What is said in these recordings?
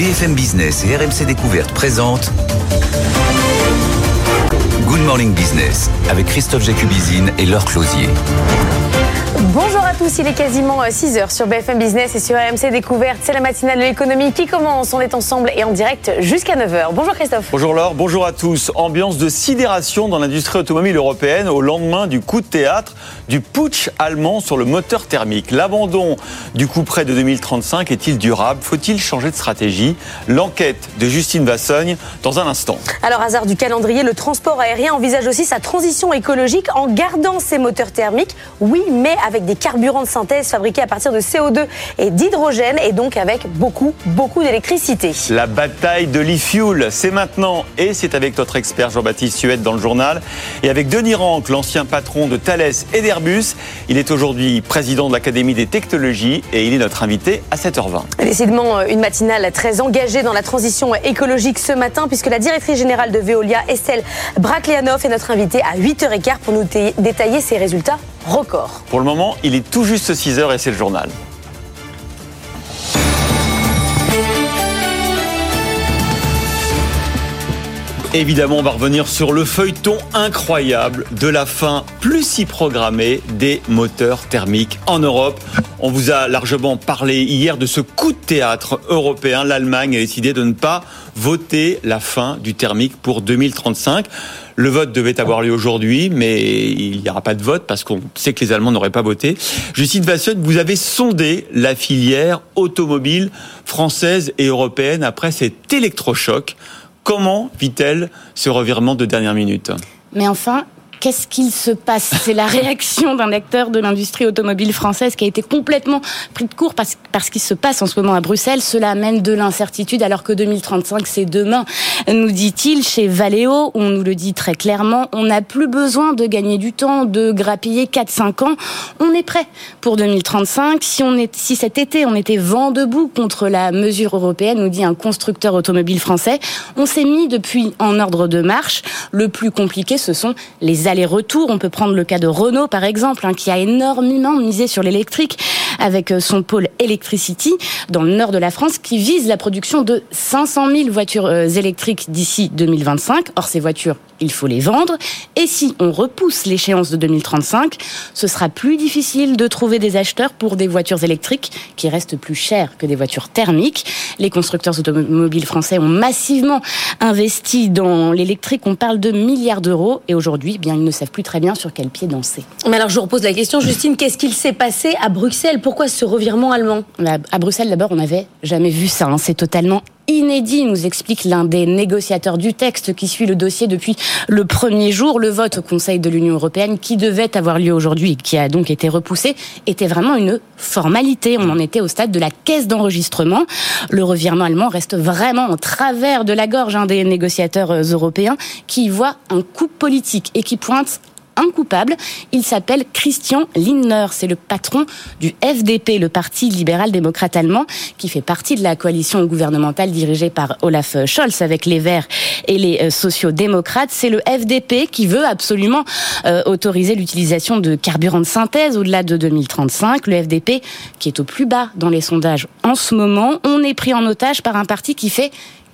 BFM Business et RMC Découverte présentent Good Morning Business avec Christophe Jacubizine et Laure Closier. Bonjour à tous, il est quasiment 6h euh, sur BFM Business et sur RMC Découverte. C'est la matinale de l'économie qui commence. On est ensemble et en direct jusqu'à 9h. Bonjour Christophe. Bonjour Laure, bonjour à tous. Ambiance de sidération dans l'industrie automobile européenne au lendemain du coup de théâtre du putsch allemand sur le moteur thermique. L'abandon du coup près de 2035 est-il durable? Faut-il changer de stratégie? L'enquête de Justine Vassogne dans un instant. Alors hasard du calendrier, le transport aérien envisage aussi sa transition écologique en gardant ses moteurs thermiques. Oui, mais avec des carburants de synthèse fabriqués à partir de CO2 et d'hydrogène et donc avec beaucoup, beaucoup d'électricité. La bataille de l'e-fuel, c'est maintenant et c'est avec notre expert Jean-Baptiste Suette dans le journal et avec Denis Rank, l'ancien patron de Thales et d'Airbus. Il est aujourd'hui président de l'Académie des technologies et il est notre invité à 7h20. Décidément, euh, une matinale très engagée dans la transition écologique ce matin puisque la directrice générale de Veolia, Estelle Braclianoff, est notre invitée à 8h15 pour nous détailler ses résultats record. Pour le moment, il est tout juste 6 heures et c'est le journal. Évidemment, on va revenir sur le feuilleton incroyable de la fin plus si programmée des moteurs thermiques en Europe. On vous a largement parlé hier de ce coup de théâtre européen. L'Allemagne a décidé de ne pas voter la fin du thermique pour 2035. Le vote devait avoir lieu aujourd'hui, mais il n'y aura pas de vote parce qu'on sait que les Allemands n'auraient pas voté. Justine Vasson, vous avez sondé la filière automobile française et européenne après cet électrochoc. Comment vit-elle ce revirement de dernière minute? Mais enfin, qu'est-ce qu'il se passe? C'est la réaction d'un acteur de l'industrie automobile française qui a été complètement pris de court parce, parce qu'il se passe en ce moment à Bruxelles. Cela amène de l'incertitude alors que 2035 c'est demain, nous dit-il. Chez Valeo, on nous le dit très clairement, on n'a plus besoin de gagner du temps, de grappiller 4-5 ans. On est prêt pour 2035. Si, on est, si cet été on était vent debout contre la mesure européenne, nous dit un constructeur automobile français, on s'est mis depuis en ordre de marche. Le plus compliqué, ce sont les allers-retours. On peut prendre le cas de Renault, par exemple, hein, qui a énormément misé sur l'électrique avec euh, son pôle Electricity dans le nord de la France, qui vise la production de 500 000 voitures euh, électriques d'ici 2025. Or, ces voitures il faut les vendre. Et si on repousse l'échéance de 2035, ce sera plus difficile de trouver des acheteurs pour des voitures électriques qui restent plus chères que des voitures thermiques. Les constructeurs automobiles français ont massivement investi dans l'électrique. On parle de milliards d'euros et aujourd'hui, bien, ils ne savent plus très bien sur quel pied danser. Mais alors, je vous repose la question, Justine, qu'est-ce qu'il s'est passé à Bruxelles? Pourquoi ce revirement allemand? Bah, À Bruxelles, d'abord, on n'avait jamais vu ça. Hein. C'est totalement inédit, nous explique l'un des négociateurs du texte qui suit le dossier depuis le premier jour. Le vote au Conseil de l'Union européenne, qui devait avoir lieu aujourd'hui, qui a donc été repoussé, était vraiment une formalité. On en était au stade de la caisse d'enregistrement. Le revirement allemand reste vraiment en travers de la gorge hein, des négociateurs européens qui voient un coup politique et qui pointent un coupable. Il s'appelle Christian Lindner. C'est le patron du FDP, le Parti libéral-démocrate allemand, qui fait partie de la coalition gouvernementale dirigée par Olaf Scholz avec les Verts et les euh, sociaux-démocrates. C'est le FDP qui veut absolument euh, autoriser l'utilisation de carburants de synthèse au-delà de 2035. Le FDP qui est au plus bas dans les sondages en ce moment. On est pris en otage par un parti qui fait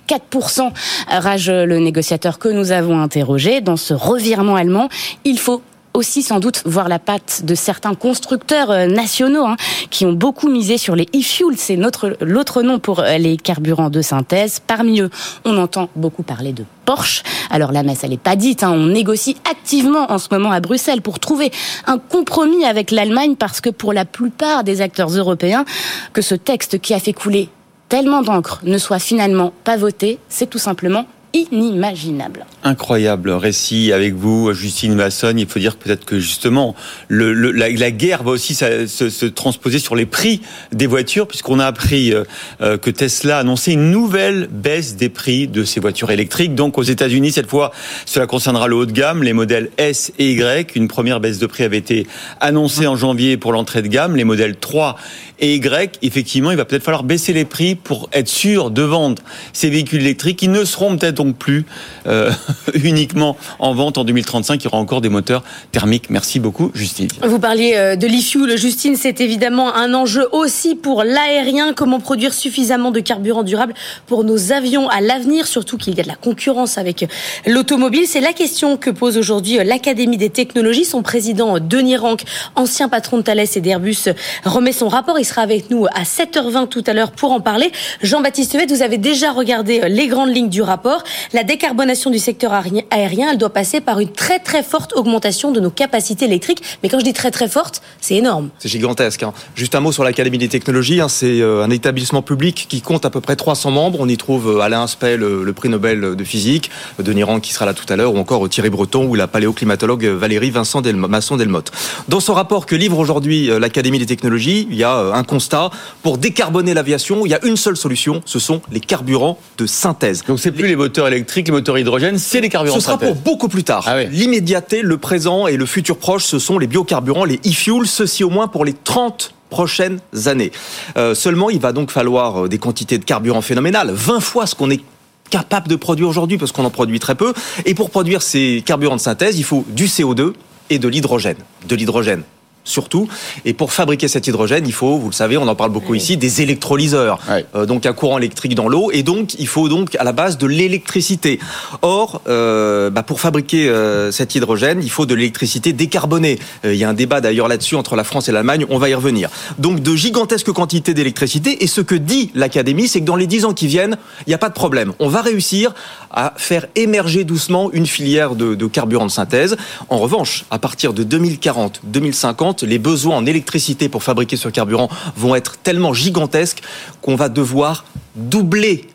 4%, rage le négociateur que nous avons interrogé. Dans ce revirement allemand, il faut aussi sans doute voir la patte de certains constructeurs euh, nationaux hein, qui ont beaucoup misé sur les e-fuels, c'est notre l'autre nom pour euh, les carburants de synthèse. Parmi eux, on entend beaucoup parler de Porsche. Alors la messe, elle n'est pas dite. Hein. On négocie activement en ce moment à Bruxelles pour trouver un compromis avec l'Allemagne parce que pour la plupart des acteurs européens, que ce texte qui a fait couler tellement d'encre ne soit finalement pas voté, c'est tout simplement inimaginable. Incroyable récit avec vous, Justine Masson. Il faut dire peut-être que justement, la, guerre va aussi se, transposer sur les prix des voitures, puisqu'on a appris euh, euh, que Tesla a une nouvelle baisse des prix de ses voitures électriques. Donc aux États-Unis, cette fois, cela concernera le haut de gamme, les modèles S et Y. Une première baisse de prix avait été annoncée en janvier pour l'entrée de gamme. Les modèles 3 et Y, effectivement, il va peut-être falloir baisser les prix pour être sûr de vendre ces véhicules électriques qui ne seront peut-être donc plus euh, uniquement en vente en 2035. Il y aura encore des moteurs thermiques. Merci beaucoup, Justine. Vous parliez euh, de l'e-fuel, Justine. C'est évidemment un enjeu aussi pour l'aérien. Comment produire suffisamment de carburant durable pour nos avions à l'avenir, surtout qu'il y a de la concurrence avec l'automobile. C'est la question que pose aujourd'hui l'Académie des technologies. Son président, Denis Rank, ancien patron de Thales et d'Airbus, remet son rapport. Sera avec nous à 7h20 tout à l'heure pour en parler. Jean-Baptiste Huet, vous avez déjà regardé les grandes lignes du rapport. La décarbonation du secteur aérien, elle doit passer par une très très forte augmentation de nos capacités électriques. Mais quand je dis très très forte, c'est énorme. C'est gigantesque. Hein. Juste un mot sur l'Académie des technologies. Hein. C'est euh, un établissement public qui compte à peu près 300 membres. On y trouve euh, Alain Aspect, le, prix Nobel de physique, Denis Rand qui sera là tout à l'heure, ou encore Thierry Breton ou la paléoclimatologue Valérie Vincent Masson-Delmotte. Dans son rapport que livre aujourd'hui euh, l'Académie des technologies, il y a un constat. Pour décarboner l'aviation, il y a une seule solution, ce sont les carburants de synthèse. Donc c'est plus les... moteurs électriques, les moteurs hydrogène, c'est les carburants de synthèse. Ce sera pour beaucoup plus tard. Ah L'immédiateté, le présent et le futur proche, ce sont les biocarburants, les e-fuels, ceci au moins pour les 30 prochaines années. Euh, seulement, il va donc falloir euh, des quantités de carburant phénoménales, 20 fois ce qu'on est capable de produire aujourd'hui, parce qu'on en produit très peu. Et pour produire ces carburants de synthèse, il faut du CO2 et de l'hydrogène. De l'hydrogène surtout. Et pour fabriquer cet hydrogène, il faut, vous le savez, on en parle beaucoup ici, des électrolyseurs. Euh, donc un courant électrique dans l'eau. Et donc, il faut donc à la base de l'électricité. Or, euh, bah, pour fabriquer euh, cet hydrogène, il faut de l'électricité décarbonée. il y a un débat d'ailleurs là-dessus entre la France et l'Allemagne. On va y revenir. Donc de gigantesques quantités d'électricité. Et ce que dit l'Académie, c'est que dans les dix ans qui viennent, il n'y a pas de problème. On va réussir à faire émerger doucement une filière de, de carburant de synthèse. En revanche, à partir de 2040, 2050, les besoins en électricité pour fabriquer ce carburant vont être tellement gigantesques qu'on va devoir doubler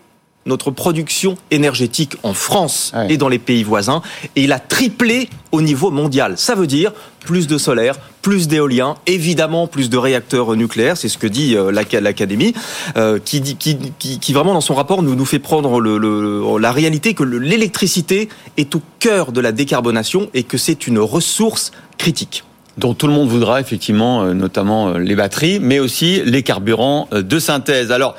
notre production énergétique en France et dans les pays voisins, et il a triplé au niveau mondial. Ça veut dire plus de solaire, plus d'éolien, évidemment plus de réacteurs nucléaires, c'est ce que dit euh, l'Académie, euh, qui, qui, vraiment dans son rapport nous, nous fait prendre la réalité que l'électricité est au cœur de la décarbonation et que c'est une ressource critique dont tout le monde voudra effectivement, euh, notamment euh, les batteries, mais aussi les carburants euh, de synthèse. Alors,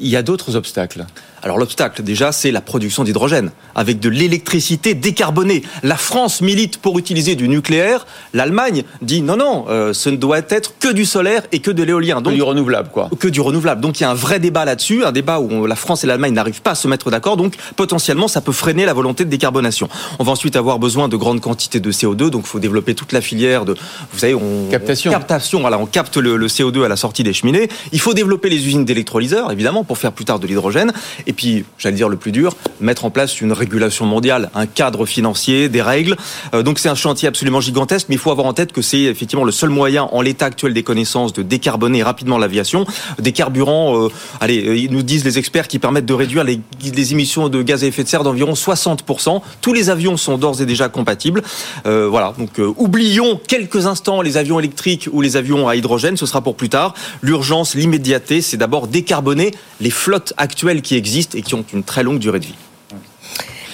il y a d'autres obstacles. Alors l'obstacle déjà, c'est la production d'hydrogène, avec de l'électricité décarbonée. La France milite pour utiliser du nucléaire, l'Allemagne dit non, non, euh, ce ne doit être que du solaire et que de l'éolien. Donc, que du renouvelable, quoi. Que du renouvelable. Donc il y a un vrai débat là-dessus, un débat où la France et l'Allemagne n'arrivent pas à se mettre d'accord, donc potentiellement ça peut freiner la volonté de décarbonation. On va ensuite avoir besoin de grandes quantités de CO2, donc il faut développer toute la filière de, vous savez, on... Captation. captation, voilà, on capte le, le, CO2 à la sortie des cheminées. Il faut développer les usines d'électrolyseurs, évidemment, pour faire plus tard de l'hydrogène. Et puis, j'allais dire le plus dur, mettre en place une régulation mondiale, un cadre financier, des règles. Euh, donc c'est un chantier absolument gigantesque, mais il faut avoir en tête que c'est effectivement le seul moyen, en l'état actuel des connaissances, de décarboner rapidement l'aviation. Des carburants, euh, allez, euh, ils nous disent les experts, qui permettent de réduire les, émissions de gaz à effet de serre d'environ 60%. Tous les avions sont d'ores et déjà compatibles. Voilà, donc oublions quelques instants les avions électriques ou les avions à hydrogène, ce sera pour plus tard. L'urgence, l'immédiateté, c'est d'abord décarboner les flottes actuelles qui existent et qui ont une très longue durée de vie.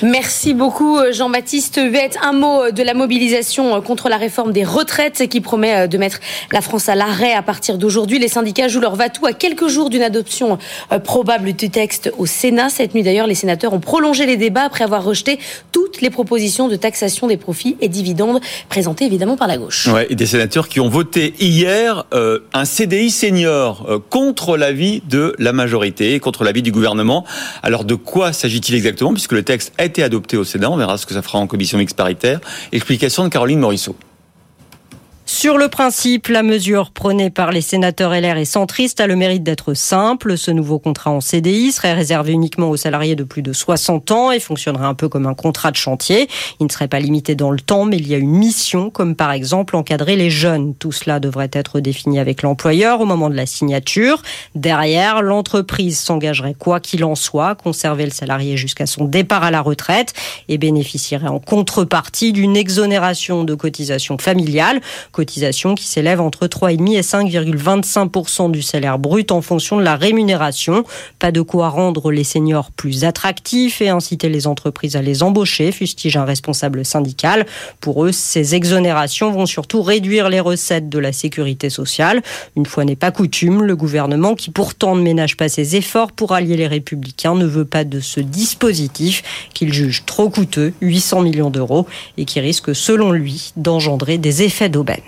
Merci beaucoup euh, Jean-Baptiste Huette. Un mot euh, de la mobilisation euh, contre la réforme des retraites qui promet de mettre la France à l'arrêt à partir d'aujourd'hui. Les syndicats jouent leur va-tout à quelques jours d'une adoption probable du texte au Sénat. Cette nuit d'ailleurs, les sénateurs ont prolongé les débats après avoir rejeté toutes les propositions de taxation des profits et dividendes présentées évidemment par la gauche. Et des sénateurs qui ont voté hier un CDI senior contre l'avis de la majorité, contre l'avis du gouvernement. Alors de quoi s'agit-il exactement puisque le texte est été adopté au Sénat. On verra ce que ça fera en commission mixte paritaire. Explication de Caroline Morisseau. Sur le principe, la mesure prônée par les sénateurs LR et centristes a le mérite d'être simple. Ce nouveau contrat en CDI serait réservé uniquement aux salariés de plus de 60 ans et fonctionnerait un peu comme un contrat de chantier. Il ne serait pas limité dans le temps, mais il y a une mission, comme par exemple encadrer les jeunes. Tout cela devrait être défini avec l'employeur au moment de la signature. Derrière, l'entreprise s'engagerait quoi qu'il en soit conserver le salarié jusqu'à son départ à la retraite et bénéficierait en contrepartie d'une exonération de cotisation familiale qui s'élève entre 3,5 et 5,25% du salaire brut en fonction de la rémunération. Pas de quoi rendre les seniors plus attractifs et inciter les entreprises à les embaucher, fustige un responsable syndical. Pour eux, ces exonérations vont surtout réduire les recettes de la sécurité sociale. Une fois n'est pas coutume, le gouvernement, qui pourtant ne ménage pas ses efforts pour allier les républicains, ne veut pas de ce dispositif qu'il juge trop coûteux, 800 millions d'euros, et qui risque, selon lui, d'engendrer des effets d'aubaine.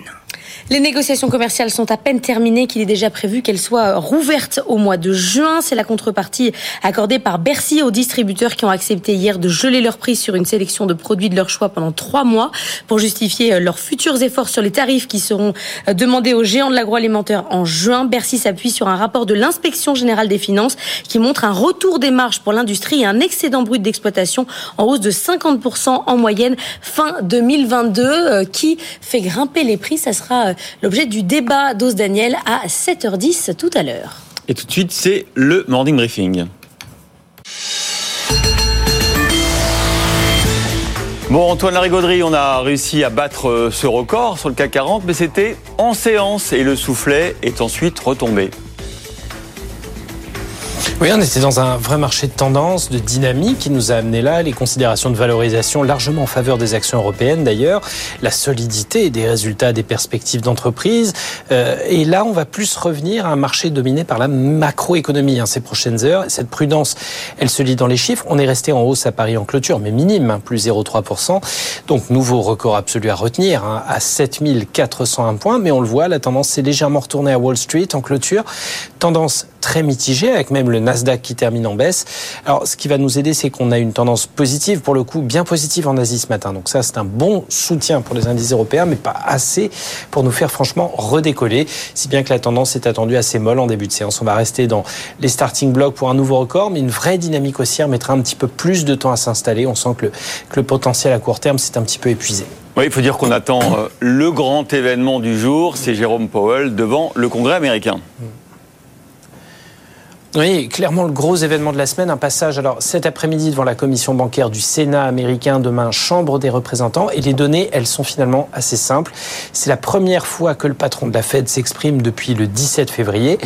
Les négociations commerciales sont à peine terminées, qu'il est déjà prévu qu'elles soient rouvertes au mois de juin. C'est la contrepartie accordée par Bercy aux distributeurs qui ont accepté hier de geler leur prix sur une sélection de produits de leur choix pendant trois mois pour justifier leurs futurs efforts sur les tarifs qui seront demandés aux géants de l'agroalimentaire en juin. Bercy s'appuie sur un rapport de l'inspection générale des finances qui montre un retour des marges pour l'industrie et un excédent brut d'exploitation en hausse de 50% en moyenne fin 2022 euh, qui fait grimper les prix. Euh, l'objet du débat d'Ose Daniel à 7h10 tout à l'heure. Et tout de suite, c'est le morning briefing. Bon, Antoine Larigauderie, on a réussi à battre euh, ce record sur le CAC 40, mais c'était en séance et le soufflet est ensuite retombé. Oui, on était dans un vrai marché de tendance, de dynamique qui nous a amené là, les considérations de valorisation largement en faveur des actions européennes d'ailleurs, la solidité des résultats des perspectives d'entreprise. Euh, et là, on va plus revenir à un marché dominé par la macroéconomie hein, ces prochaines heures. Cette prudence, elle se lit dans les chiffres. On est resté en hausse à Paris en clôture, mais minime, hein, plus 0,3%. Donc nouveau record absolu à retenir, hein, à 7401 points. Mais on le voit, la tendance s'est légèrement retournée à Wall Street en clôture. Tendance très mitigée, avec même le Nasdaq qui termine en baisse. Alors, ce qui va nous aider, c'est qu'on a une tendance positive, pour le coup, bien positive en Asie ce matin. Donc ça, c'est un bon soutien pour les indices européens, mais pas assez pour nous faire franchement redécoller. Si bien que la tendance est attendue assez molle en début de séance. On va rester dans les starting blocks pour un nouveau record, mais une vraie dynamique haussière mettra un petit peu plus de temps à s'installer. On sent que le, que le potentiel à court terme s'est un petit peu épuisé. Oui, il faut dire qu'on attend euh, le grand événement du jour, c'est Jérôme Powell devant le Congrès américain. Oui, clairement le gros événement de la semaine, un passage alors cet après-midi devant la commission bancaire du Sénat américain, demain Chambre des représentants. Et les données, elles sont finalement assez simples. C'est la première fois que le patron de la Fed s'exprime depuis le 17 février.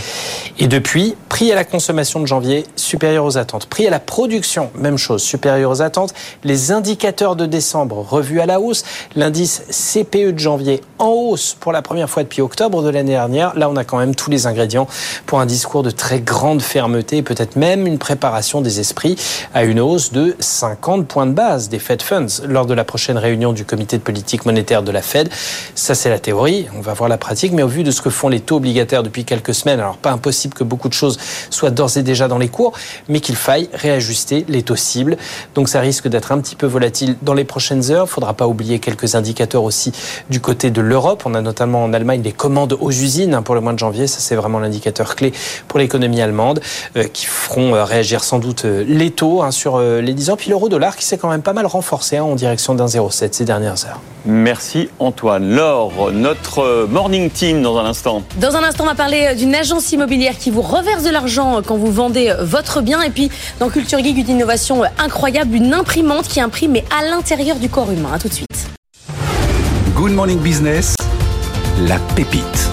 Et depuis, prix à la consommation de janvier supérieur aux attentes. Prix à la production, même chose, supérieur aux attentes. Les indicateurs de décembre revus à la hausse. L'indice CPE de janvier en hausse pour la première fois depuis octobre de l'année dernière. Là, on a quand même tous les ingrédients pour un discours de très grande fermeté, peut-être même une préparation des esprits à une hausse de 50 points de base des Fed Funds lors de la prochaine réunion du comité de politique monétaire de la Fed. Ça, c'est la théorie. On va voir la pratique. Mais au vu de ce que font les taux obligataires depuis quelques semaines, alors pas impossible que beaucoup de choses soient d'ores et déjà dans les cours, mais qu'il faille réajuster les taux cibles. Donc ça risque d'être un petit peu volatile dans les prochaines heures. Faudra pas oublier quelques indicateurs aussi du côté de l'Europe. On a notamment en Allemagne les commandes aux usines hein, pour le mois de janvier. Ça, c'est vraiment l'indicateur clé pour l'économie allemande. Euh, qui feront euh, réagir sans doute euh, les taux hein, sur les 10 ans. Puis l'euro-dollar qui s'est quand même pas mal renforcé hein, en direction d'un 0,7 ces dernières heures. Merci Antoine. Laure, notre morning team dans un instant. Dans un instant, on va parler d'une agence immobilière qui vous reverse de l'argent quand vous vendez votre bien. Et puis, dans Culture Geek, une innovation incroyable, une imprimante qui imprime mais à l'intérieur du corps humain. A tout de suite. Good Morning Business, la pépite.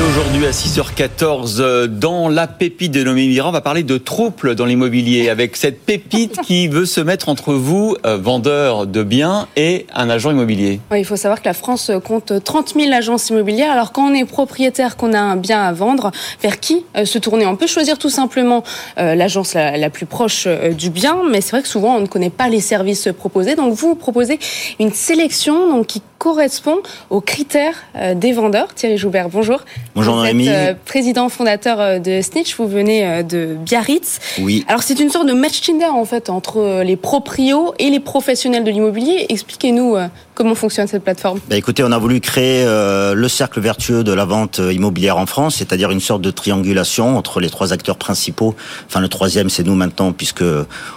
Aujourd'hui à 6h14, euh, dans la pépite de l'immobilier, on va parler de troubles dans l'immobilier avec cette pépite qui veut se mettre entre vous, euh, vendeur de biens, et un agent immobilier. Il faut savoir que la France compte 30 000 agences immobilières. Alors quand on est propriétaire, qu'on a un bien à vendre, vers qui euh, se tourner? On peut choisir tout simplement l'agence la, plus proche du bien, mais c'est vrai que souvent on ne connaît pas les services proposés. Donc vous proposez une sélection donc, qui correspond aux critères des vendeurs. Thierry Joubert, bonjour. Bonjour vous êtes euh, président fondateur euh, de Snitch, vous venez euh, de Biarritz. Oui. Alors c'est une sorte de match Tinder en fait entre les proprios et les professionnels de l'immobilier. Expliquez-nous Comment fonctionne cette plateforme bah Écoutez, on a voulu créer euh, le cercle vertueux de la vente immobilière en France, c'est-à-dire une sorte de triangulation entre les trois acteurs principaux. Enfin, le troisième, c'est nous maintenant, puisque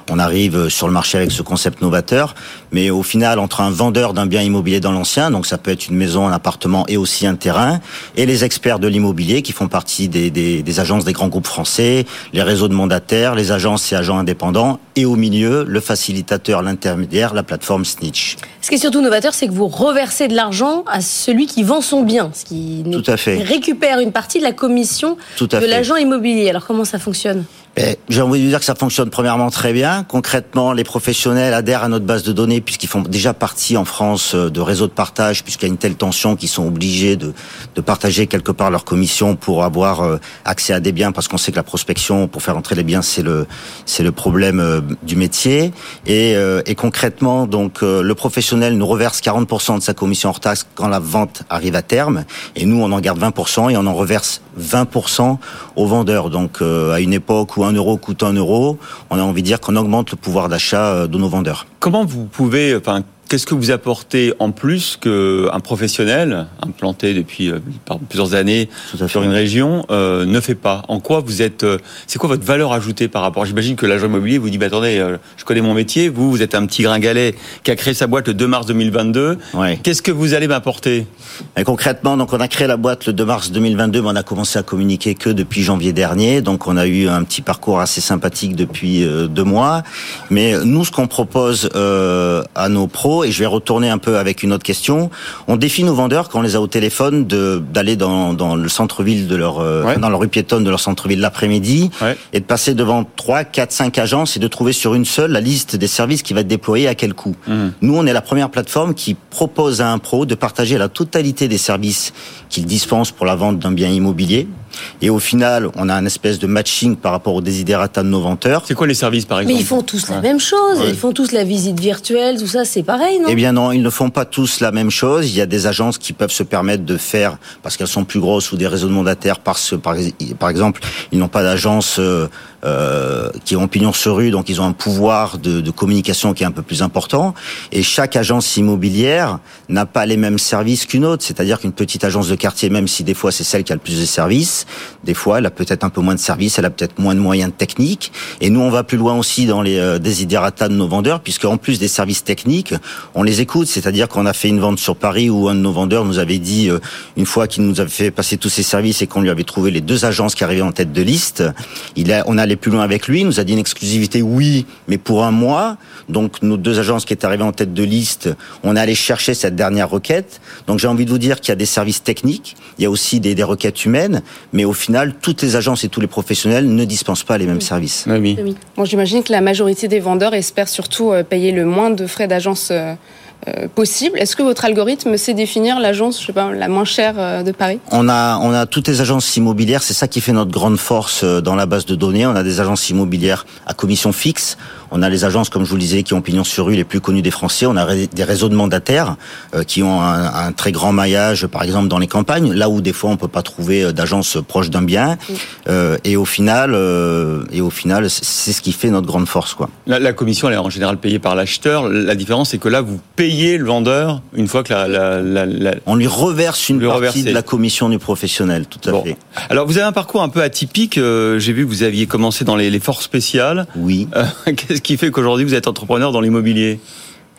on arrive sur le marché avec ce concept novateur. Mais au final, entre un vendeur d'un bien immobilier dans l'ancien, donc ça peut être une maison, un appartement et aussi un terrain, et les experts de l'immobilier qui font partie des, des, des agences des grands groupes français, les réseaux de mandataires, les agences et agents indépendants, et au milieu, le facilitateur, l'intermédiaire, la plateforme Snitch. Ce qui est surtout novateur, c'est que vous reversez de l'argent à celui qui vend son bien, ce qui Tout à fait. récupère une partie de la commission Tout à de l'agent immobilier. Alors comment ça fonctionne? J'ai envie de dire que ça fonctionne premièrement très bien. Concrètement, les professionnels adhèrent à notre base de données puisqu'ils font déjà partie en France euh, de réseaux de partage, puisqu'il y a une telle tension qu'ils sont obligés de, de partager quelque part leur commission pour avoir euh, accès à des biens, parce qu'on sait que la prospection pour faire entrer les biens, c'est le c'est le problème euh, du métier. Et, et concrètement, donc le professionnel nous reverse 40% de sa commission hors taxe quand la vente arrive à terme, et nous on en garde 20% et on en reverse 20% aux vendeurs. Donc à une époque où un euro coûte un euro, on a envie de dire qu'on augmente le pouvoir d'achat euh, de nos vendeurs. Comment vous pouvez, enfin, qu'est-ce que vous apportez en plus qu'un professionnel implanté depuis euh, plusieurs années sur une région euh, ne fait pas? En quoi vous êtes euh, C'est quoi votre valeur ajoutée par rapport? J'imagine que l'agent immobilier vous dit bah, attendez, euh, je connais mon métier. Vous, vous êtes un petit gringalet qui a créé sa boîte le 2 mars 2022. Ouais. Qu'est-ce que vous allez m'apporter? Et concrètement, donc on a créé la boîte le 2 mars 2022, mais on a commencé à communiquer que depuis janvier dernier. Donc on a eu un petit parcours assez sympathique depuis deux mois. Mais nous, ce qu'on propose à nos pros, et je vais retourner un peu avec une autre question, on défie nos vendeurs quand on les a au téléphone de d'aller dans, dans le centre-ville de leur euh, Ouais. dans leur rue piétonne de leur centre-ville l'après-midi Ouais. et de passer devant 3, 4, 5 agences et de trouver sur une seule la liste des services qui va être déployé à quel coût. Mhm. Nous, on est la première plateforme qui propose à un pro de partager la totalité des services qu'il dispense pour la vente d'un bien immobilier. Et au final, on a un espèce de matching par rapport aux desiderata de nos vendeurs. C'est quoi les services par Mais exemple ils font tous la même chose. Ouais. Ils font tous la visite virtuelle, tout ça, c'est pareil, non? Eh bien non, ils ne font pas tous la même chose. Il y a des agences qui peuvent se permettre de faire, parce qu'elles sont plus grosses ou des réseaux de mandataires, parce, par, par exemple, ils n'ont pas d'agence euh, euh, qui ont pignon sur rue, donc ils ont un pouvoir de, de communication qui est un peu plus important. Et chaque agence immobilière n'a pas les mêmes services qu'une autre. C'est-à-dire qu'une petite agence de quartier, même si des fois c'est celle qui a le plus de services, des fois elle a peut-être un peu moins de services, elle a peut-être moins de moyens techniques. Et nous, on va plus loin aussi dans les euh, desiderata de nos vendeurs, puisque en plus des services techniques, on les écoute. C'est-à-dire qu'on a fait une vente sur Paris où un de nos vendeurs nous avait dit, euh, une fois qu'il nous avait fait passer tous ses services et qu'on lui avait trouvé les deux agences qui arrivaient en tête de liste, il a, on allait plus loin avec lui, il nous a dit une exclusivité, oui, mais pour un mois. Donc nos deux agences qui étaient arrivées en tête de liste, on est allé chercher cette dernière requête. Donc j'ai envie de vous dire qu'il y a des services techniques, il y a aussi des, des requêtes humaines, mais au final, toutes les agences et tous les professionnels ne dispensent pas les mêmes services. Oui, oui. Bon, j'imagine que la majorité des vendeurs espèrent surtout euh, payer le moins de frais d'agence euh, possible. Est-ce que votre algorithme sait définir l'agence, je sais pas, la moins chère euh, de Paris? On a, on a toutes les agences immobilières, c'est ça qui fait notre grande force euh, dans la base de données. On a des agences immobilières à commission fixe. On a les agences, comme je vous le disais, qui ont pignon sur rue, les plus connues des Français. On a des réseaux de mandataires euh, qui ont un, un très grand maillage, par exemple dans les campagnes, là où des fois on peut pas trouver euh, d'agence proche d'un bien. Euh, et au final, euh, et au final, c'est- c'est ce qui fait notre grande force, quoi. La, la commission, elle est en général payée par l'acheteur. La différence, c'est que là, vous payez le vendeur une fois que la. la, la, la- On lui reverse une Lui partie reverser. de la commission du professionnel, tout à Bon. fait. Alors, vous avez un parcours un peu atypique. euh, J'ai vu que vous aviez commencé dans les, les forces spéciales. Oui. Euh, Qu'est-ce qui fait qu'aujourd'hui vous êtes entrepreneur dans l'immobilier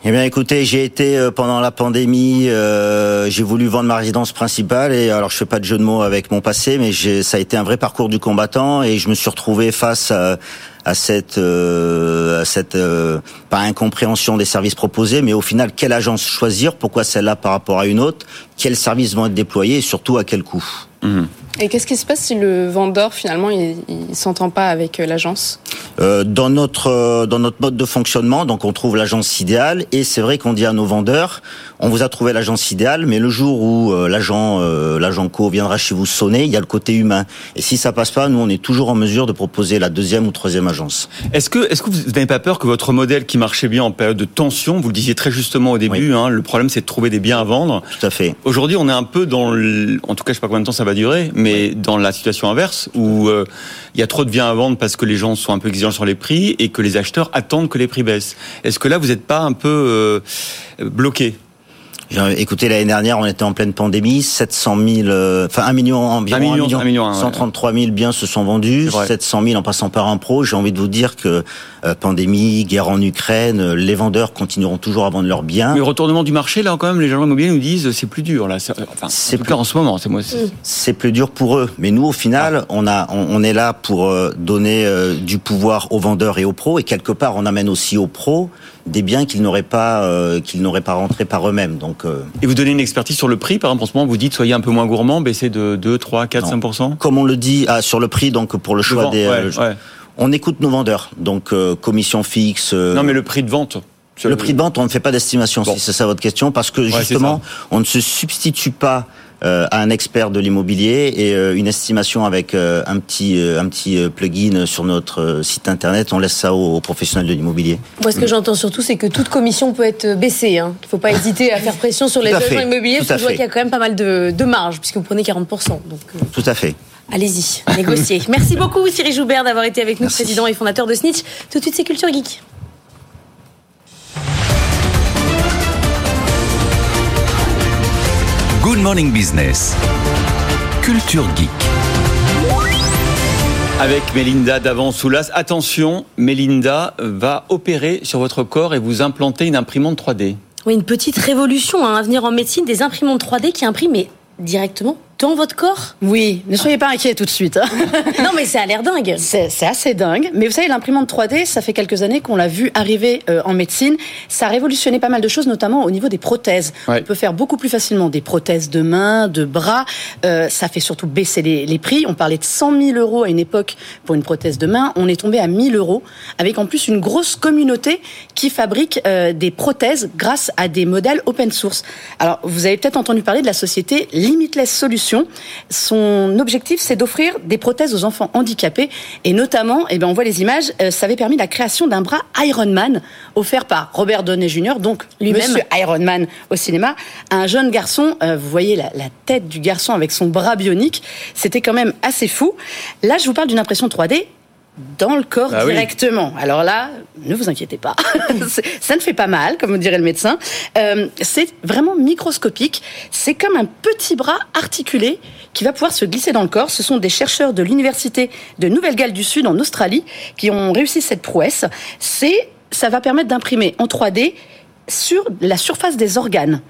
Eh bien, écoutez, j'ai été euh, pendant la pandémie, euh, j'ai voulu vendre ma résidence principale et alors je fais pas de jeu de mots avec mon passé, mais ça a été un vrai parcours du combattant et je me suis retrouvé face à, à cette, euh, à cette euh, pas incompréhension des services proposés, mais au final, quelle agence choisir, pourquoi celle-là par rapport à une autre, quels services vont être déployés? Et surtout à quel coût? Et qu'est-ce qui se passe si le vendeur, finalement, il ne s'entend pas avec euh, l'agence? Euh, dans notre euh, dans notre mode de fonctionnement, donc on trouve l'agence idéale et c'est vrai qu'on dit à nos vendeurs, on vous a trouvé l'agence idéale, mais le jour où euh, l'agent euh, l'agent co viendra chez vous sonner, il y a le côté humain. Et si ça passe pas, nous on est toujours en mesure de proposer la deuxième ou troisième agence. Est-ce que, est-ce que vous n'avez pas peur que votre modèle qui marchait bien en période de tension, vous le disiez très justement au début, hein, le problème c'est de trouver des biens à vendre? Tout à fait. Aujourd'hui, on est un peu dans, le, en tout cas, je sais pas combien de temps ça va durer, mais dans la situation inverse où euh, il y a trop de biens à vendre parce que les gens sont un peu exigeants sur les prix et que les acheteurs attendent que les prix baissent. Est-ce que là, vous n'êtes pas un peu euh, bloqué? Écoutez, l'année dernière, on était en pleine pandémie, 700 000, enfin 1 million environ, 1 million, 1 million 133 000 biens se sont vendus, 700 000 en passant par un pro. J'ai envie de vous dire que euh, pandémie, guerre en Ukraine, euh, les vendeurs continueront toujours à vendre leurs biens. Mais retournement du marché, là, quand même, les gens immobiliers nous disent c'est plus dur là. Enfin, c'est plus en ce moment, c'est moi. C'est plus dur pour eux, mais nous, au final, on a, on, est là pour donner du pouvoir aux vendeurs et aux pros, et quelque part, on amène aussi aux pros des biens qu'ils n'auraient pas euh, qu'ils n'auraient pas rentré par eux-mêmes. Donc euh, et vous donnez une expertise sur le prix par exemple en ce moment vous dites soyez un peu moins gourmand, baissez de 2 3 4 5 Comme on le dit ah, sur le prix donc pour le choix des euh, on écoute nos vendeurs. Donc commission fixe Non mais le prix de vente le prix de vente, on ne fait pas d'estimation, si c'est ça votre question, parce que justement, on ne se substitue pas à un expert de l'immobilier et euh, une estimation avec euh, un petit un petit plugin sur notre site internet. On laisse ça aux, professionnels de l'immobilier. Moi, ce que j'entends surtout, c'est que toute commission peut être baissée. Hein. Il ne faut pas hésiter à faire pression sur les agents immobiliers, parce que je vois qu'il y a quand même pas mal de, de marge, puisque vous prenez 40%. Donc, Tout à fait. Allez-y, négociez. Merci beaucoup Thierry Joubert d'avoir été avec nous, président et fondateur de Snitch. Tout de suite, c'est Culture Geek. Good Morning Business. Culture Geek. Avec Mélinda Davant-Soulas. Attention, Mélinda va opérer sur votre corps et vous implanter une imprimante 3D. Oui, une petite révolution hein, à venir en médecine des imprimantes 3D qui impriment directement dans votre corps Oui, ne soyez pas inquiets tout de suite. Hein. non, mais ça a l'air dingue. C'est assez dingue. Mais vous savez, l'imprimante 3D, ça fait quelques années qu'on l'a vu arriver euh, en médecine. Ça a révolutionné pas mal de choses, notamment au niveau des prothèses. On peut faire beaucoup plus facilement des prothèses de main, de bras. Euh, ça fait surtout baisser les, prix. On parlait de 100 000 euros à une époque pour une prothèse de main. On est tombé à 1000 euros, avec en plus une grosse communauté qui fabrique euh, des prothèses grâce à des modèles open source. Alors, vous avez peut-être entendu parler de la société Limitless Solutions son objectif, c'est d'offrir des prothèses aux enfants handicapés. Et notamment, eh bien, on voit les images, euh, ça avait permis la création d'un bras Ironman offert par Robert Downey Jr., donc lui-même Monsieur Ironman au cinéma, un jeune garçon. Euh, vous voyez la, la tête du garçon avec son bras bionique. C'était quand même assez fou. Là, je vous parle d'une impression 3D dans le corps bah directement. Alors là, ne vous inquiétez pas, ça ne fait pas mal, comme dirait le médecin. Euh, c'est vraiment microscopique. C'est comme un petit bras articulé qui va pouvoir se glisser dans le corps. Ce sont des chercheurs de l'université de Nouvelle-Galles du Sud en Australie qui ont réussi cette prouesse. C'est, ça va permettre d'imprimer en 3D sur la surface des organes.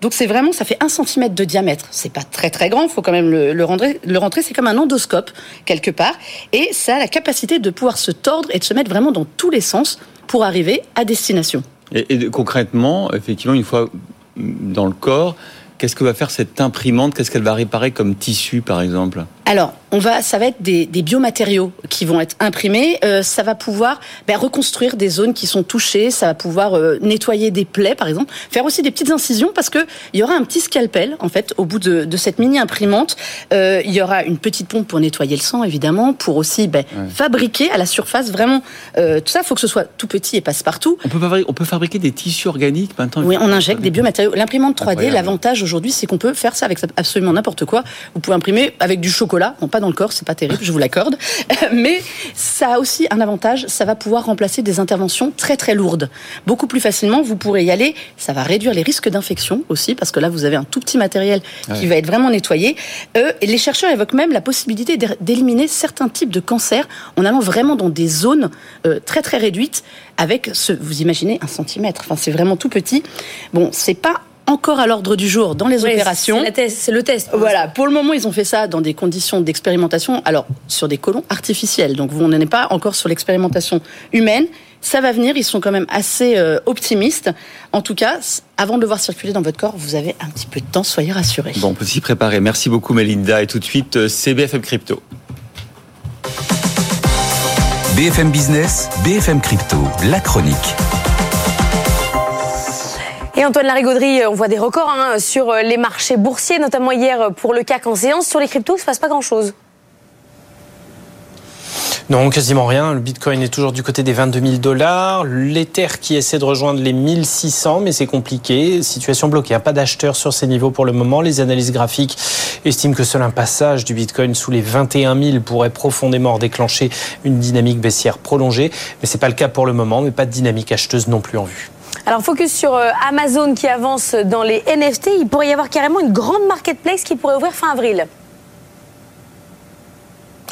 Donc c'est vraiment, ça fait un centimètre de diamètre. C'est pas très très grand, il faut quand même le, le, rentrer. Le rentrer, c'est comme un endoscope quelque part, et ça a la capacité de pouvoir se tordre et de se mettre vraiment dans tous les sens pour arriver à destination. Et, concrètement, effectivement, une fois dans le corps, qu'est-ce que va faire cette imprimante? Qu'est-ce qu'elle va réparer comme tissu, par exemple? Alors, on va, ça va être des, des biomatériaux qui vont être imprimés. Euh, ça va pouvoir ben, reconstruire des zones qui sont touchées. Ça va pouvoir euh, nettoyer des plaies, par exemple, faire aussi des petites incisions parce que il y aura un petit scalpel en fait au bout de, de cette mini imprimante. Euh, il y aura une petite pompe pour nettoyer le sang, évidemment, pour aussi ben, fabriquer à la surface vraiment euh, tout ça. Il faut que ce soit tout petit et passe partout. On peut, on peut fabriquer des tissus organiques maintenant. Oui, on injecte des biomatériaux. L'imprimante 3D, l'avantage aujourd'hui, c'est qu'on peut faire ça avec absolument n'importe quoi. Vous pouvez imprimer avec du chocolat, bon, pas dans le corps, c'est pas terrible, je vous l'accorde, mais ça a aussi un avantage, ça va pouvoir remplacer des interventions très très lourdes. Beaucoup plus facilement, vous pourrez y aller, ça va réduire les risques d'infection aussi, parce que là, vous avez un tout petit matériel qui va être vraiment nettoyé. Euh, et les chercheurs évoquent même la possibilité d'éliminer certains types de cancers en allant vraiment dans des zones euh, très très réduites avec ce, vous imaginez, un centimètre. Enfin, c'est vraiment tout petit. Bon, c'est pas encore à l'ordre du jour dans les opérations. C'est le test. Voilà, pour le moment, ils ont fait ça dans des conditions d'expérimentation, alors sur des colons artificiels. Donc, vous n'en êtes pas encore sur l'expérimentation humaine. Ça va venir, ils sont quand même assez euh, optimistes. En tout cas, avant de le voir circuler dans votre corps, vous avez un petit peu de temps, soyez rassurés. Bon, on peut s'y préparer. Merci beaucoup, Melinda. Et tout de suite, euh, CBFM Crypto. BFM Business, BFM Crypto, la chronique. Et Antoine Larigauderie, on voit des records hein, sur les marchés boursiers, notamment hier pour le CAC en séance. Sur les cryptos, il ne se passe pas grand-chose. Non, quasiment rien. Le Bitcoin est toujours du côté des 22 000 dollars. L'Ether qui essaie de rejoindre les 1600, mais c'est compliqué. Situation bloquée. Pas d'acheteurs sur ces niveaux pour le moment. Les analyses graphiques estiment que seul un passage du Bitcoin sous les 21 000 pourrait profondément déclencher une dynamique baissière prolongée. Mais c'est pas le cas pour le moment, mais pas de dynamique acheteuse non plus en vue. Alors focus sur euh, Amazon qui avance dans les NFT. Il pourrait y avoir carrément une grande marketplace qui pourrait ouvrir fin avril.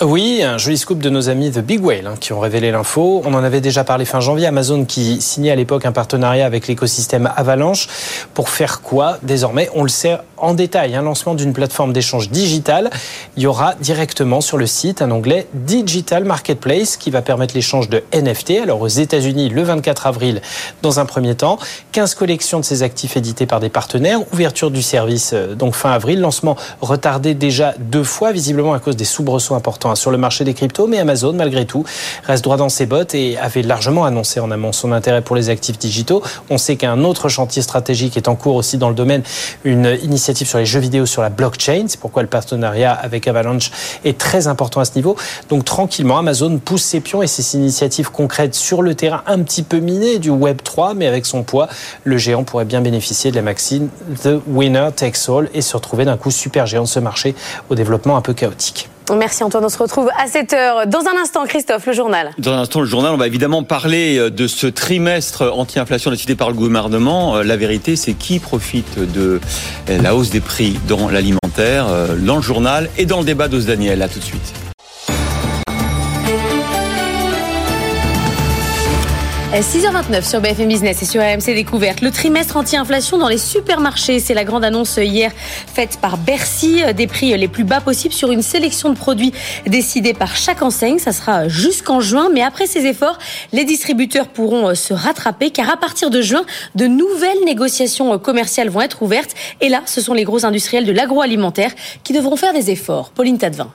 Oui, un joli scoop de nos amis The Big Whale hein, qui ont révélé l'info. On en avait déjà parlé fin janvier. Amazon qui signait à l'époque un partenariat avec l'écosystème Avalanche. Pour faire quoi Désormais, on le sait en détail. Un lancement d'une plateforme d'échange digital. Il y aura directement sur le site un onglet Digital Marketplace qui va permettre l'échange de NFT. Alors aux États-Unis, le 24 avril, dans un premier temps, 15 collections de ces actifs édités par des partenaires. Ouverture du service euh, donc fin avril. Lancement retardé déjà deux fois, visiblement à cause des soubresauts importants sur le marché des cryptos, mais Amazon, malgré tout, reste droit dans ses bottes et avait largement annoncé en amont son intérêt pour les actifs digitaux. On sait qu'un autre chantier stratégique est en cours aussi dans le domaine, une initiative sur les jeux vidéo sur la blockchain. C'est pourquoi le partenariat avec Avalanche est très important à ce niveau. Donc tranquillement, Amazon pousse ses pions et ses initiatives concrètes sur le terrain un petit peu miné du Web 3, mais avec son poids, le géant pourrait bien bénéficier de la maxime The Winner Takes All et se retrouver d'un coup super géant de ce marché au développement un peu chaotique. Merci Antoine, on se retrouve à 7h. Dans un instant, Christophe, le journal. Dans un instant, le journal, on va évidemment parler euh, de ce trimestre anti-inflation décidé par le gouvernement. Euh, la vérité, c'est qui profite de euh, la hausse des prix dans l'alimentaire, dans le journal et dans le débat d'Ose Daniel. À tout de suite. 6h29 sur BFM Business et sur AMC Découverte. Le trimestre anti-inflation dans les supermarchés, c'est la grande annonce hier faite par Bercy. Des prix les plus bas possibles sur une sélection de produits décidés par chaque enseigne. Ça sera jusqu'en juin. Mais après ces efforts, les distributeurs pourront se rattraper car à partir de juin, de nouvelles négociations commerciales vont être ouvertes. Et là, ce sont les gros industriels de l'agroalimentaire qui devront faire des efforts. Pauline Tadevin.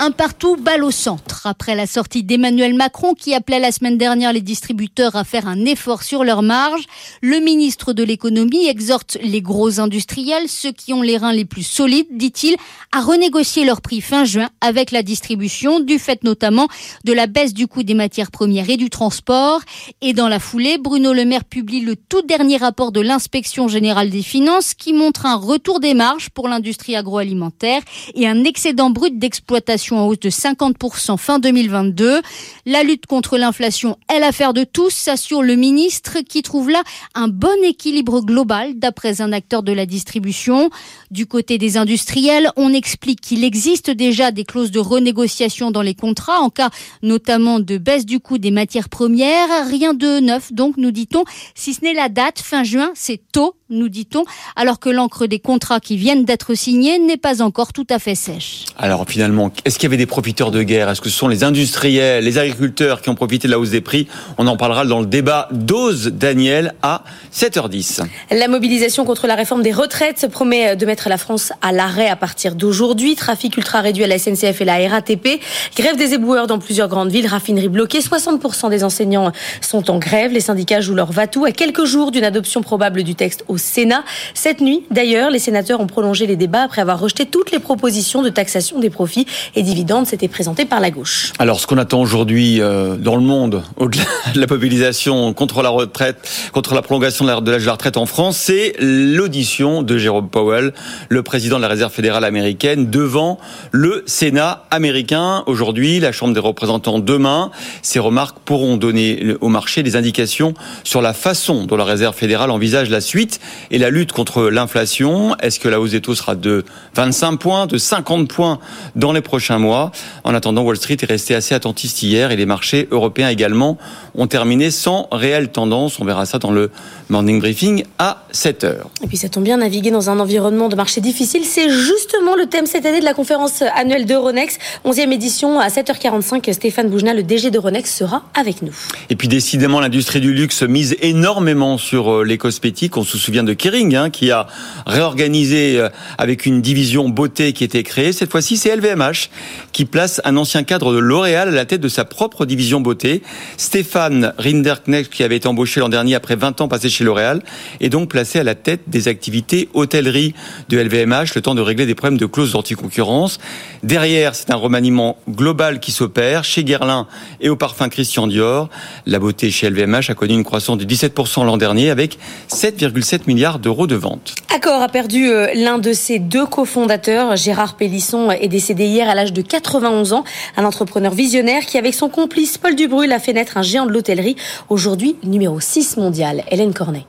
Un partout, balle au centre. Après la sortie d'Emmanuel Macron qui appelait la semaine dernière les distributeurs à faire un effort sur leurs marges, le ministre de l'économie exhorte les gros industriels, ceux qui ont les reins les plus solides, dit-il, à renégocier leurs prix fin juin avec la distribution, du fait notamment de la baisse du coût des matières premières et du transport. Et dans la foulée, Bruno Le Maire publie le tout dernier rapport de l'inspection générale des finances qui montre un retour des marges pour l'industrie agroalimentaire et un excédent brut d'exploitation en hausse de 50% fin 2022. La lutte contre l'inflation est l'affaire de tous, s'assure le ministre, qui trouve là un bon équilibre global d'après un acteur de la distribution. Du côté des industriels, on explique qu'il existe déjà des clauses de renégociation dans les contrats en cas notamment de baisse du coût des matières premières. Rien de neuf, donc, nous dit-on, si ce n'est la date, fin juin, c'est tôt, nous dit-on, alors que l'encre des contrats qui viennent d'être signés n'est pas encore tout à fait sèche. Alors finalement, est-ce qu'il y avait des profiteurs de guerre? Est-ce que ce sont les industriels, les agriculteurs qui ont profité de la hausse des prix? On en parlera dans le débat d'Ose Daniel à 7h10. La mobilisation contre la réforme des retraites se promet de mettre la France à l'arrêt à partir d'aujourd'hui. Trafic ultra réduit à la SNCF et la RATP. Grève des éboueurs dans plusieurs grandes villes. Raffinerie bloquée. 60% des enseignants sont en grève. Les syndicats jouent leur va-tout à quelques jours d'une adoption probable du texte au Sénat. Cette nuit, d'ailleurs, les sénateurs ont prolongé les débats après avoir rejeté toutes les propositions de taxation des profits et dividendes, c'était présenté par la gauche. Alors, ce qu'on attend aujourd'hui euh, dans le monde, au-delà de la mobilisation contre la retraite, contre la prolongation de l'âge de la retraite en France, c'est l'audition de Jérôme Powell, le président de la Réserve fédérale américaine, devant le Sénat américain. Aujourd'hui, la Chambre des représentants demain. Ces remarques pourront donner au marché des indications sur la façon dont la Réserve fédérale envisage la suite et la lutte contre l'inflation. Est-ce que la hausse des taux sera de 25 points, de 50 points dans les prochains mois? En attendant, Wall Street est resté assez attentiste hier et les marchés européens également ont terminé sans réelle tendance. On verra ça dans le morning briefing à 7 heures. Et puis ça tombe bien, naviguer dans un environnement de marché difficile, c'est justement le thème cette année de la conférence annuelle d'Euronext. 11e édition à 7h45. Stéphane Boujna, le DG d'Euronext, sera avec nous. Et puis décidément, l'industrie du luxe mise énormément sur euh, les cosmétiques. On se souvient de Kering hein, qui a réorganisé euh, avec une division beauté qui était créée. Cette fois-ci, c'est LVMH qui place un ancien cadre de L'Oréal à la tête de sa propre division beauté. Stéphane Rinderknecht, qui avait été embauché l'an dernier après 20 ans passé chez L'Oréal, est donc placé à la tête des activités hôtellerie de LVMH, le temps de régler des problèmes de clauses d'anticoncurrence. Derrière, c'est un remaniement global qui s'opère chez Guerlain et au parfum Christian Dior. La beauté chez LVMH a connu une croissance de 17% l'an dernier avec 7,7 milliards d'euros de ventes. Accor a perdu euh, l'un de ses deux cofondateurs. Gérard Pélisson est décédé hier à l'âge de 91 ans. Un entrepreneur visionnaire qui, avec son complice Paul Dubrul, a fait naître un géant de l'hôtellerie. Aujourd'hui, numéro 6 mondial. Hélène Cornet.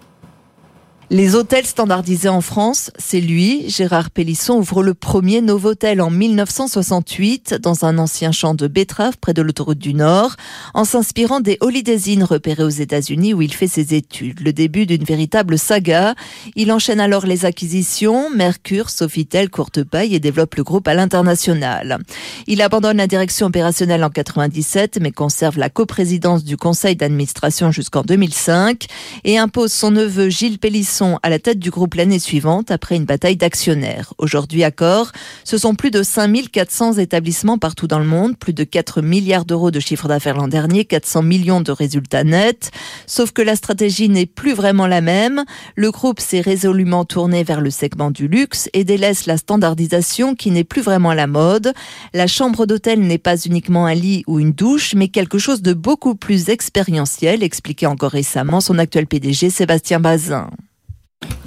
Les hôtels standardisés en France, c'est lui, Gérard Pélisson, ouvre le premier Novotel en 1968 dans un ancien champ de betteraves près de l'autoroute du Nord, en s'inspirant des Holiday Inn repérés aux États-Unis où il fait ses études. Le début d'une véritable saga. Il enchaîne alors les acquisitions, Mercure, Sofitel, Courtepaille et développe le groupe à l'international. Il abandonne la direction opérationnelle en 97 mais conserve la coprésidence du conseil d'administration jusqu'en 2005 et impose son neveu Gilles Pélisson à la tête du groupe l'année suivante après une bataille d'actionnaires. Aujourd'hui, Accor, ce sont plus de 5400 établissements partout dans le monde, plus de 4 milliards d'euros de chiffre d'affaires l'an dernier, 400 millions de résultats nets. Sauf que la stratégie n'est plus vraiment la même. Le groupe s'est résolument tourné vers le segment du luxe et délaisse la standardisation qui n'est plus vraiment la mode. La chambre d'hôtel n'est pas uniquement un lit ou une douche, mais quelque chose de beaucoup plus expérientiel, expliquait encore récemment son actuel PDG Sébastien Bazin.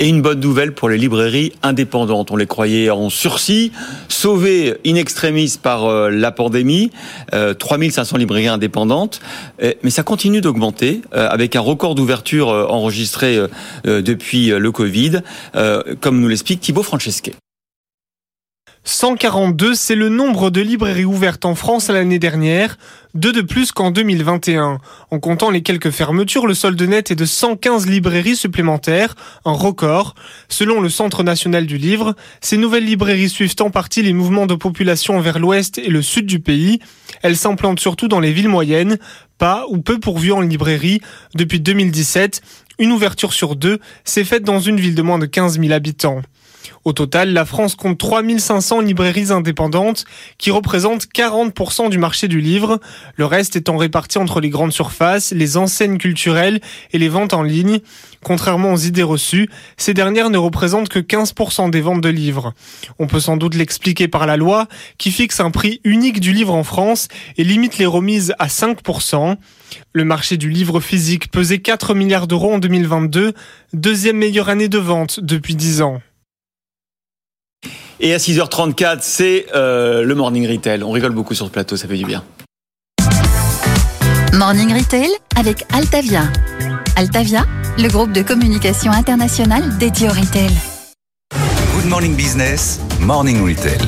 Et une bonne nouvelle pour les librairies indépendantes. On les croyait en sursis, sauvées in extremis par euh, la pandémie. 3500 euh, librairies indépendantes. mais ça continue d'augmenter euh, avec un record d'ouverture enregistré depuis le Covid, comme nous l'explique Thibaut Francesquet. 142, c'est le nombre de librairies ouvertes en France l'année dernière, deux de plus qu'en 2021. En comptant les quelques fermetures, le solde net est de 115 librairies supplémentaires, un record. Selon le Centre national du livre, ces nouvelles librairies suivent en partie les mouvements de population vers l'ouest et le sud du pays. Elles s'implantent surtout dans les villes moyennes, pas ou peu pourvues en librairie. Depuis 2017, une ouverture sur deux s'est faite dans une ville de moins de 15 000 habitants. Au total, la France compte 3500 librairies indépendantes qui représentent 40% du marché du livre, le reste étant réparti entre les grandes surfaces, les enseignes culturelles et les ventes en ligne. Contrairement aux idées reçues, ces dernières ne représentent que 15% des ventes de livres. On peut sans doute l'expliquer par la loi qui fixe un prix unique du livre en France et limite les remises à 5%. Le marché du livre physique pesait 4 milliards d'euros en 2022, deuxième meilleure année de vente depuis 10 ans. Et à 6h34, c'est euh, le Morning Retail. On rigole beaucoup sur ce plateau, ça fait du bien. Morning Retail avec Altavia. Altavia, le groupe de communication internationale dédié au retail. Good Morning Business, Morning Retail.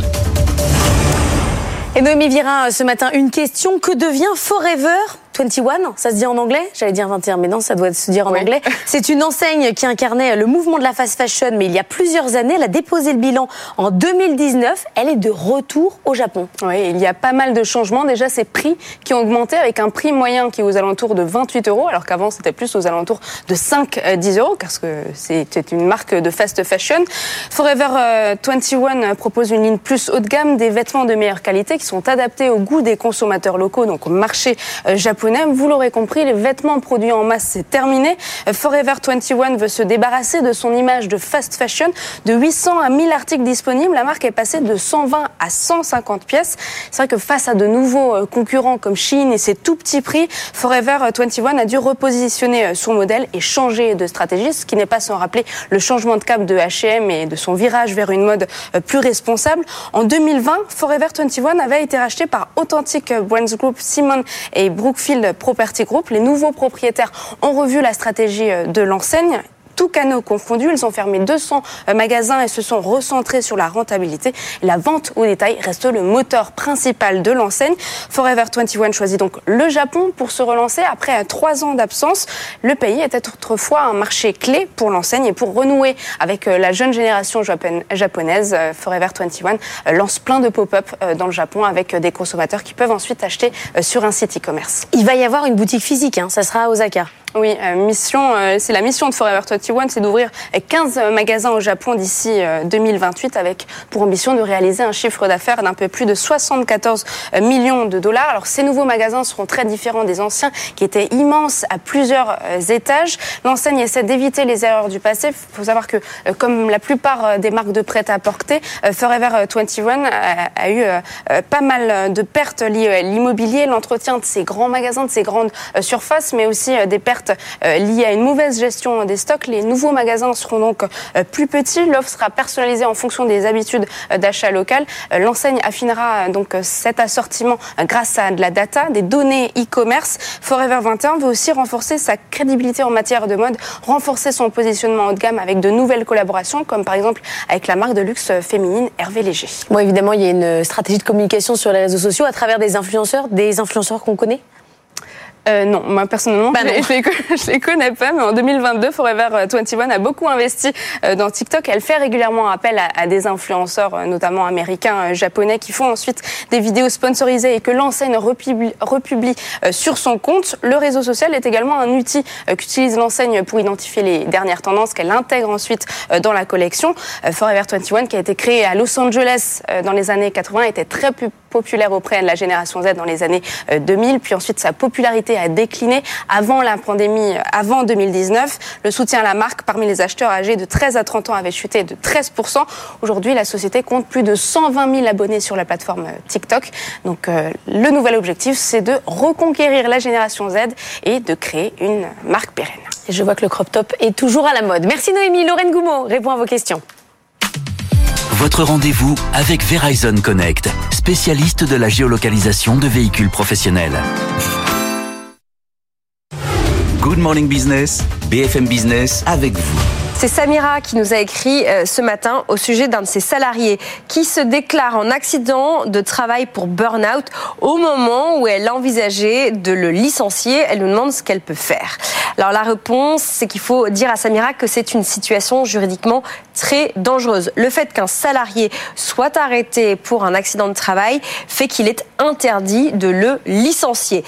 Et Noémie Vira, ce matin, une question. Que devient Forever? 21, ça se dit en anglais? J'allais dire 21, mais non, ça doit se dire en anglais. C'est une enseigne qui incarnait le mouvement de la fast fashion, mais il y a plusieurs années. Elle a déposé le bilan en 2019. Elle est de retour au Japon. Oui, il y a pas mal de changements. Déjà, ces prix qui ont augmenté avec un prix moyen qui est aux alentours de 28 euros, alors qu'avant, c'était plus aux alentours de 5-10 euh, euros, parce que c'était une marque de fast fashion. Forever 21 euh, propose une ligne plus haut de gamme, des vêtements de meilleure qualité qui sont adaptés au goût des consommateurs locaux, donc au marché euh, vous l'aurez compris, les vêtements produits en masse, c'est terminé. Forever 21 veut se débarrasser de son image de fast fashion. De 800 à 1000 articles disponibles, la marque est passée de 120 à 150 pièces. C'est vrai que face à de nouveaux euh, concurrents comme Shein et ses tout petits prix, Forever 21 a dû repositionner euh, son modèle et changer de stratégie, ce qui n'est pas sans rappeler le changement de cap de H&M et de son virage vers une mode euh, plus responsable. En 2020, Forever 21 avait été racheté par Authentic Brands Group, Simon et Brookfield Property Group. Les nouveaux propriétaires ont revu la stratégie euh, de l'enseigne tous canaux confondus. Ils ont fermé 200 euh, magasins et se sont recentrés sur la rentabilité. La vente au détail reste le moteur principal de l'enseigne. Forever 21 choisit donc le Japon pour se relancer après trois ans d'absence. Le pays était autrefois un marché clé pour l'enseigne et pour renouer avec euh, la jeune génération japonaise, Forever 21 lance plein de pop-up dans le Japon avec des consommateurs qui peuvent ensuite acheter sur un site e-commerce. Il va y avoir une boutique physique, hein. ça sera à Osaka. Oui, euh, mission, euh, c'est la mission de Forever 21, c'est d'ouvrir 15 magasins au Japon d'ici 2028 euh, avec pour ambition de réaliser un chiffre d'affaires d'un peu plus de 74 millions de dollars. Alors ces nouveaux magasins seront très différents des anciens qui étaient immenses à plusieurs étages. L'enseigne essaie d'éviter les erreurs du passé. Il faut savoir que comme la plupart des marques de prêt-à-porter, Forever 21 a, eu pas mal de pertes liées à l'immobilier, l'entretien de ces grands magasins, de ces grandes surfaces, mais aussi des pertes pertes liées à une mauvaise gestion des stocks. Les nouveaux magasins seront donc plus petits. L'offre sera personnalisée en fonction des habitudes d'achat local. L'enseigne affinera donc cet assortiment grâce à de la data, des données e-commerce. Forever 21 veut aussi renforcer sa crédibilité en matière de mode, renforcer son positionnement haut de gamme avec de nouvelles collaborations, comme par exemple avec la marque de luxe féminine Hervé Léger. Bon, évidemment, il y a une stratégie de communication sur les réseaux sociaux à travers des influenceurs, des influenceurs qu'on connaît? Euh, non, moi personnellement, bah je, ne les, connais pas, mais en 2022, Forever 21 a beaucoup investi euh, dans TikTok. Elle fait régulièrement appel à, des influenceurs, euh, notamment américains, japonais, qui font ensuite des vidéos sponsorisées et que l'enseigne republie, republie sur son compte. Le réseau social est également un outil qu'utilise l'enseigne pour identifier les dernières tendances qu'elle intègre ensuite dans la collection. Forever 21, qui a été créé à Los Angeles dans les années 80, était très populaire auprès de la génération Z dans les années 2000, puis ensuite sa popularité a décliné avant la pandémie, avant 2019. Le soutien à la marque parmi les acheteurs âgés de 13 à 30 ans avait chuté de 13%. Aujourd'hui, la société compte plus de 120 000 abonnés sur la plateforme TikTok. Donc, euh, le nouvel objectif, c'est de reconquérir la génération Z et de créer une marque pérenne. Je vois que le crop top est toujours à la mode. Merci Noémie. Lorraine Goumeau répond à vos questions. Votre rendez-vous avec Verizon Connect, spécialiste de la géolocalisation de véhicules professionnels. Good Morning Business, BFM Business avec vous. C'est Samira qui nous a écrit euh, ce matin au sujet d'un de ses salariés qui se déclare en accident de travail pour burn-out au moment où elle envisageait de le licencier. Elle nous demande ce qu'elle peut faire. Alors la réponse, c'est qu'il faut dire à Samira que c'est une situation juridiquement très dangereuse. Le fait qu'un salarié soit arrêté pour un accident de travail fait qu'il est interdit de le licencier.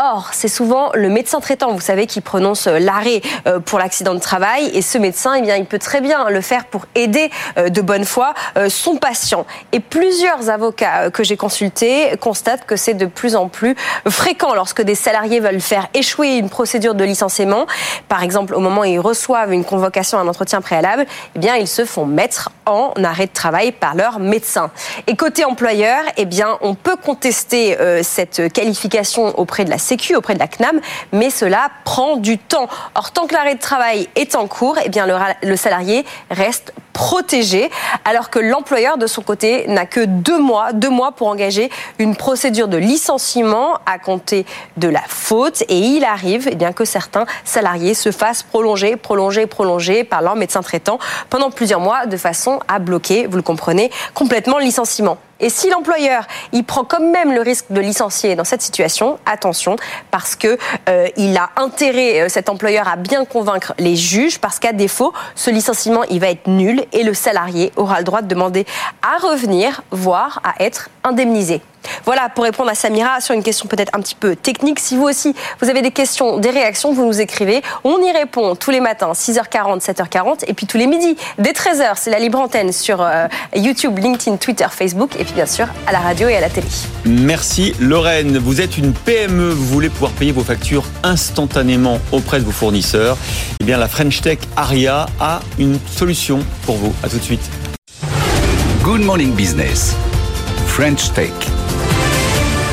Or, c'est souvent le médecin traitant, vous savez, qui prononce euh, l'arrêt euh, pour l'accident de travail. Et ce médecin, eh bien, il peut très bien le faire pour aider euh, de bonne foi son patient. Et plusieurs avocats que j'ai consultés constatent que c'est de plus en plus fréquent lorsque des salariés veulent faire échouer une procédure de licenciement. Par exemple, au moment où ils reçoivent une convocation, un entretien préalable, eh bien, ils se font mettre en arrêt de travail par leur médecin. Et côté employeur, eh bien, on peut contester cette qualification auprès de la Auprès de la CNAM, mais cela prend du temps. Or, tant que l'arrêt de travail est en cours, eh bien, le, salarié reste protégé, alors que l'employeur, de son côté, n'a que deux mois, deux mois pour engager une procédure de licenciement à compter de la faute. Et il arrive eh bien, que certains salariés se fassent prolonger, prolonger, prolonger par leur médecin traitant pendant plusieurs mois de façon à bloquer, vous le comprenez, complètement le licenciement. Et si l'employeur, il prend quand même le risque de licencier dans cette situation, attention, parce que euh, il a intérêt, euh, cet employeur, à bien convaincre les juges, parce qu'à défaut, ce licenciement, il va être nul et le salarié aura le droit de demander à revenir, voire à être indemnisé. Voilà pour répondre à Samira sur une question peut-être un petit peu technique. Si vous aussi, vous avez des questions, des réactions, vous nous écrivez. On y répond tous les matins, 6h40, 7h40, et puis tous les midis, dès 13h, c'est la libre antenne sur euh, YouTube, LinkedIn, Twitter, Facebook, et puis bien sûr à la radio et à la télé. Merci Lorraine. Vous êtes une PME, vous voulez pouvoir payer vos factures instantanément auprès de vos fournisseurs. Eh bien, la French Tech Aria a une solution pour vous. À tout de suite. Good Morning Business. French Tech.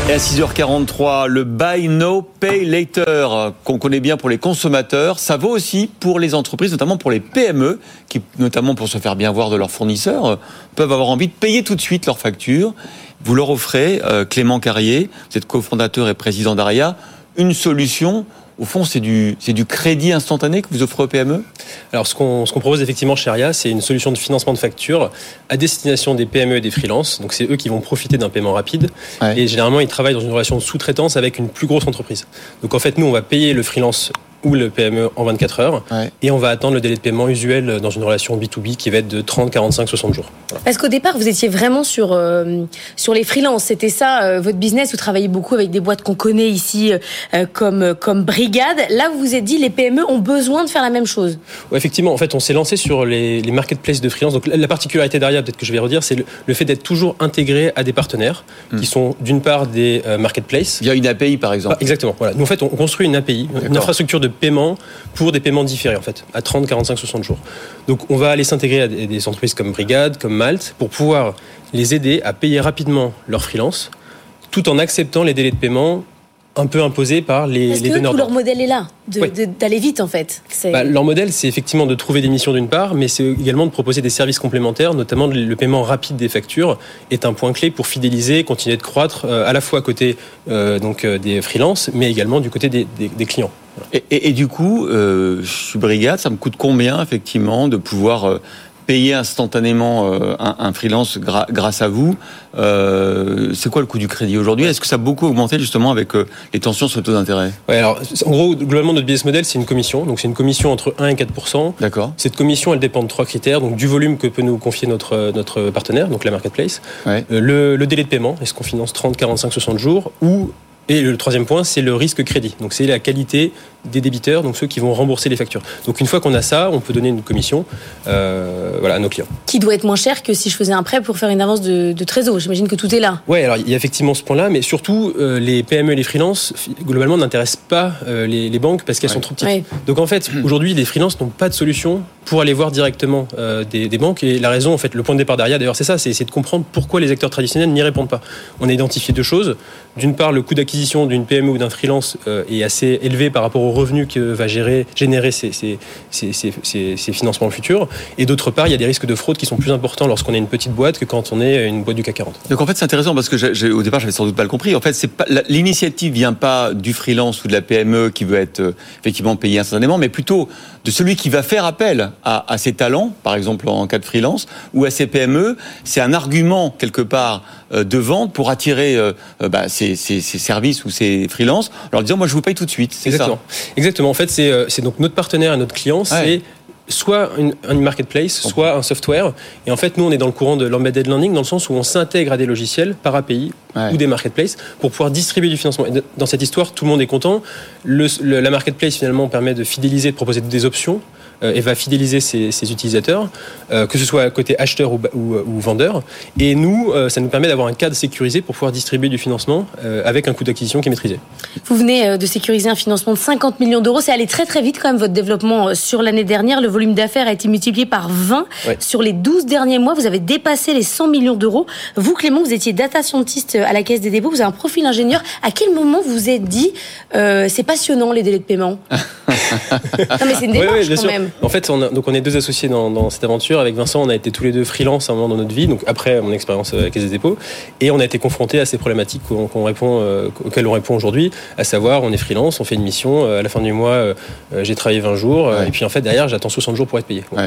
Et à 6h43, le Buy No Pay Later, qu'on connaît bien pour les consommateurs, ça vaut aussi pour les entreprises, notamment pour les PME, qui, notamment pour se faire bien voir de leurs fournisseurs, peuvent avoir envie de payer tout de suite leurs factures. Vous leur offrez, euh, Clément Carrier, vous êtes cofondateur et président d'ARIA, une solution au fond, c'est du, du crédit instantané que vous offrez aux PME Alors, ce qu'on propose effectivement chez ARIA, c'est une solution de financement de factures à destination des PME et des freelances. Donc, c'est eux qui vont profiter d'un paiement rapide. Et généralement, ils travaillent dans une relation de sous-traitance avec une plus grosse entreprise. Donc, en fait, nous, on va payer le freelance ou le PME en 24 heures. Et on va attendre le délai de paiement usuel dans une relation B2B qui va être de 30, 45, 60 jours. Parce qu'au départ, vous étiez vraiment sur, euh, sur les freelances. C'était ça, euh, votre business. Vous travaillez beaucoup avec des boîtes qu'on connaît ici, euh, comme, comme Brigade. Là, vous vous êtes dit, les PME ont besoin de faire la même chose. Oui, effectivement. En fait, on s'est lancé sur les, les marketplaces de freelance. Donc, la particularité derrière, peut-être que je vais redire, c'est le, fait d'être toujours intégré à des partenaires qui hmm. sont d'une part des marketplaces. Il y a une API, par exemple. exactement. Voilà. Nous, en fait, on construit une API, une infrastructure de paiement pour des paiements différés, en fait, à 30, 45, 60 jours. Donc, on va aller s'intégrer à des entreprises comme Brigade, comme Malte, pour pouvoir les aider à payer rapidement leurs freelance, tout en acceptant les délais de paiement un peu imposés par les, Parce les que donneurs tout leur modèle est là, Oui. d'aller vite en fait. Bah, leur modèle, c'est effectivement de trouver des missions d'une part, mais c'est également de proposer des services complémentaires, notamment le paiement rapide des factures est un point clé pour fidéliser, continuer de croître, euh, à la fois à côté euh, donc euh, des freelances, mais également du côté des, des- des clients. Et, et- et du coup, euh, je suis brigade, ça me coûte combien effectivement de pouvoir euh, payer instantanément euh, un, un freelance gra- grâce à vous euh, C'est quoi le coût du crédit aujourd'hui? Est-ce que ça a beaucoup augmenté justement avec euh, les tensions sur le taux d'intérêt? Ouais, alors, en gros, globalement, notre business model, c'est une commission. Donc, c'est une commission entre 1 et 4% D'accord. Cette commission, elle dépend de trois critères. Donc, du volume que peut nous confier notre, notre partenaire, donc la marketplace. Ouais. Le, le délai de paiement, est-ce qu'on finance 30, 45, 60 jours ou et le troisième point, c'est le risque crédit. Donc, c'est la qualité des débiteurs, donc ceux qui vont rembourser les factures. Donc, une fois qu'on a ça, on peut donner une commission euh, voilà, à nos clients. Qui doit être moins cher que si je faisais un prêt pour faire une avance de, de trésor. J'imagine que tout est là. Ouais, alors il y a effectivement ce point-là, mais surtout euh, les PME et les freelances globalement n'intéressent pas euh, les, les banques parce qu'elles sont trop petites. Ouais. Donc en fait, aujourd'hui, les freelances n'ont pas de solution pour aller voir directement euh, des, des banques. Et la raison, en fait, le point de départ derrière, d'ailleurs, c'est ça, c'est essayer de comprendre pourquoi les acteurs traditionnels n'y répondent pas. On a identifié deux choses. D'une part, le coût d'acquisition d'une PME ou d'un freelance euh, est assez élevé par rapport aux revenus que va gérer, générer ces, financements futurs. Et d'autre part, il y a des risques de fraude qui sont plus importants lorsqu'on est une petite boîte que quand on est une boîte du CAC 40. Donc en fait c'est intéressant parce que j'ai- j'ai- au départ j'avais sans doute pas le compris. En fait l'initiative vient pas du freelance ou de la PME qui veut être euh, effectivement payé instantanément, mais plutôt de celui qui va faire appel à, à ses talents, par exemple en cas de freelance, ou à ses PME. C'est un argument quelque part euh, de vente pour attirer euh, euh, bah, ces services ou ces freelances, en leur disant moi je vous paye tout de suite. C'est ça. Exactement. Exactement. En fait, c'est euh, c'est donc notre partenaire et notre client, c'est soit une, une marketplace, soit un software. Et en fait, nous, on est dans le courant de l'embedded learning, dans le sens où on s'intègre à des logiciels par API ou des marketplaces pour pouvoir distribuer du financement. Et dans cette histoire, tout le monde est content. Le- le- la marketplace, finalement, permet de fidéliser, de proposer des options et va fidéliser ses, ses utilisateurs, euh, que ce soit côté acheteur ou, ou vendeur. Et nous, euh, ça nous permet d'avoir un cadre sécurisé pour pouvoir distribuer du financement euh, avec un coût d'acquisition qui est maîtrisé. Vous venez euh, de sécuriser un financement de 50 millions d'euros. C'est allé très très vite quand même votre développement euh, sur l'année dernière. Le volume d'affaires a été multiplié par 20. Ouais. Sur les 12 derniers mois, vous avez dépassé les 100 millions d'euros. Vous, Clément, vous étiez data scientist euh, à la Caisse des dépôts. Vous avez un profil ingénieur. À quel moment vous vous êtes dit, euh, c'est passionnant les délais de paiement? Non mais c'est une Oui, démarche oui, bien quand sûr. même. En fait, on a- donc on est deux associés dans, dans cette aventure. Avec Vincent, on a été tous les deux freelance à un moment dans notre vie, donc après mon expérience Caisse des dépôts, et on a été confrontés à ces problématiques qu'on qu'on répond, euh, auxquelles on répond aujourd'hui, à savoir, on est freelance, on fait une mission, euh, à la fin du mois, euh, j'ai travaillé 20 jours, euh, et puis en fait derrière, j'attends 60 jours pour être payé. Bon.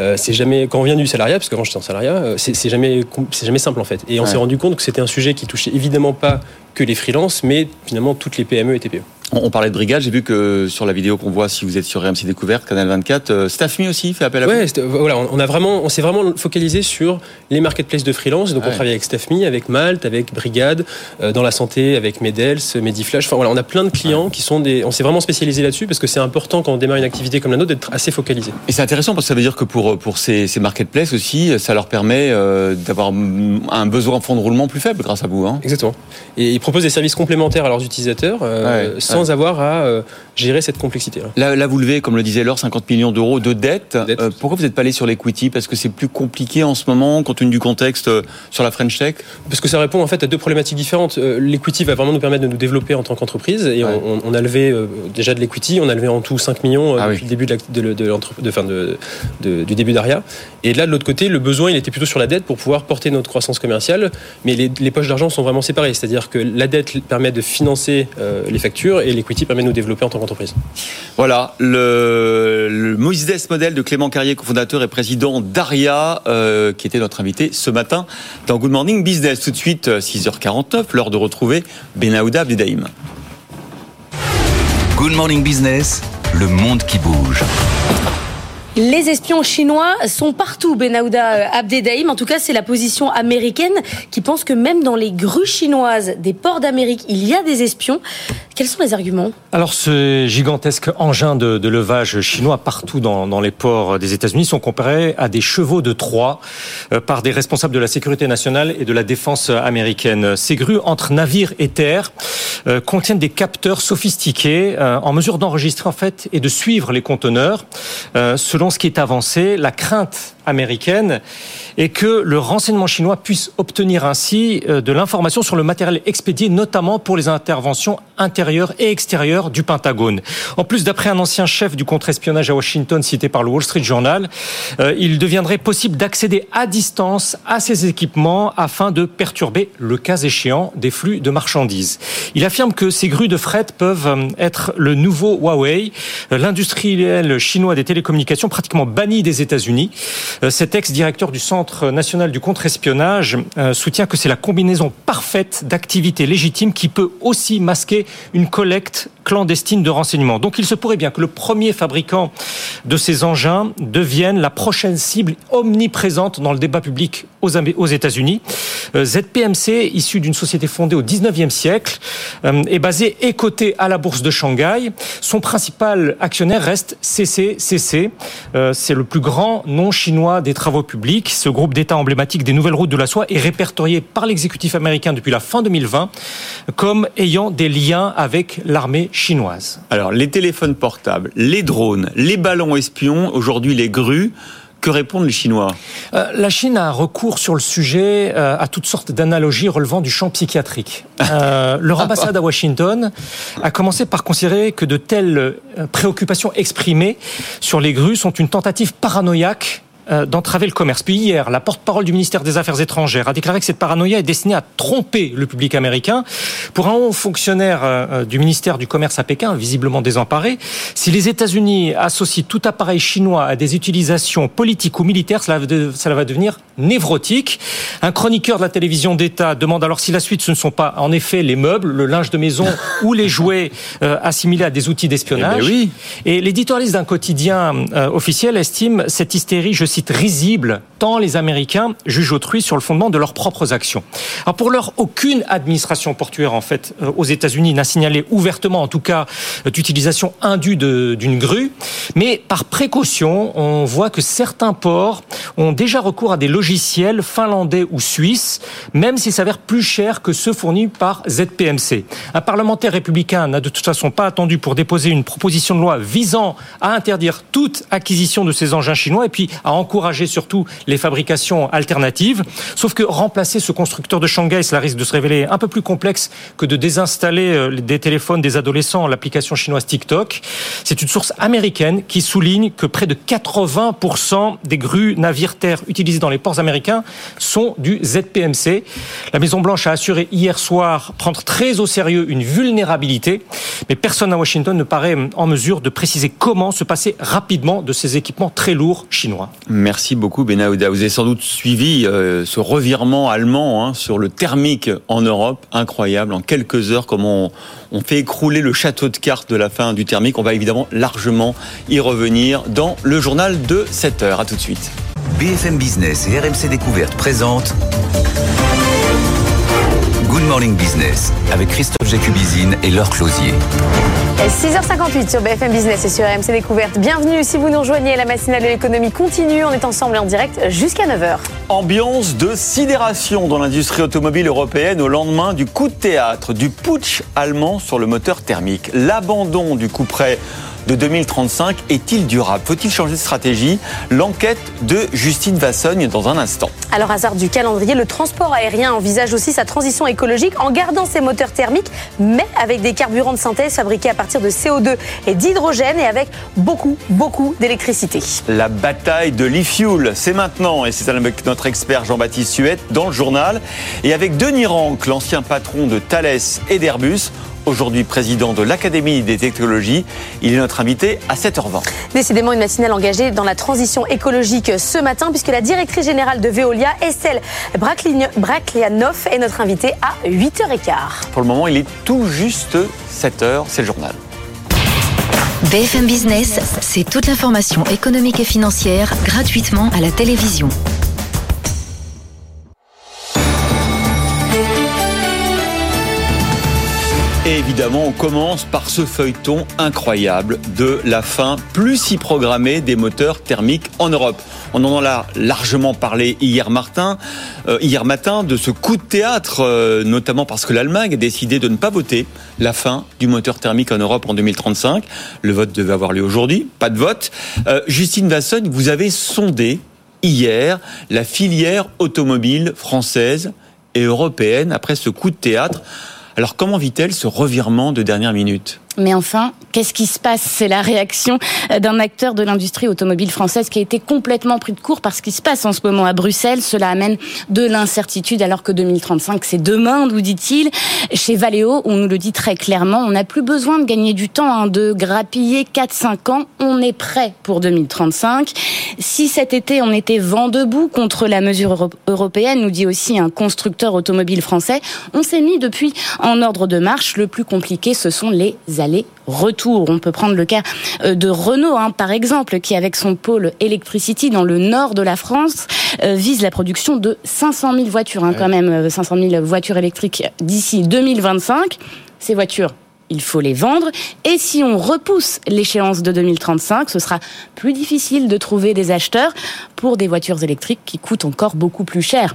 Euh, c'est jamais quand on vient du salariat, parce qu'avant j'étais en salariat, c'est c'est jamais c'est jamais simple en fait. Et on Ouais. s'est rendu compte que c'était un sujet qui touchait évidemment pas que les freelances, mais finalement toutes les PME et TPE. On, on parlait de brigade, j'ai vu que sur la vidéo qu'on voit, si vous êtes sur RMC Découverte, Canal 24, euh, Staffme aussi fait appel à vous. Ouais, c'était- voilà, on on a vraiment, on s'est vraiment focalisé sur les marketplaces de freelance. Donc, on travaille avec Staffme, avec Malte, avec Brigade, euh, dans la santé, avec Medels, Mediflash. Enfin, voilà, on a plein de clients qui sont des. On s'est vraiment spécialisé là-dessus parce que c'est important quand on démarre une activité comme la nôtre d'être assez focalisé. Et c'est intéressant parce que ça veut dire que pour, pour ces, ces marketplaces aussi, ça leur permet euh, d'avoir un besoin en fonds de roulement plus faible grâce à vous. Hein. Exactement. Et ils proposent des services complémentaires à leurs utilisateurs euh, Ouais, avoir à euh, gérer cette complexité. Là, là, vous levez, comme le disait Laure, 50 millions d'euros de dettes. Euh, pourquoi vous n'êtes pas allé sur l'equity? Parce que c'est plus compliqué en ce moment, compte tenu du contexte euh, sur la French Tech? Parce que ça répond en fait à deux problématiques différentes. Euh, L'equity va vraiment nous permettre de nous développer en tant qu'entreprise. Et on, on- on a levé euh, déjà de l'equity, on a levé en tout 5 millions euh, Ah depuis le début de, la- de, de l'entre- de- enfin, de- de- du début d'Aria. Et là de l'autre côté, le besoin il était plutôt sur la dette pour pouvoir porter notre croissance commerciale, mais les, les poches d'argent sont vraiment séparées, c'est-à-dire que la dette permet de financer euh, les factures et l'equity permet de nous développer en tant Voilà, le, le Moïse modèle de Clément Carrier, cofondateur et président d'Aria, euh, qui était notre invité ce matin dans Good Morning Business. Tout de suite, euh, 6h49, l'heure de retrouver Benaouda Abdedaïm. Good Morning Business, le monde qui bouge. Les espions chinois sont partout, Benahouda euh, Abdedaïm. En tout cas, c'est la position américaine qui pense que même dans les grues chinoises des ports d'Amérique, il y a des espions. Quels sont les arguments Alors, ce gigantesque engin de, levage chinois partout dans, les ports des États-Unis sont comparés à des chevaux de Troie euh, par des responsables de la sécurité nationale et de la défense américaine. Ces grues entre navires et terre euh, contiennent des capteurs sophistiqués en mesure d'enregistrer en fait et de suivre les conteneurs. Selon ce qui est avancé, la crainte américaine et que le renseignement chinois puisse obtenir ainsi euh, de l'information sur le matériel expédié, notamment pour les interventions intérieures et extérieures du Pentagone. En plus, d'après un ancien chef du contre-espionnage à Washington cité par le Wall Street Journal, euh, il deviendrait possible d'accéder à distance à ces équipements afin de perturber, le cas échéant, des flux de marchandises. Il affirme que ces grues de fret peuvent euh, être le nouveau Huawei, l'industriel chinois des télécommunications pratiquement banni des États-Unis. Cet ex-directeur du centre national du contre-espionnage euh, soutient que c'est la combinaison parfaite d'activités légitimes qui peut aussi masquer une collecte clandestine de renseignements. Donc il se pourrait bien que le premier fabricant de ces engins devienne la prochaine cible omniprésente dans le débat public aux États-Unis. Euh, ZPMC, issu d'une société fondée au 19e siècle, euh, est basé et coté à la bourse de Shanghai. Son principal actionnaire reste CCCC. C'est le plus grand nom chinois des travaux publics. Ce groupe d'État emblématique des nouvelles routes de la soie est répertorié par l'exécutif américain depuis la fin 2020 comme ayant des liens avec l'armée chinoise. Alors, les téléphones portables, les drones, les ballons espions, aujourd'hui les grues, que répondent les Chinois? Euh, La Chine a recours sur le sujet euh, à toutes sortes d'analogies relevant du champ psychiatrique. Euh, leur ambassade à Washington a commencé par considérer que de telles préoccupations exprimées sur les grues sont une tentative paranoïaque d'entraver le commerce. Puis hier, la porte-parole du ministère des Affaires étrangères a déclaré que cette paranoïa est destinée à tromper le public américain. Pour un haut fonctionnaire euh, euh, du ministère du Commerce à Pékin, visiblement désemparé, si les États-Unis associent tout appareil chinois à des utilisations politiques ou militaires, cela va devenir névrotique. Un chroniqueur de la télévision d'État demande alors si la suite ce ne sont pas en effet les meubles, le linge de maison ou les jouets assimilés à des outils d'espionnage. Eh ben oui. Et l'éditorialiste d'un quotidien officiel estime cette hystérie, je risible tant les Américains jugent autrui sur le fondement de leurs propres actions. Alors pour l'heure, aucune administration portuaire en fait euh, aux États-Unis n'a signalé ouvertement, en tout cas, euh, d'utilisation indue d'une grue, mais par précaution, on voit que certains ports ont déjà recours à des logiciels finlandais ou suisses, même s'ils s'avèrent plus chers que ceux fournis par ZPMC. Un parlementaire républicain n'a de toute façon pas attendu pour déposer une proposition de loi visant à interdire toute acquisition de ces engins chinois et puis à encourager surtout les fabrications alternatives. Sauf que remplacer ce constructeur de Shanghai, cela risque de se révéler un peu plus complexe que de désinstaller euh, des téléphones des adolescents l'application chinoise TikTok. C'est une source américaine qui souligne que près de 80% des grues navires-terre utilisées dans les ports américains sont du ZPMC. La Maison-Blanche a assuré hier soir prendre très au sérieux une vulnérabilité, mais personne à Washington ne paraît en mesure de préciser comment se passer rapidement de ces équipements très lourds chinois. Merci beaucoup Benahouda. Vous avez sans doute suivi euh, ce revirement allemand hein, sur le thermique en Europe, incroyable. En quelques heures, comment on, fait écrouler le château de cartes de la fin du thermique. On va évidemment largement y revenir dans le journal de 7 heures. À tout de suite. BFM Business et RMC Découverte présentent Good Morning Business avec Christophe Jacubizine et Laure Closier. 6h58 sur BFM Business et sur RMC Découverte. Bienvenue si vous nous rejoignez. La matinale de l'économie continue. On est ensemble en direct jusqu'à 9h. Ambiance de sidération dans l'industrie automobile européenne au lendemain du coup de théâtre du putsch allemand sur le moteur thermique. L'abandon du coup près de 2035 est-il durable? Faut-il changer de stratégie? L'enquête de Justine Vassogne dans un instant. Alors, hasard du calendrier, le transport aérien envisage aussi sa transition écologique en gardant ses moteurs thermiques, mais avec des carburants de synthèse fabriqués à partir de CO2 et d'hydrogène et avec beaucoup, beaucoup d'électricité. La bataille de l'e-fuel, c'est maintenant, et c'est avec notre expert Jean-Baptiste Suette dans le journal, et avec Denis Rank, l'ancien patron de Thales et d'Airbus aujourd'hui président de l'Académie des technologies. Il est notre invité à 7h20. Décidément une matinale engagée dans la transition écologique ce matin puisque la directrice générale de Veolia, Estelle Braclianoff, est notre invitée à 8h15. Pour le moment, il est tout juste 7h, c'est le journal. BFM Business, c'est toute l'information économique et financière gratuitement à la télévision. Et évidemment, on commence par ce feuilleton incroyable de la fin plus si programmée des moteurs thermiques en Europe. On en a largement parlé hier matin, euh, hier matin de ce coup de théâtre, euh, notamment parce que l'Allemagne a décidé de ne pas voter la fin du moteur thermique en Europe en 2035. Le vote devait avoir lieu aujourd'hui, pas de vote. Euh, Justine Vassogne, vous avez sondé hier la filière automobile française et européenne après ce coup de théâtre. Alors comment vit-elle ce revirement de dernière minute? Mais enfin, qu'est-ce qui se passe? C'est la réaction d'un acteur de l'industrie automobile française qui a été complètement pris de court par ce qui se passe en ce moment à Bruxelles. Cela amène de l'incertitude alors que 2035 c'est demain, nous dit-il. Chez Valeo, on nous le dit très clairement, on n'a plus besoin de gagner du temps, hein, de grappiller 4-5 ans. On est prêt pour 2035. Si cet été on était vent debout contre la mesure européenne, nous dit aussi un constructeur automobile français, on s'est mis depuis en ordre de marche. Le plus compliqué, ce sont les aller-retour. On peut prendre le cas euh, de Renault, hein, par exemple, qui avec son pôle Electricity dans le nord de la France euh, vise la production de 500 000 voitures, hein, quand même, 500 euh, 000 voitures électriques d'ici 2025. Ces voitures il faut les vendre. Et si on repousse l'échéance de 2035, ce sera plus difficile de trouver des acheteurs pour des voitures électriques qui coûtent encore beaucoup plus cher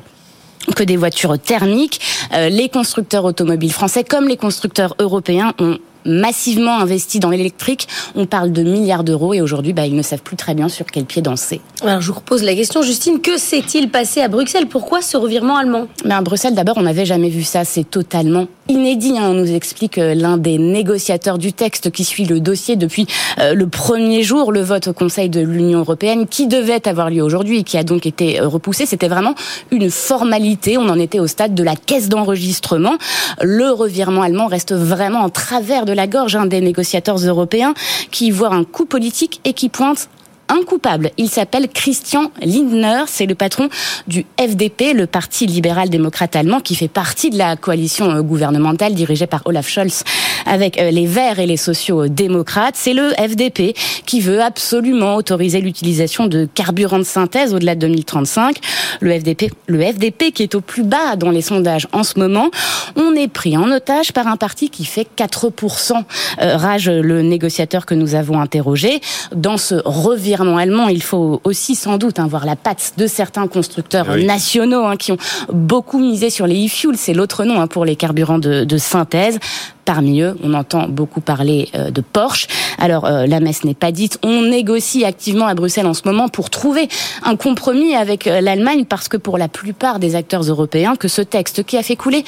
que des voitures thermiques. les constructeurs automobiles français comme les constructeurs européens ont massivement investi dans l'électrique. On parle de milliards d'euros et aujourd'hui, bah, ils ne savent plus très bien sur quel pied danser. Alors, je vous repose la question, Justine, que s'est-il passé à Bruxelles? Pourquoi ce revirement allemand? Mais à Bruxelles, d'abord, on n'avait jamais vu ça. C'est totalement inédit. Hein. On nous explique euh, l'un des négociateurs du texte qui suit le dossier depuis euh, le premier jour, le vote au Conseil de l'Union européenne, qui devait avoir lieu aujourd'hui et qui a donc été euh, repoussé. C'était vraiment une formalité. On en était au stade de la caisse d'enregistrement. Le revirement allemand reste vraiment en travers de la gorge hein, des négociateurs européens qui voient un coup politique et qui pointent un coupable. Il s'appelle Christian Lindner, c'est le patron du FDP, le Parti libéral-démocrate allemand, qui fait partie de la coalition euh, gouvernementale dirigée par Olaf Scholz avec euh, les Verts et les sociaux-démocrates. C'est le FDP qui veut absolument autoriser l'utilisation de carburants de synthèse au-delà de 2035. Le FDP, le FDP qui est au plus bas dans les sondages en ce moment. On est pris en otage par un parti qui fait 4%, euh, rage le négociateur que nous avons interrogé. Dans ce revirement allemand, il faut aussi sans doute hein, voir la patte de certains constructeurs nationaux hein, qui ont beaucoup misé sur les e-fuels, c'est l'autre nom hein, pour les carburants de, synthèse. Parmi eux, on entend beaucoup parler euh, de Porsche. Alors euh, la messe n'est pas dite. On négocie activement à Bruxelles en ce moment pour trouver un compromis avec euh, l'Allemagne parce que pour la plupart des acteurs européens, que ce texte qui a fait couler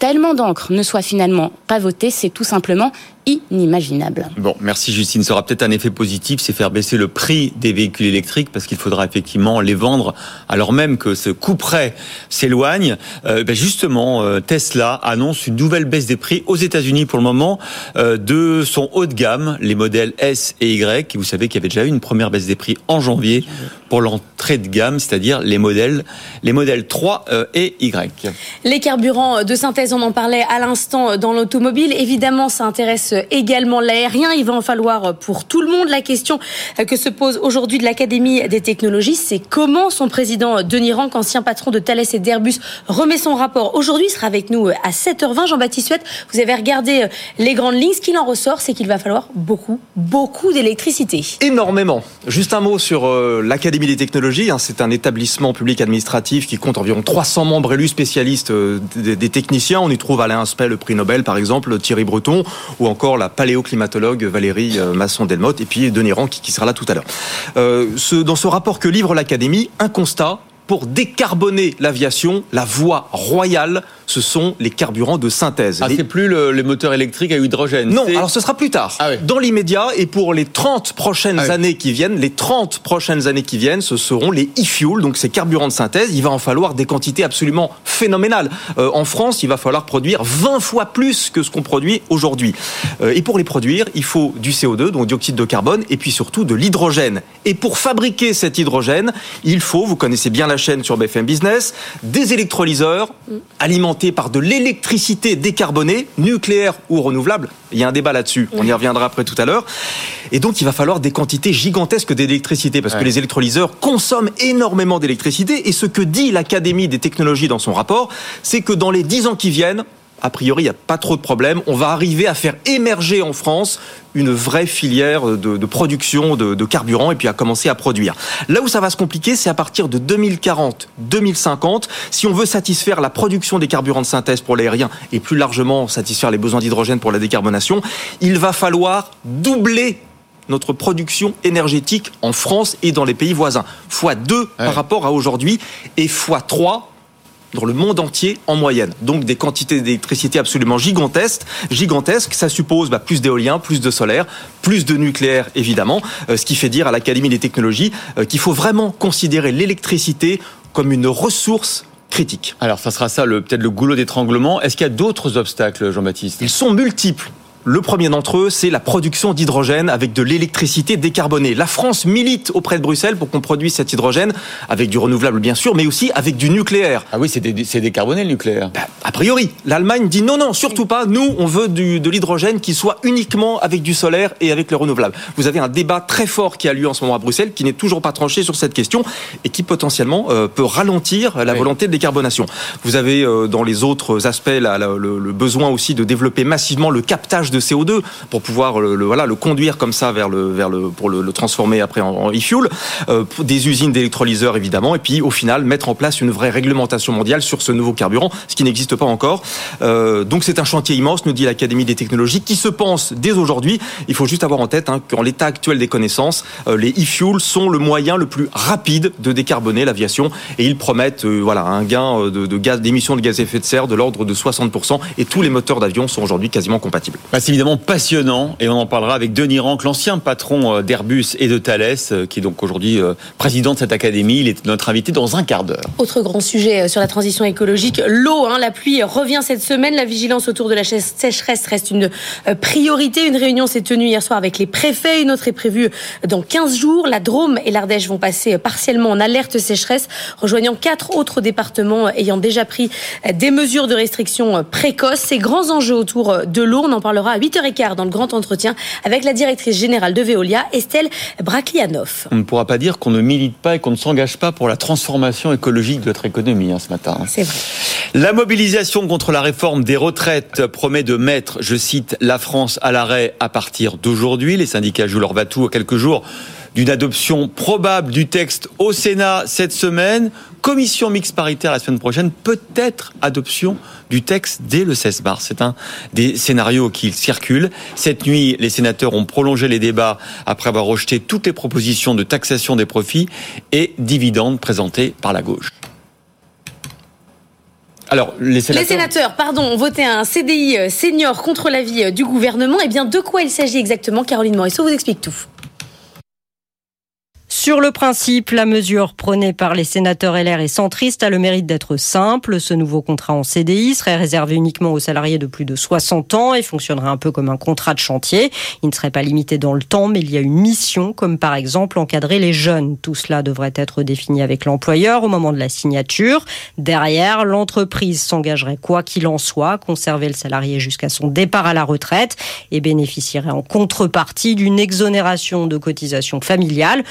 tellement d'encre ne soit finalement pas voté, c'est tout simplement inimaginable. Bon, merci Justine. Ça aura peut-être un effet positif, c'est faire baisser le prix des véhicules électriques parce qu'il faudra effectivement les vendre alors même que ce coup près s'éloigne. Euh, ben justement, euh, Tesla annonce une nouvelle baisse des prix aux États-Unis pour le moment euh, de son haut de gamme, les modèles S et Y. Vous savez qu'il y avait déjà eu une première baisse des prix en janvier pour l'entrée de gamme, c'est-à-dire les modèles, les modèles 3 et Y. Les carburants de synthèse, on en parlait à l'instant dans l'automobile. Évidemment, ça intéresse également l'aérien. Il va en falloir pour tout le monde. La question que se pose aujourd'hui de l'Académie des technologies, c'est comment son président Denis Rank, ancien patron de Thales et d'Airbus, remet son rapport. Aujourd'hui, il sera avec nous à 7h20. Jean-Baptiste Suette, vous avez regardé les grandes lignes. Ce qu'il en ressort, c'est qu'il va falloir beaucoup, beaucoup d'électricité. Énormément. Juste un mot sur euh, l'Académie des technologies. Hein. C'est un établissement public administratif qui compte environ 300 membres élus spécialistes euh, des techniciens. On y trouve Alain Aspect, le prix Nobel, par exemple, Thierry Breton, ou encore la paléoclimatologue Valérie euh, Masson-Delmotte, et puis Denis Rand qui, sera là tout à l'heure. Euh, dans ce rapport que livre l'Académie, un constat pour décarboner l'aviation, la voie royale, ce sont les carburants de synthèse. Ah, c'est plus le, les moteurs électriques à hydrogène Non, alors ce sera plus tard. Ah Dans l'immédiat et pour les 30 prochaines ah années qui viennent, les 30 prochaines années qui viennent, ce seront les e-fuels, donc ces carburants de synthèse. Il va en falloir des quantités absolument phénoménales. Euh, en France, il va falloir produire 20 fois plus que ce qu'on produit aujourd'hui. Euh, et pour les produire, il faut du CO2, donc dioxyde de carbone, et puis surtout de l'hydrogène. Et pour fabriquer cet hydrogène, il faut, vous connaissez bien la chaîne sur BFM Business, des électrolyseurs mm. alimentés par de l'électricité décarbonée, nucléaire ou renouvelable. Il y a un débat là-dessus, on y reviendra après tout à l'heure. Et donc il va falloir des quantités gigantesques d'électricité, parce que les électrolyseurs consomment énormément d'électricité. Et ce que dit l'Académie des technologies dans son rapport, c'est que dans les dix ans qui viennent, a priori, il n'y a pas trop de problèmes. On va arriver à faire émerger en France une vraie filière de, production de, de, carburant et puis à commencer à produire. Là où ça va se compliquer, c'est à partir de 2040-2050. Si on veut satisfaire la production des carburants de synthèse pour l'aérien et plus largement satisfaire les besoins d'hydrogène pour la décarbonation, il va falloir doubler notre production énergétique en France et dans les pays voisins. Fois 2 par rapport à aujourd'hui et fois 3 dans le monde entier en moyenne. Donc des quantités d'électricité absolument gigantesques. Gigantesques, ça suppose bah, plus d'éolien, plus de solaire, plus de nucléaire évidemment, euh, ce qui fait dire à l'Académie des technologies euh, qu'il faut vraiment considérer l'électricité comme une ressource critique. Alors ça sera ça peut-être le goulot d'étranglement. Est-ce qu'il y a d'autres obstacles, Jean-Baptiste? Ils sont multiples. Le premier d'entre eux, c'est la production d'hydrogène avec de l'électricité décarbonée. La France milite auprès de Bruxelles pour qu'on produise cet hydrogène avec du renouvelable bien sûr, mais aussi avec du nucléaire. Ah oui, c'est décarboné le nucléaire. Bah, a priori, l'Allemagne dit non, non, surtout pas. Nous, on veut du, de l'hydrogène qui soit uniquement avec du solaire et avec le renouvelable. Vous avez un débat très fort qui a lieu en ce moment à Bruxelles, qui n'est toujours pas tranché sur cette question et qui potentiellement euh, peut ralentir la volonté de décarbonation. Vous avez euh, dans les autres aspects là, le, le besoin aussi de développer massivement le captage de CO2 pour pouvoir le, voilà, le conduire comme ça vers le, vers le, pour le, transformer après en, e-fuel, euh, des usines d'électrolyseurs évidemment, et puis au final mettre en place une vraie réglementation mondiale sur ce nouveau carburant, ce qui n'existe pas encore. Euh, donc c'est un chantier immense, nous dit l'Académie des technologies, qui se pense dès aujourd'hui. Il faut juste avoir en tête hein, qu'en l'état actuel des connaissances, euh, les e-fuels sont le moyen le plus rapide de décarboner l'aviation, et ils promettent euh, voilà un gain de, de gaz d'émissions de gaz à effet de serre de l'ordre de 60%, et tous les moteurs d'avion sont aujourd'hui quasiment compatibles évidemment passionnant et on en parlera avec Denis Rank, l'ancien patron euh, d'Airbus et de Thales, euh, qui est donc aujourd'hui euh, président de cette académie. Il est notre invité dans un quart d'heure. Autre grand sujet sur la transition écologique, l'eau. Hein, la pluie revient cette semaine. La vigilance autour de la sécheresse reste une priorité. Une réunion s'est tenue hier soir avec les préfets. Une autre est prévue dans 15 jours. La Drôme et l'Ardèche vont passer partiellement en alerte sécheresse, rejoignant quatre autres départements ayant déjà pris des mesures de restriction précoces. Ces grands enjeux autour de l'eau, on en parlera à 8h15 dans le grand entretien avec la directrice générale de Veolia, Estelle Braklianov. On ne pourra pas dire qu'on ne milite pas et qu'on ne s'engage pas pour la transformation écologique de notre économie hein, ce matin. C'est vrai. La mobilisation contre la réforme des retraites promet de mettre, je cite, la France à l'arrêt à partir d'aujourd'hui. Les syndicats jouent leur batou à quelques jours d'une adoption probable du texte au Sénat cette semaine, commission mixte paritaire la semaine prochaine, peut-être adoption du texte dès le 16 mars. C'est un des scénarios qui circulent. Cette nuit, les sénateurs ont prolongé les débats après avoir rejeté toutes les propositions de taxation des profits et dividendes présentées par la gauche. Alors, les sénateurs... les sénateurs... pardon, ont voté un CDI euh, senior contre l'avis euh, du gouvernement. Eh bien, de quoi il s'agit exactement Caroline Morisseau vous explique tout. Sur le principe, la mesure prônée par les sénateurs LR et centristes a le mérite d'être simple. Ce nouveau contrat en CDI serait réservé uniquement aux salariés de plus de 60 ans et fonctionnerait un peu comme un contrat de chantier. Il ne serait pas limité dans le temps, mais il y a une mission, comme par exemple encadrer les jeunes. Tout cela devrait être défini avec l'employeur au moment de la signature. Derrière, l'entreprise s'engagerait quoi qu'il en soit, conserver le salarié jusqu'à son départ à la retraite et bénéficierait en contrepartie d'une exonération de cotisation familiale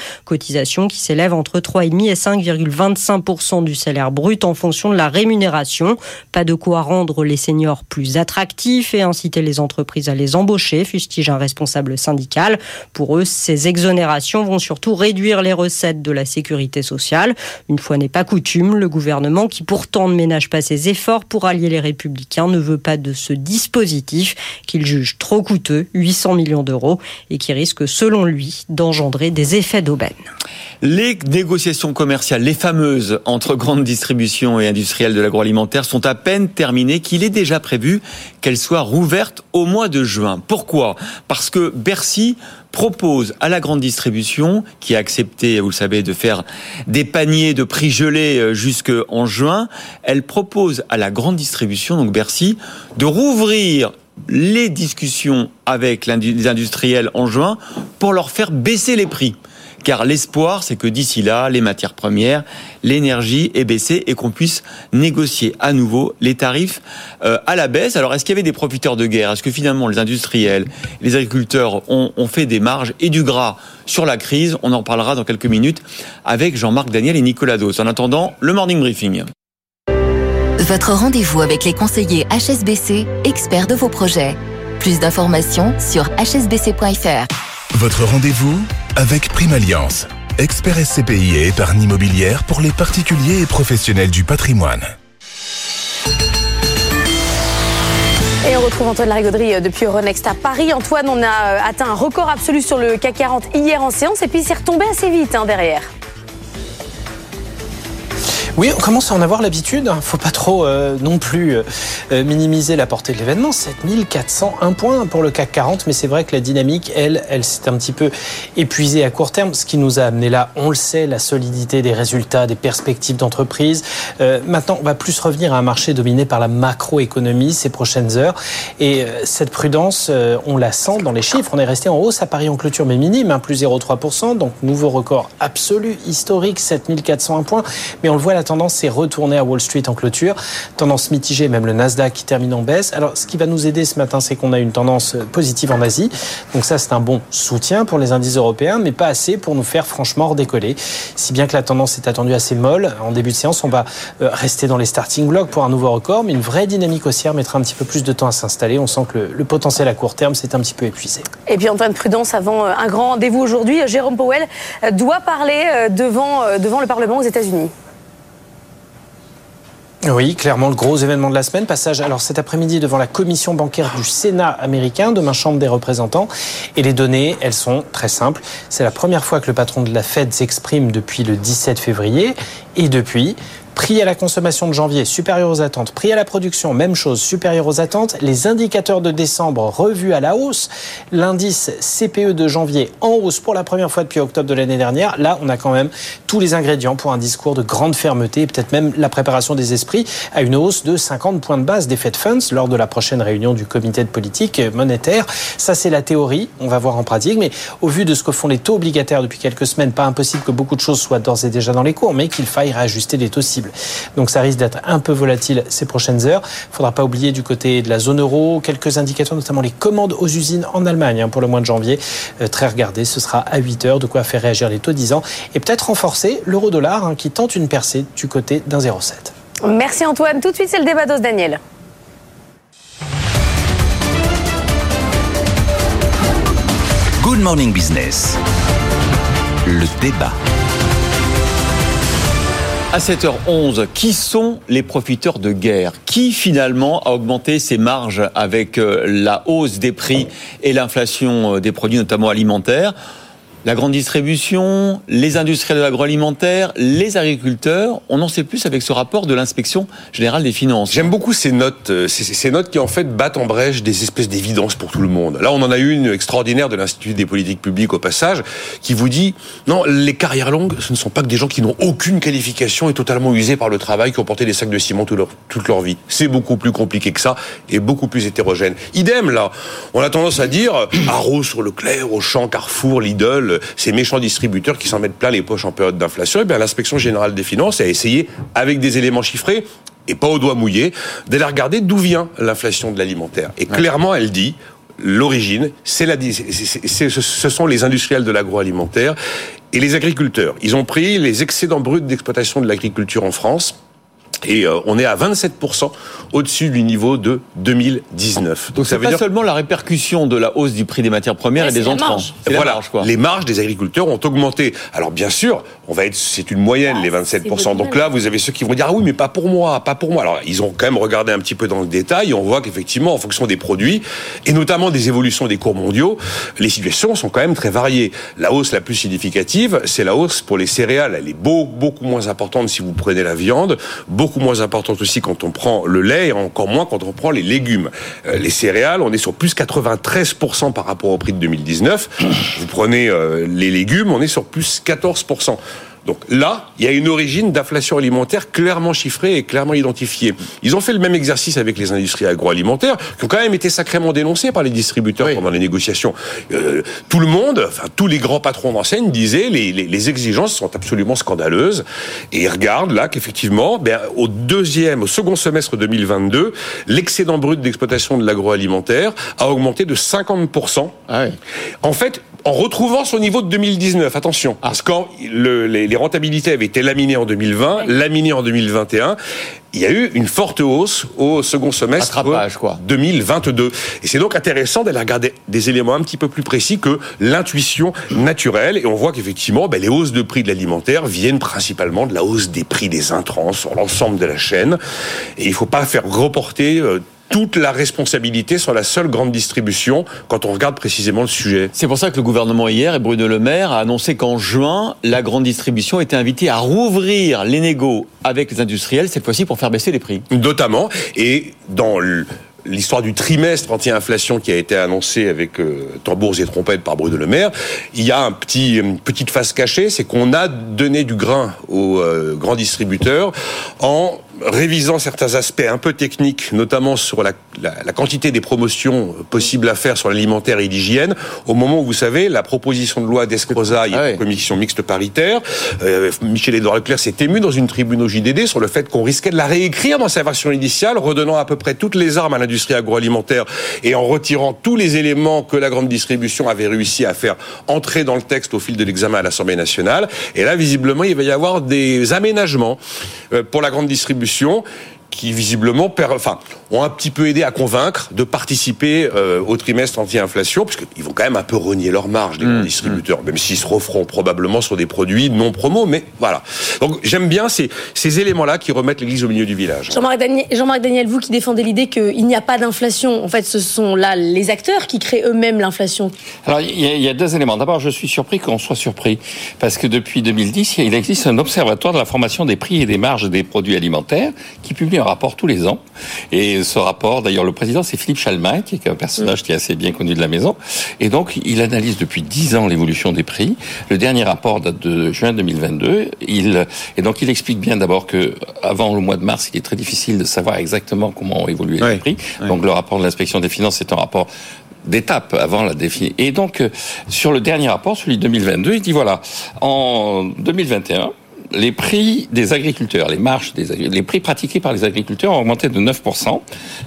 qui s'élève entre 3,5 et 5,25% du salaire brut en fonction de la rémunération. Pas de quoi rendre les seniors plus attractifs et inciter les entreprises à les embaucher, fustige un responsable syndical. Pour eux, ces exonérations vont surtout réduire les recettes de la sécurité sociale. Une fois n'est pas coutume, le gouvernement, qui pourtant ne ménage pas ses efforts pour allier les républicains, ne veut pas de ce dispositif qu'il juge trop coûteux, 800 millions d'euros, et qui risque, selon lui, d'engendrer des effets d'aubaine. Les négociations commerciales, les fameuses entre grandes distributions et industriels de l'agroalimentaire, sont à peine terminées qu'il est déjà prévu qu'elles soient rouvertes au mois de juin. Pourquoi? Parce que Bercy propose à la grande distribution, qui a accepté, vous le savez, de faire des paniers de prix gelés euh, jusqu'en juin, elle propose à la grande distribution, donc Bercy, de rouvrir les discussions avec les industriels en juin pour leur faire baisser les prix car l'espoir, c'est que d'ici là, les matières premières, l'énergie ait baissé et qu'on puisse négocier à nouveau les tarifs euh, à la baisse. Alors, est-ce qu'il y avait des profiteurs de guerre? Est-ce que finalement les industriels, les agriculteurs ont, ont fait des marges et du gras sur la crise? On en parlera dans quelques minutes avec Jean-Marc Daniel et Nicolas Dos. En attendant, le morning briefing. Votre rendez-vous avec les conseillers HSBC, experts de vos projets. Plus d'informations sur hsbc.fr. Votre rendez-vous avec Prime Alliance, expert SCPI et épargne immobilière pour les particuliers et professionnels du patrimoine. Et on retrouve Antoine Larigauderie euh, depuis Euronext à Paris. Antoine, on a euh, atteint un record absolu sur le CAC 40 hier en séance et puis c'est retombé assez vite hein, derrière. Oui, on commence à en avoir l'habitude. Hein. Faut pas trop euh, non plus euh, euh, minimiser la portée de l'événement. 7401 points pour le CAC 40, mais c'est vrai que la dynamique, elle, elle s'est un petit peu épuisée à court terme. Ce qui nous a amené là, on le sait, la solidité des résultats, des perspectives d'entreprise. maintenant, on va plus revenir à un marché dominé par la macroéconomie ces prochaines heures. Et cette prudence, on la sent dans les chiffres. On est resté en hausse à Paris en clôture, mais minime, hein, plus 0,3%. Donc nouveau record absolu, historique, 7401 points. Mais on le voit là tendance est retournée à Wall Street en clôture. Tendance mitigée, même le Nasdaq qui termine en baisse. Alors, ce qui va nous aider ce matin, c'est qu'on a une tendance positive en Asie. Donc ça, c'est un bon soutien pour les indices européens, mais pas assez pour nous faire franchement redécoller. Si bien que la tendance est attendue assez molle, en début de séance, on va euh, rester dans les starting blocks pour un nouveau record, mais une vraie dynamique haussière mettra un petit peu plus de temps à s'installer. On sent que le, potentiel à court terme s'est un petit peu épuisé. Et puis Antoine Prudence, avant euh, un grand rendez-vous aujourd'hui, Jérôme Powell euh, doit parler devant, devant le Parlement aux États-Unis. Oui, clairement le gros événement de la semaine. Passage alors cet après-midi devant la commission bancaire du Sénat américain, demain Chambre des représentants. Et les données, elles sont très simples. C'est la première fois que le patron de la Fed s'exprime depuis le 17 février. Et depuis, Prix à la consommation de janvier supérieur aux attentes. Prix à la production, même chose, supérieur aux attentes. Les indicateurs de décembre revus à la hausse. L'indice CPE de janvier en hausse pour la première fois depuis octobre de l'année dernière. Là, on a quand même tous les ingrédients pour un discours de grande fermeté et peut-être même la préparation des esprits à une hausse de 50 points de base des Fed Funds lors de la prochaine réunion du comité de politique monétaire. Ça, c'est la théorie. On va voir en pratique. Mais au vu de ce que font les taux obligataires depuis quelques semaines, pas impossible que beaucoup de choses soient d'ores et déjà dans les cours, mais qu'il faille réajuster les taux cibles. Donc ça risque d'être un peu volatile ces prochaines heures. Il ne faudra pas oublier du côté de la zone euro quelques indicateurs, notamment les commandes aux usines en Allemagne hein, pour le mois de janvier. Euh, très regardé, ce sera à 8 heures, de quoi faire réagir les taux 10 ans et peut-être renforcer l'euro-dollar hein, qui tente une percée du côté d'un 0,7. Merci Antoine. Tout de suite, c'est le débat d'os Daniel. Good Morning Business. Le débat. À 7h11, qui sont les profiteurs de guerre? Qui finalement a augmenté ses marges avec euh, la hausse des prix et l'inflation euh, des produits, notamment alimentaires? La grande distribution, les industriels de l'agroalimentaire, les agriculteurs. On en sait plus avec ce rapport de l'inspection générale des finances. J'aime beaucoup ces notes, euh, ces notes qui en fait battent en brèche des espèces d'évidence pour tout le monde. Là, on en a une extraordinaire de l'Institut des politiques publiques au passage, qui vous dit non, les carrières longues, ce ne sont pas que des gens qui n'ont aucune qualification et totalement usés par le travail, qui ont porté des sacs de ciment toute leur, toute leur vie. C'est beaucoup plus compliqué que ça et beaucoup plus hétérogène. Idem là, on a tendance à dire Arrow sur Leclerc, Auchan, Carrefour, Lidl ces méchants distributeurs qui s'en mettent plein les poches en période d'inflation, eh bien l'inspection générale des finances a essayé, avec des éléments chiffrés, et pas au doigt mouillé, d'aller regarder d'où vient l'inflation de l'alimentaire. Et clairement, elle dit, l'origine, c'est la, ce sont les industriels de l'agroalimentaire et les agriculteurs. Ils ont pris les excédents bruts d'exploitation de l'agriculture en France et euh, on est à 27% au-dessus du niveau de 2019. Donc ça veut pas dire seulement la répercussion de la hausse du prix des matières premières et des entrants. Voilà, les marges des agriculteurs ont augmenté. Alors bien sûr, on va être, c'est une moyenne les 27%. Donc là, vous avez ceux qui vont dire ah oui, mais pas pour moi, pas pour moi. Alors ils ont quand même regardé un petit peu dans le détail. Et on voit qu'effectivement, en fonction des produits et notamment des évolutions des cours mondiaux, les situations sont quand même très variées. La hausse la plus significative, c'est la hausse pour les céréales. Elle est beaucoup, beaucoup moins importante si vous prenez la viande, beaucoup moins importante aussi quand on prend le lait et encore moins quand on prend les légumes. Euh, les céréales, on est sur plus 93% par rapport au prix de 2019. Vous prenez euh, les légumes, on est sur plus 14%. Donc là, il y a une origine d'inflation alimentaire clairement chiffrée et clairement identifiée. Ils ont fait le même exercice avec les industries agroalimentaires, qui ont quand même été sacrément dénoncées par les distributeurs pendant les négociations. Euh, tout le monde, enfin tous les grands patrons d'enseigne disaient les, les, les, exigences sont absolument scandaleuses. Et ils regardent là qu'effectivement, ben, au deuxième, au second semestre 2022, l'excédent brut d'exploitation de l'agroalimentaire a augmenté de 50%. Ah En fait, en retrouvant son niveau de 2019. Attention, parce que les, les, rentabilités avaient été laminées en 2020, laminées en 2021, il y a eu une forte hausse au second semestre quoi. 2022. Et c'est donc intéressant d'aller regarder des éléments un petit peu plus précis que l'intuition naturelle. Et on voit qu'effectivement, ben, les hausses de prix de l'alimentaire viennent principalement de la hausse des prix des intrants sur l'ensemble de la chaîne. Et il ne faut pas faire reporter euh, toute la responsabilité sur la seule grande distribution quand on regarde précisément le sujet. C'est pour ça que le gouvernement hier et Bruno Le Maire a annoncé qu'en juin, la grande distribution était invitée à rouvrir les négos avec les industriels, cette fois-ci pour faire baisser les prix. Notamment, et dans le l'histoire du trimestre anti-inflation qui a été annoncé avec euh, tambours et trompettes par Bruno Le Maire, il y a un petit, une petite face cachée, c'est qu'on a donné du grain aux euh, grands distributeurs en révisant certains aspects un peu techniques, notamment sur la, la, quantité des promotions possibles à faire sur l'alimentaire et l'hygiène, au moment où vous savez la proposition de loi d'Escroza, il y a une commission mixte paritaire. Euh, Michel Édouard Leclerc s'est ému dans une tribune au JDD sur le fait qu'on risquait de la réécrire dans sa version initiale, redonnant à peu près toutes les armes à l'industrie agroalimentaire et en retirant tous les éléments que la grande distribution avait réussi à faire entrer dans le texte au fil de l'examen à l'Assemblée nationale. Et là, visiblement, il va y avoir des aménagements euh, pour la grande distribution qui visiblement enfin, ont un petit peu aidé à convaincre de participer euh, au trimestre anti-inflation, puisqu'ils vont quand même un peu renier leur marge, les mmh, distributeurs, mmh. même s'ils se referont probablement sur des produits non promo, mais voilà. Donc j'aime bien ces, ces éléments-là qui remettent l'église au milieu du village. Jean-Marc Daniel, Jean Daniel, vous qui défendez l'idée qu'il n'y a pas d'inflation, en fait ce sont là les acteurs qui créent eux-mêmes l'inflation. Alors il y, y, a deux éléments. D'abord, je suis surpris qu'on soit surpris, parce que depuis 2010, il existe un observatoire de la formation des prix et des marges des produits alimentaires qui publie un rapport tous les ans. Et ce rapport, d'ailleurs, le président, c'est Philippe Chalmin, qui est un personnage qui est assez bien connu de la maison. Et donc, il analyse depuis dix ans l'évolution des prix. Le dernier rapport date de juin 2022. Il, et donc, il explique bien d'abord que avant le mois de mars, il est très difficile de savoir exactement comment ont évolué les prix. Donc, le rapport de l'inspection des finances, c'est un rapport d'étape avant la définition. Et donc, euh, sur le dernier rapport, celui de 2022, il dit voilà, en 2021, les prix des agriculteurs, les marges des les prix pratiqués par les agriculteurs ont augmenté de 9%.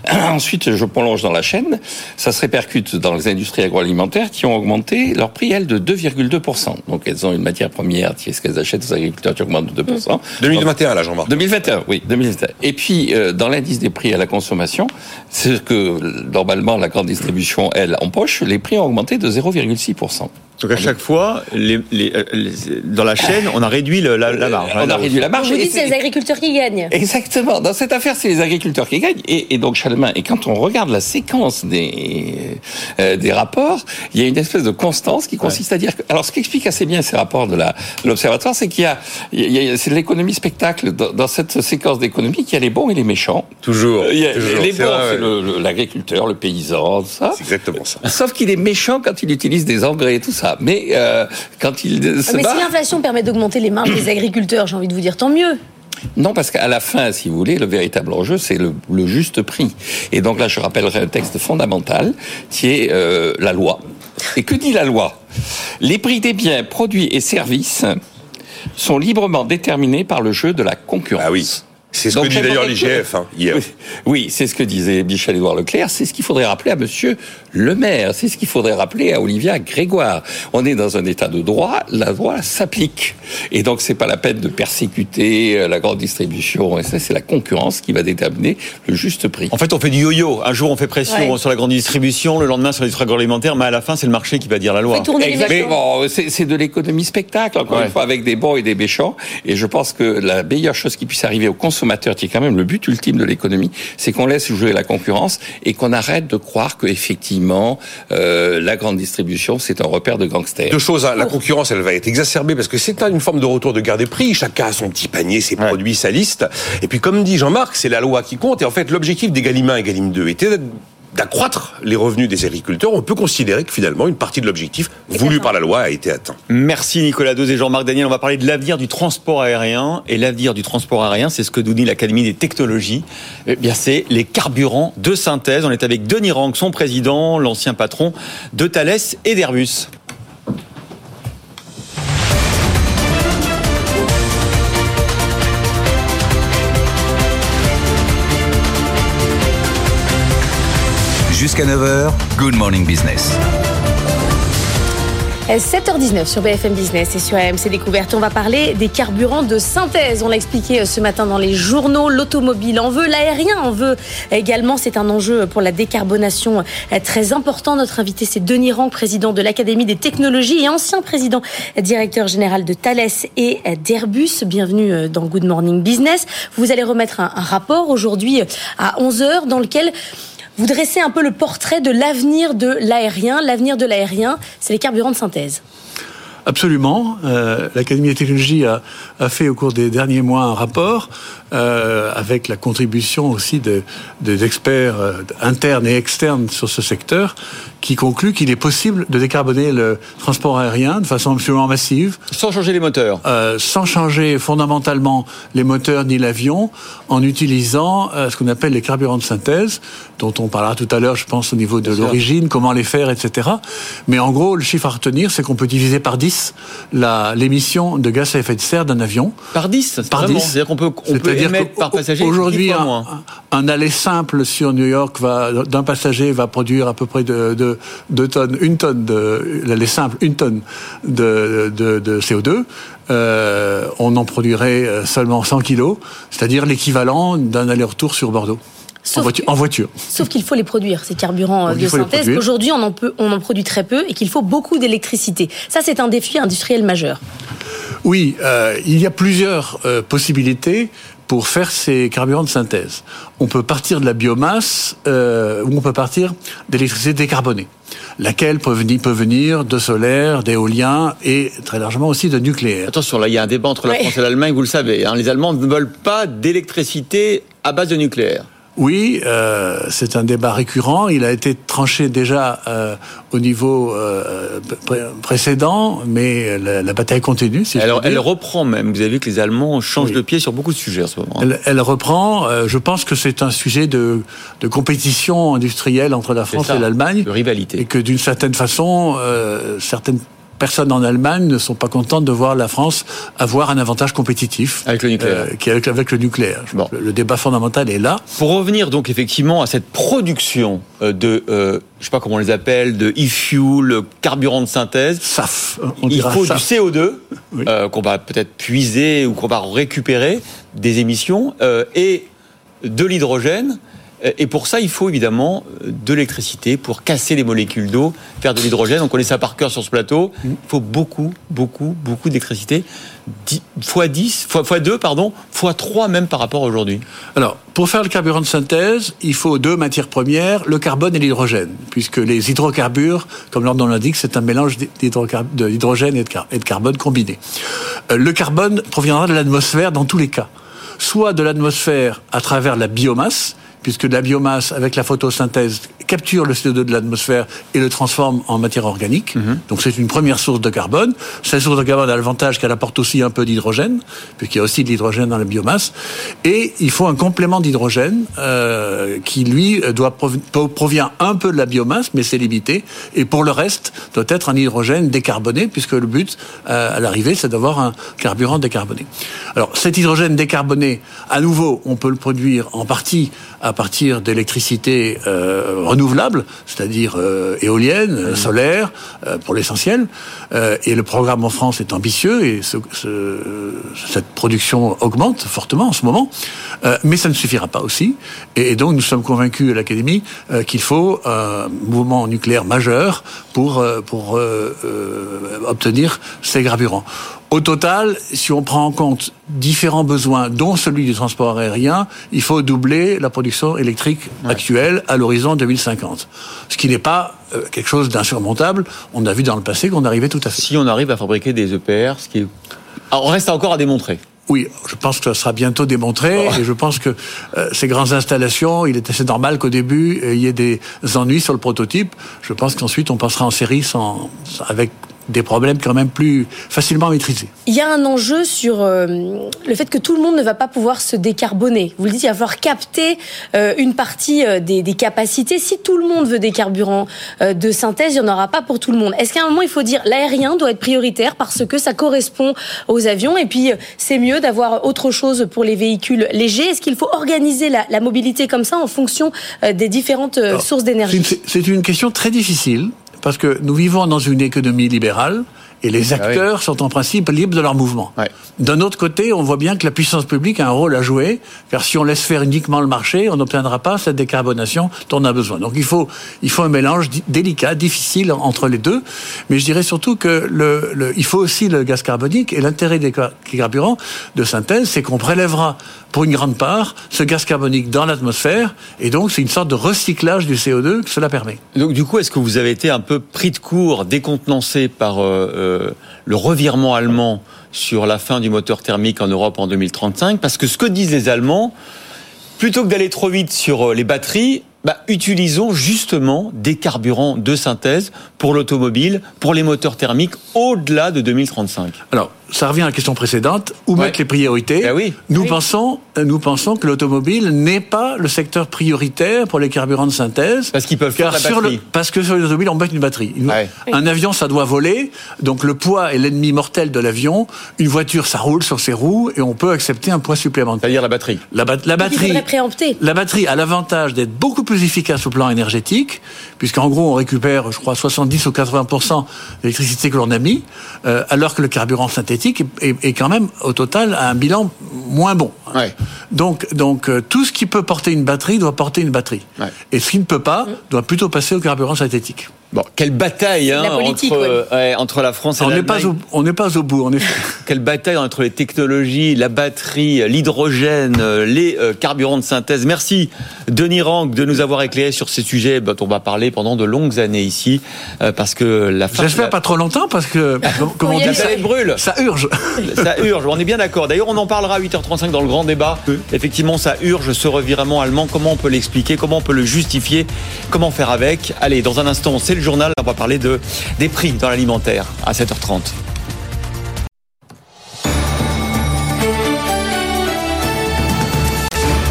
Ensuite, je prolonge dans la chaîne, ça se répercute dans les industries agroalimentaires qui ont augmenté leur prix, elles, de 2,2%. Donc, elles ont une matière première, qui est ce qu'elles achètent aux agriculteurs, qui augmente de 2%. 2021, là, Jean-Marc. 2021, oui, 2021. Et puis, euh, dans l'indice des prix à la consommation, c'est ce que, normalement, la grande distribution, elle, empoche, les prix ont augmenté de 0,6%. Donc à chaque fois, les, les, dans la chaîne, on a réduit la, marge. On a réduit la marge. Vous dites c'est les agriculteurs qui gagnent. Exactement. Dans cette affaire, c'est les agriculteurs qui gagnent. Et, et donc Chalmin. Et quand on regarde la séquence des euh, des rapports, il y a une espèce de constance qui consiste à dire que. Alors, ce qui explique assez bien ces rapports de la l'observatoire, c'est qu'il y a, il y a c'est l'économie spectacle dans, dans cette séquence d'économie qu'il y a les bons et les méchants. Toujours. Il y a, toujours les bons, c'est l'agriculteur, le, le, paysan, tout ça. C'est exactement ça. Sauf qu'il est méchant quand il utilise des engrais et tout ça. Mais euh, quand il se ah, Mais si l'inflation permet d'augmenter les marges des agriculteurs, j'ai envie de vous dire tant mieux. Non, parce qu'à la fin, si vous voulez, le véritable enjeu, c'est le, le, juste prix. Et donc là, je rappellerai un texte fondamental qui est euh, la loi. Et que dit la loi? Les prix des biens, produits et services sont librement déterminés par le jeu de la concurrence. Ah oui. C'est ce que dit d'ailleurs l'IGF hein, hier. Oui, oui c'est ce que disait Michel-Édouard Leclerc. C'est ce qu'il faudrait rappeler à Monsieur le maire. C'est ce qu'il faudrait rappeler à Olivia Grégoire. On est dans un état de droit. La loi s'applique. Et donc, c'est pas la peine de persécuter euh, la grande distribution. Et ça, c'est la concurrence qui va déterminer le juste prix. En fait, on fait du yo-yo. Un jour, on fait pression ouais. sur la grande distribution. Le lendemain, sur les trucs agroalimentaires. Mais à la fin, c'est le marché qui va dire la loi. Exactement. C'est de l'économie spectacle, encore ouais. une fois, avec des bons et des méchants. Et je pense que la meilleure chose qui puisse arriver aux consommateurs qui est quand même le but ultime de l'économie, c'est qu'on laisse jouer la concurrence et qu'on arrête de croire qu'effectivement, euh, la grande distribution, c'est un repère de gangsters. Deux choses, hein. la concurrence, elle va être exacerbée parce que c'est une forme de retour de guerre des prix. Chacun a son petit panier, ses ouais. produits, sa liste. Et puis, comme dit Jean-Marc, c'est la loi qui compte. Et en fait, l'objectif des Galim 1 et Galim 2 était d'accroître les revenus des agriculteurs, on peut considérer que finalement une partie de l'objectif voulu par la loi a été atteint. Merci Nicolas Dose et Jean-Marc Daniel. On va parler de l'avenir du transport aérien. Et l'avenir du transport aérien, c'est ce que nous dit l'Académie des technologies. Eh bien, c'est les carburants de synthèse. On est avec Denis Rank, son président, l'ancien patron de Thales et d'Airbus. Jusqu'à 9h, Good Morning Business. 7h19 sur BFM Business et sur AMC Découverte. On va parler des carburants de synthèse. On l'a expliqué euh, ce matin dans les journaux. L'automobile en veut, l'aérien en veut également. C'est un enjeu pour la décarbonation euh, très important. Notre invité, c'est Denis Rank, président de l'Académie des technologies et ancien président euh, directeur général de Thales et d'Airbus. Bienvenue dans Good Morning Business. Vous allez remettre un rapport aujourd'hui à 11h dans lequel vous dressez un peu le portrait de l'avenir de l'aérien. L'avenir de l'aérien, c'est les carburants de synthèse. Absolument. Euh, L'Académie des technologies a, a, fait au cours des derniers mois un rapport euh, avec la contribution aussi de, des experts euh, internes et externes sur ce secteur qui conclut qu'il est possible de décarboner le transport aérien de façon absolument massive. Sans changer les moteurs euh, Sans changer fondamentalement les moteurs ni l'avion, en utilisant euh, ce qu'on appelle les carburants de synthèse, dont on parlera tout à l'heure, je pense, au niveau de l'origine, comment les faire, etc. Mais en gros, le chiffre à retenir, c'est qu'on peut diviser par 10 l'émission de gaz à effet de serre d'un avion. Par 10 Par 10. C'est-à-dire qu'on peut, on peut émettre par passager Aujourd'hui, un, un, aller simple sur New York d'un passager va produire à peu près de, de, deux tonnes, une tonne de l'aller simple, une tonne de, de, de CO2. Euh, on en produirait seulement 100 kilos, c'est-à-dire l'équivalent d'un aller-retour sur Bordeaux. En voiture, en voiture, Sauf qu'il faut les produire, ces carburants Donc, de synthèse. Aujourd'hui, on en, peut, on en produit très peu et qu'il faut beaucoup d'électricité. Ça, c'est un défi industriel majeur. Oui, euh, il y a plusieurs euh, possibilités pour faire ces carburants de synthèse. On peut partir de la biomasse euh, ou on peut partir d'électricité décarbonée, laquelle peut venir, peut venir de solaire, d'éolien et très largement aussi de nucléaire. Attention, là, il y a un débat entre la France et l'Allemagne, vous le savez. Hein, les Allemands ne veulent pas d'électricité à base de nucléaire. Oui, euh, c'est un débat récurrent. Il a été tranché déjà euh, au niveau euh, pré précédent, mais la, la bataille continue. Si Alors, elle reprend même. Vous avez vu que les Allemands changent oui. de pied sur beaucoup de sujets en ce moment. Elle, elle reprend. Euh, je pense que c'est un sujet de, de, compétition industrielle entre la France et l'Allemagne. De rivalité. Et que d'une certaine façon, euh, certaines personnes en Allemagne ne sont pas contentes de voir la France avoir un avantage compétitif avec le nucléaire. Euh, avec, avec, le nucléaire. Bon. Le, le, débat fondamental est là. Pour revenir donc effectivement à cette production de, euh, je sais pas comment on les appelle, de e-fuel, carburant de synthèse, SAF. il faut SAF. du CO2 oui. euh, qu'on va peut-être puiser ou qu'on va récupérer des émissions euh, et de l'hydrogène. Et pour ça, il faut évidemment de l'électricité pour casser les molécules d'eau, faire de l'hydrogène. On connaît ça par cœur sur ce plateau. Il faut beaucoup, beaucoup, beaucoup d'électricité. Fois 10, fois, fois 2, pardon, fois 3 même par rapport à aujourd'hui. Alors, pour faire le carburant de synthèse, il faut deux matières premières, le carbone et l'hydrogène, puisque les hydrocarbures, comme leur nom l'indique, c'est un mélange d'hydrogène et de carbone combiné. Le carbone proviendra de l'atmosphère dans tous les cas. Soit de l'atmosphère à travers la biomasse, puisque la biomasse, avec la photosynthèse, capture le CO2 de l'atmosphère et le transforme en matière organique. Mm -hmm. Donc c'est une première source de carbone. Cette source de carbone a l'avantage qu'elle apporte aussi un peu d'hydrogène, puisqu'il y a aussi de l'hydrogène dans la biomasse. Et il faut un complément d'hydrogène euh, qui, lui, doit provient un peu de la biomasse, mais c'est limité. Et pour le reste, doit être un hydrogène décarboné, puisque le but, euh, à l'arrivée, c'est d'avoir un carburant décarboné. Alors cet hydrogène décarboné, à nouveau, on peut le produire en partie à partir d'électricité euh, renouvelable, c'est-à-dire euh, éolienne, mmh. solaire, euh, pour l'essentiel. et le programme en France est ambitieux et ce, ce, cette production augmente fortement en ce moment. mais ça ne suffira pas aussi. Et, et donc nous sommes convaincus à l'Académie qu'il faut un mouvement nucléaire majeur pour, pour obtenir ces carburants. Au total, si on prend en compte différents besoins, dont celui du transport aérien, il faut doubler la production électrique ouais. actuelle à l'horizon 2050. Ce qui n'est pas euh, quelque chose d'insurmontable. On a vu dans le passé qu'on arrivait tout à fait. Si on arrive à fabriquer des EPR, ce qui est... Alors, on reste encore à démontrer. Oui, je pense que ça sera bientôt démontré oh. et je pense que euh, ces grandes installations, il est assez normal qu'au début, euh, il y ait des ennuis sur le prototype. Je pense qu'ensuite, on passera en série sans, avec des problèmes quand même plus facilement maîtrisés. Il y a un enjeu sur euh, le fait que tout le monde ne va pas pouvoir se décarboner. Vous le dites, il va falloir capter euh, une partie euh, des, des, capacités. Si tout le monde veut des carburants de synthèse, il n'y en aura pas pour tout le monde. Est-ce qu'à un moment, il faut dire l'aérien doit être prioritaire parce que ça correspond aux avions et puis c'est mieux d'avoir autre chose pour les véhicules légers? Est-ce qu'il faut organiser la, la, mobilité comme ça en fonction des différentes Alors, sources d'énergie? C'est une, question très difficile parce que nous vivons dans une économie libérale et les ah acteurs sont en principe libres de leur mouvement. D'un autre côté, on voit bien que la puissance publique a un rôle à jouer, car si on laisse faire uniquement le marché, on n'obtiendra pas cette décarbonation dont on a besoin. Donc il faut, il faut un mélange délicat, difficile entre les deux. Mais je dirais surtout que le, le il faut aussi le gaz carbonique et l'intérêt des carburants de synthèse, c'est qu'on prélèvera pour une grande part ce gaz carbonique dans l'atmosphère, et donc c'est une sorte de recyclage du CO2 que cela permet. Donc du coup, est-ce que vous avez été un peu pris de court, décontenancé par euh, le revirement allemand sur la fin du moteur thermique en Europe en 2035 Parce que ce que disent les Allemands, plutôt que d'aller trop vite sur euh, les batteries, bah, utilisons justement des carburants de synthèse pour l'automobile, pour les moteurs thermiques au-delà de 2035. Alors, ça revient à la question précédente, où mettre les priorités ben oui. Nous, pensons, nous pensons que l'automobile n'est pas le secteur prioritaire pour les carburants de synthèse. Parce qu'ils peuvent faire la sur batterie. Le, parce que sur l'automobile, on met une batterie. Un avion, ça doit voler, donc le poids est l'ennemi mortel de l'avion. Une voiture, ça roule sur ses roues, et on peut accepter un poids supplémentaire. C'est-à-dire la batterie La, la batterie, la batterie a l'avantage d'être beaucoup plus efficace au plan énergétique, puisqu'en gros, on récupère, je crois, 70 ou 80% d'électricité que l'on a mis, euh, alors que le carburant synthétique est, quand même au total à un bilan moins bon. Donc, donc euh, tout ce qui peut porter une batterie doit porter une batterie. Et ce qui ne peut pas doit plutôt passer au carburant synthétique. Bon, quelle bataille hein, entre, entre la France et on n'est pas On n'est pas au bout, en effet. quelle bataille entre les technologies, la batterie, l'hydrogène, les euh, carburants de synthèse. Merci, Denis Rank, de nous avoir éclairé sur ces sujets dont on va parler pendant de longues années ici, euh, parce que la J'espère pas trop longtemps, parce que, comme on dit, ça, brûle. ça urge. ça urge, on est bien d'accord. D'ailleurs, on en parlera à 8h35 dans le grand débat. Effectivement, ça urge, ce revirement allemand. Comment on peut l'expliquer? Comment on peut le justifier? Comment faire avec? Allez, dans un instant, c'est le journal. On va parler de, des prix dans l'alimentaire à 7h30.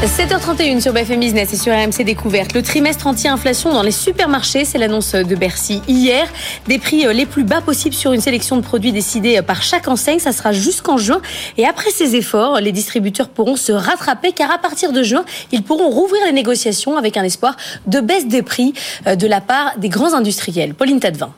7h31 sur BFM Business et sur RMC Découverte. Le trimestre anti-inflation dans les supermarchés, c'est l'annonce de Bercy hier. Des prix euh, les plus bas possibles sur une sélection de produits décidés euh, par chaque enseigne. Ça sera jusqu'en juin. Et après ces efforts, les distributeurs pourront se rattraper car à partir de juin, ils pourront rouvrir les négociations avec un espoir de baisse des prix euh, de la part des grands industriels. Pauline Tadevin.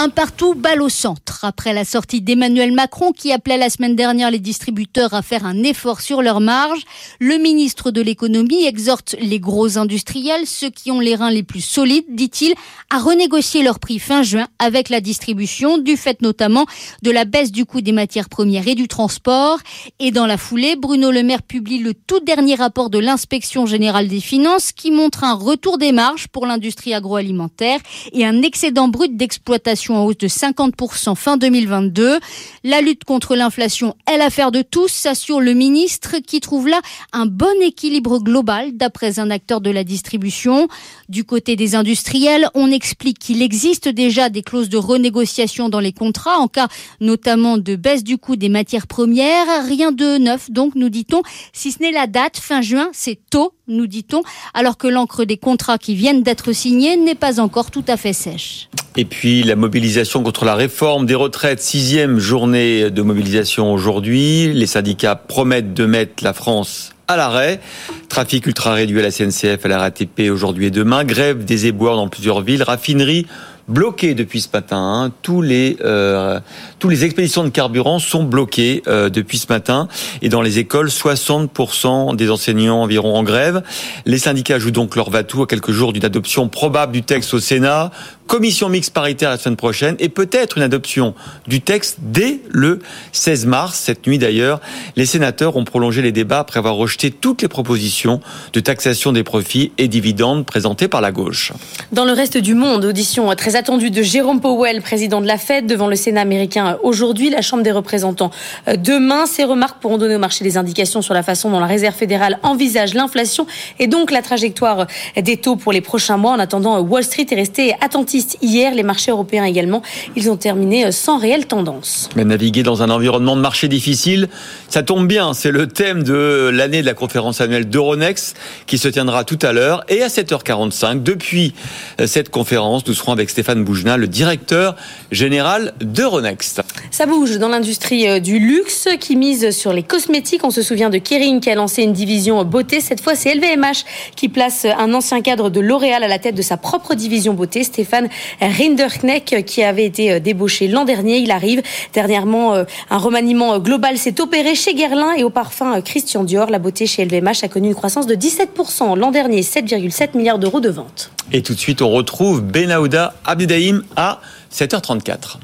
Un partout, balle au centre. Après la sortie d'Emmanuel Macron qui appelait la semaine dernière les distributeurs à faire un effort sur leurs marges, le ministre de l'économie exhorte les gros industriels, ceux qui ont les reins les plus solides, dit-il, à renégocier leurs prix fin juin avec la distribution, du fait notamment de la baisse du coût des matières premières et du transport. Et dans la foulée, Bruno Le Maire publie le tout dernier rapport de l'inspection générale des finances qui montre un retour des marges pour l'industrie agroalimentaire et un excédent brut d'exploitation en hausse de 50% fin 2022. La lutte contre l'inflation est l'affaire de tous, s'assure le ministre, qui trouve là un bon équilibre global d'après un acteur de la distribution. Du côté des industriels, on explique qu'il existe déjà des clauses de renégociation dans les contrats en cas notamment de baisse du coût des matières premières. Rien de neuf, donc, nous dit-on, si ce n'est la date fin juin, c'est tôt, nous dit-on, alors que l'encre des contrats qui viennent d'être signés n'est pas encore tout à fait sèche. Et puis la mobilisation contre la réforme des retraites, sixième journée de mobilisation aujourd'hui. Les syndicats promettent de mettre la France à l'arrêt. Trafic ultra réduit à la CNCF, à la RATP aujourd'hui et demain. Grève des éboueurs dans plusieurs villes. Raffinerie bloquée depuis ce matin. Hein. Tous les euh, tous les expéditions de carburant sont bloquées euh, depuis ce matin. Et dans les écoles, 60% des enseignants environ en grève. Les syndicats jouent donc leur va-tout à quelques jours d'une adoption probable du texte au Sénat commission mixte paritaire la semaine prochaine et peut-être une adoption du texte dès le 16 mars. Cette nuit d'ailleurs, les sénateurs ont prolongé les débats après avoir rejeté toutes les propositions de taxation des profits et dividendes présentées par la gauche. Dans le reste du monde, audition très attendue de Jérôme Powell, président de la Fed, devant le Sénat américain aujourd'hui, la Chambre des représentants euh, demain. Ces remarques pourront donner au marché des indications sur la façon dont la Réserve fédérale envisage l'inflation et donc la trajectoire des taux pour les prochains mois. En attendant, Wall Street est resté attentif hier, les marchés européens également. Ils ont terminé euh, sans réelle tendance. Mais naviguer dans un environnement de marché difficile, ça tombe bien. C'est le thème de l'année de la conférence annuelle d'Euronext qui se tiendra tout à l'heure. Et à 7h45, depuis euh, cette conférence, nous serons avec Stéphane Boujna, le directeur général d'Euronext. Ça bouge dans l'industrie du luxe qui mise sur les cosmétiques. On se souvient de Kering qui a lancé une division beauté. Cette fois, c'est LVMH qui place un ancien cadre de L'Oréal à la tête de sa propre division beauté, Stéphane Rinderknecht, qui avait été débauché l'an dernier. Il arrive. Dernièrement, un remaniement global s'est opéré chez Guerlain et au parfum Christian Dior. La beauté chez LVMH a connu une croissance de 17% l'an dernier, 7,7 milliards d'euros de ventes. Et tout de suite, on retrouve Benahouda Abdedaïm à 7h34.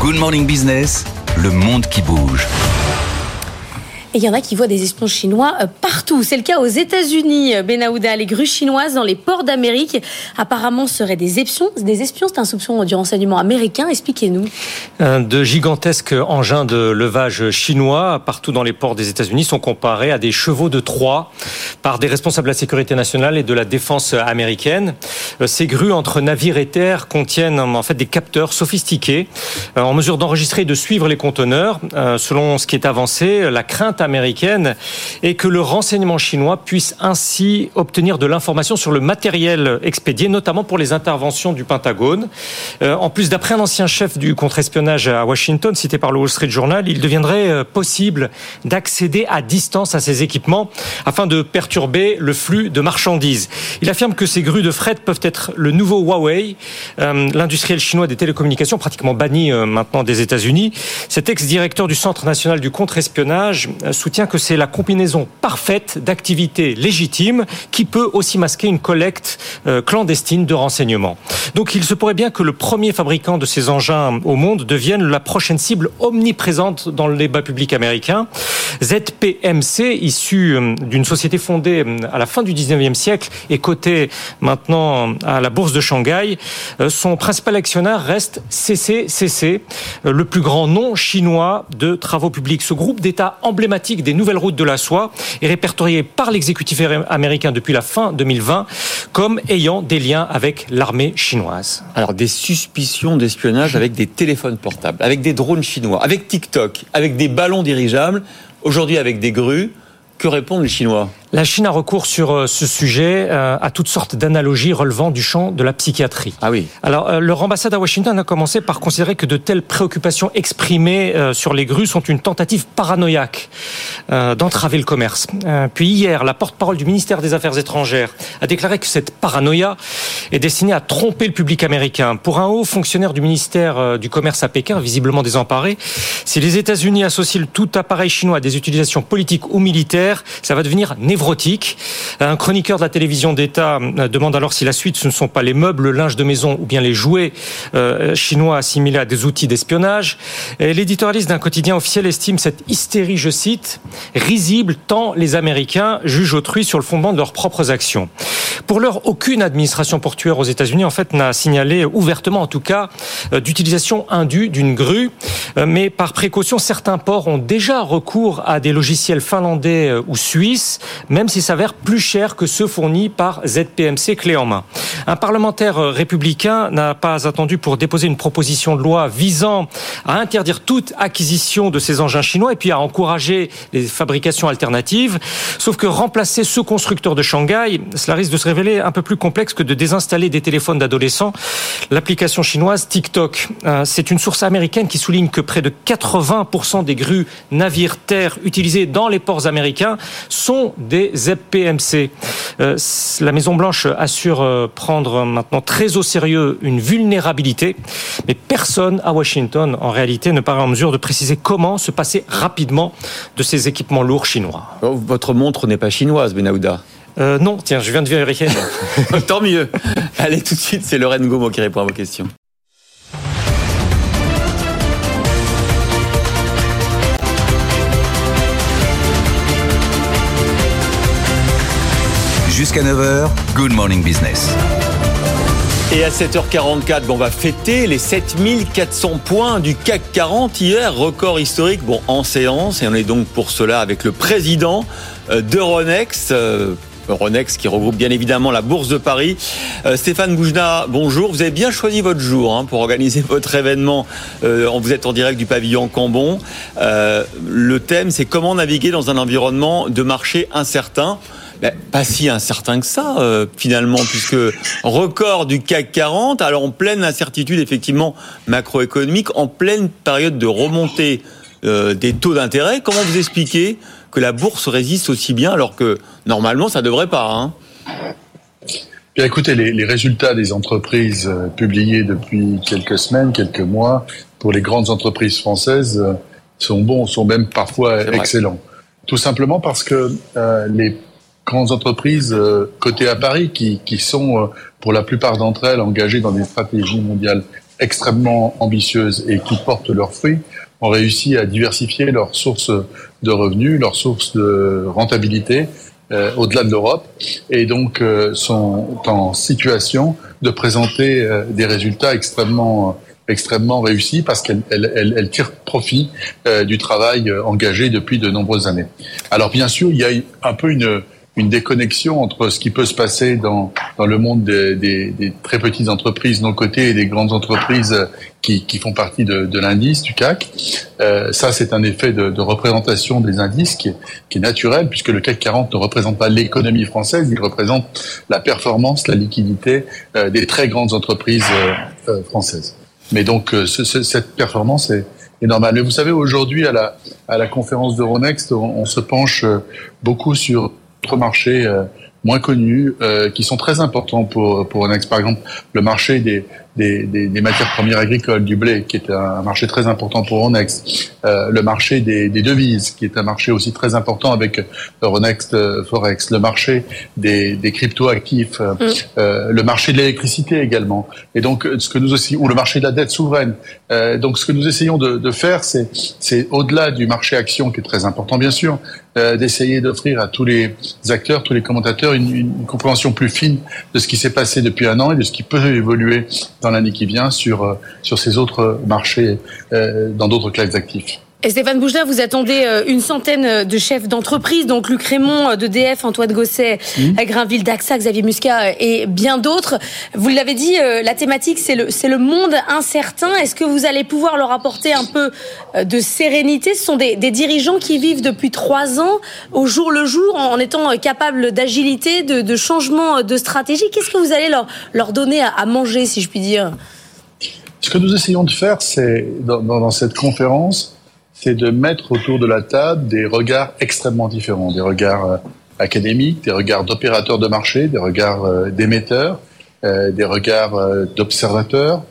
Good Morning Business, le monde qui bouge. Et il y en a qui voient des espions chinois euh, partout. C'est le cas aux États-Unis. Euh, Benahouda, les grues chinoises dans les ports d'Amérique, apparemment seraient des espions. Des espions, c'est un soupçon du renseignement américain. Expliquez-nous. De gigantesques engins de levage chinois partout dans les ports des États-Unis sont comparés à des chevaux de Troie par des responsables de la sécurité nationale et de la défense américaine. Euh, ces grues entre navires et terres contiennent en fait des capteurs sophistiqués en mesure d'enregistrer et de suivre les conteneurs. Selon ce qui est avancé, la crainte américaine et que le renseignement chinois puisse ainsi obtenir de l'information sur le matériel expédié, notamment pour les interventions du Pentagone. Euh, en plus, d'après un ancien chef du contre-espionnage à Washington, cité par le Wall Street Journal, il deviendrait euh, possible d'accéder à distance à ces équipements afin de perturber le flux de marchandises. Il affirme que ces grues de fret peuvent être le nouveau Huawei, euh, l'industriel chinois des télécommunications, pratiquement banni maintenant des États-Unis. Cet ex-directeur du Centre national du contre-espionnage soutient que c'est la combinaison parfaite d'activités légitimes qui peut aussi masquer une collecte euh, clandestine de renseignements. Donc il se pourrait bien que le premier fabricant de ces engins au monde devienne la prochaine cible omniprésente dans le débat public américain. ZPMC, issu euh, d'une société fondée euh, à la fin du 19e siècle et cotée maintenant à la bourse de Shanghai, son principal actionnaire reste CCCC, le plus grand nom chinois de travaux publics. Ce groupe d'État emblématique des nouvelles routes de la soie est répertoriée par l'exécutif américain depuis la fin 2020 comme ayant des liens avec l'armée chinoise. Alors des suspicions d'espionnage avec des téléphones portables, avec des drones chinois, avec TikTok, avec des ballons dirigeables, aujourd'hui avec des grues. Que répondent les Chinois? La Chine a recours sur euh, ce sujet euh, à toutes sortes d'analogies relevant du champ de la psychiatrie. Ah oui. Alors, euh, leur ambassade à Washington a commencé par considérer que de telles préoccupations exprimées sur les grues sont une tentative paranoïaque d'entraver le commerce. Puis hier, la porte-parole du ministère des Affaires étrangères a déclaré que cette paranoïa est destinée à tromper le public américain. Pour un haut fonctionnaire du ministère du Commerce à Pékin, visiblement désemparé, si les États-Unis associent tout appareil chinois à des utilisations politiques ou militaires, ça va devenir un chroniqueur de la télévision d'État euh, demande alors si la suite ce ne sont pas les meubles, le linge de maison ou bien les jouets euh, chinois assimilés à des outils d'espionnage. L'éditorialiste d'un quotidien officiel estime cette hystérie, je cite, risible tant les Américains jugent autrui sur le fondement de leurs propres actions. Pour l'heure, aucune administration portuaire aux États-Unis en fait n'a signalé ouvertement, en tout cas, euh, d'utilisation indue d'une grue. Mais par précaution, certains ports ont déjà recours à des logiciels finlandais ou suisses même s'il s'avère plus cher que ceux fournis par ZPMC clé en main. Un parlementaire républicain n'a pas attendu pour déposer une proposition de loi visant à interdire toute acquisition de ces engins chinois et puis à encourager les fabrications alternatives. Sauf que remplacer ce constructeur de Shanghai, cela risque de se révéler un peu plus complexe que de désinstaller des téléphones d'adolescents. L'application chinoise TikTok, euh, c'est une source américaine qui souligne que près de 80% des grues navires-terres utilisées dans les ports américains sont des ZPMC. Euh, la Maison-Blanche assure euh, prendre maintenant très au sérieux une vulnérabilité, mais personne à Washington, en réalité, ne paraît en mesure de préciser comment se passer rapidement de ces équipements lourds chinois. Oh, votre montre n'est pas chinoise, Benahouda euh, non, tiens, je viens de vérifier. Tant mieux. Allez, tout de suite, c'est Lorraine Gomo qui répond à vos questions. Jusqu'à 9h, Good Morning Business. Et à 7h44, bon, on va fêter les 7400 points du CAC 40 hier, record historique, bon, en séance. Et on est donc pour cela avec le président euh, d'Euronext, euh, Euronext qui regroupe bien évidemment la Bourse de Paris. Euh, Stéphane Boujna, bonjour. Vous avez bien choisi votre jour hein, pour organiser votre événement. vous êtes en direct du pavillon Cambon. le thème, c'est comment naviguer dans un environnement de marché incertain. Ben, Pas si incertain que ça, finalement, puisque record du CAC 40, alors en pleine incertitude, effectivement, macroéconomique, en pleine période de remontée des taux d'intérêt. Comment vous expliquez que la bourse résiste aussi bien alors que normalement ça devrait pas hein? Bien, écoutez, les, résultats des entreprises euh, publiés depuis quelques semaines, quelques mois, pour les grandes entreprises françaises, euh, sont bons, sont même parfois excellents. Tout simplement parce que euh, les grandes entreprises cotées à Paris, qui, qui sont pour la plupart d'entre elles engagées dans des stratégies mondiales extrêmement ambitieuses et qui portent leurs fruits, ont réussi à diversifier leurs sources de revenus, leurs sources de rentabilité, euh, au-delà de l'Europe et donc euh, sont en situation de présenter euh, des résultats extrêmement extrêmement réussis parce qu'elles elles, elles, tirent profit du travail engagé depuis de nombreuses années. Alors bien sûr, il y a un peu une une déconnexion entre ce qui peut se passer dans, dans le monde des, des, des très petites entreprises non cotées et des grandes entreprises qui, qui font partie de, de l'indice du CAC. Euh, ça, c'est un effet de, de, représentation des indices qui est, qui est naturel, puisque le CAC 40 ne représente pas l'économie française, il représente la performance, la liquidité euh, des très grandes entreprises euh, euh françaises. Mais donc, euh, ce, cette performance est, est normale. Mais vous savez, aujourd'hui, à la, à la conférence d'Euronext, on, on se penche euh, beaucoup sur d'autres marchés euh, moins connus euh, qui sont très importants pour pour Onex. Par exemple, le marché des des, des, des, matières premières agricoles, du blé, qui est un marché très important pour Euronext, euh, le marché des, des, devises, qui est un marché aussi très important avec Euronext euh, Forex, le marché des, des crypto-actifs, euh, mm. euh, le marché de l'électricité également. Et donc, ce que nous aussi, ou le marché de la dette souveraine. Euh, donc, ce que nous essayons de, de faire, c'est, c'est au-delà du marché action, qui est très important, bien sûr, d'essayer d'offrir à tous les acteurs, tous les commentateurs, une, une compréhension plus fine de ce qui s'est passé depuis un an et de ce qui peut évoluer dans l'année qui vient sur, euh, sur ces autres marchés euh, dans d'autres classes d'actifs. Et Stéphane Bougelin, vous attendez euh, une centaine de chefs d'entreprise, donc Luc Raymond de DF, Antoine Gosset, mmh. Grinville d'AXA, Xavier Muscat et bien d'autres. Vous l'avez dit, la thématique, c'est le, c'est le monde incertain. Est-ce que vous allez pouvoir leur apporter un peu de sérénité? Ce sont des, des dirigeants qui vivent depuis trois ans au jour le jour en, étant capables d'agilité, de, de, changement de stratégie. Qu'est-ce que vous allez leur, leur donner à, à manger, si je puis dire? Ce que nous essayons de faire, c'est dans, dans cette conférence, c'est de mettre autour de la table des regards extrêmement différents, des regards euh, académiques, des regards d'opérateurs de marché, des regards euh, d'émetteurs, euh, des regards d'observateurs,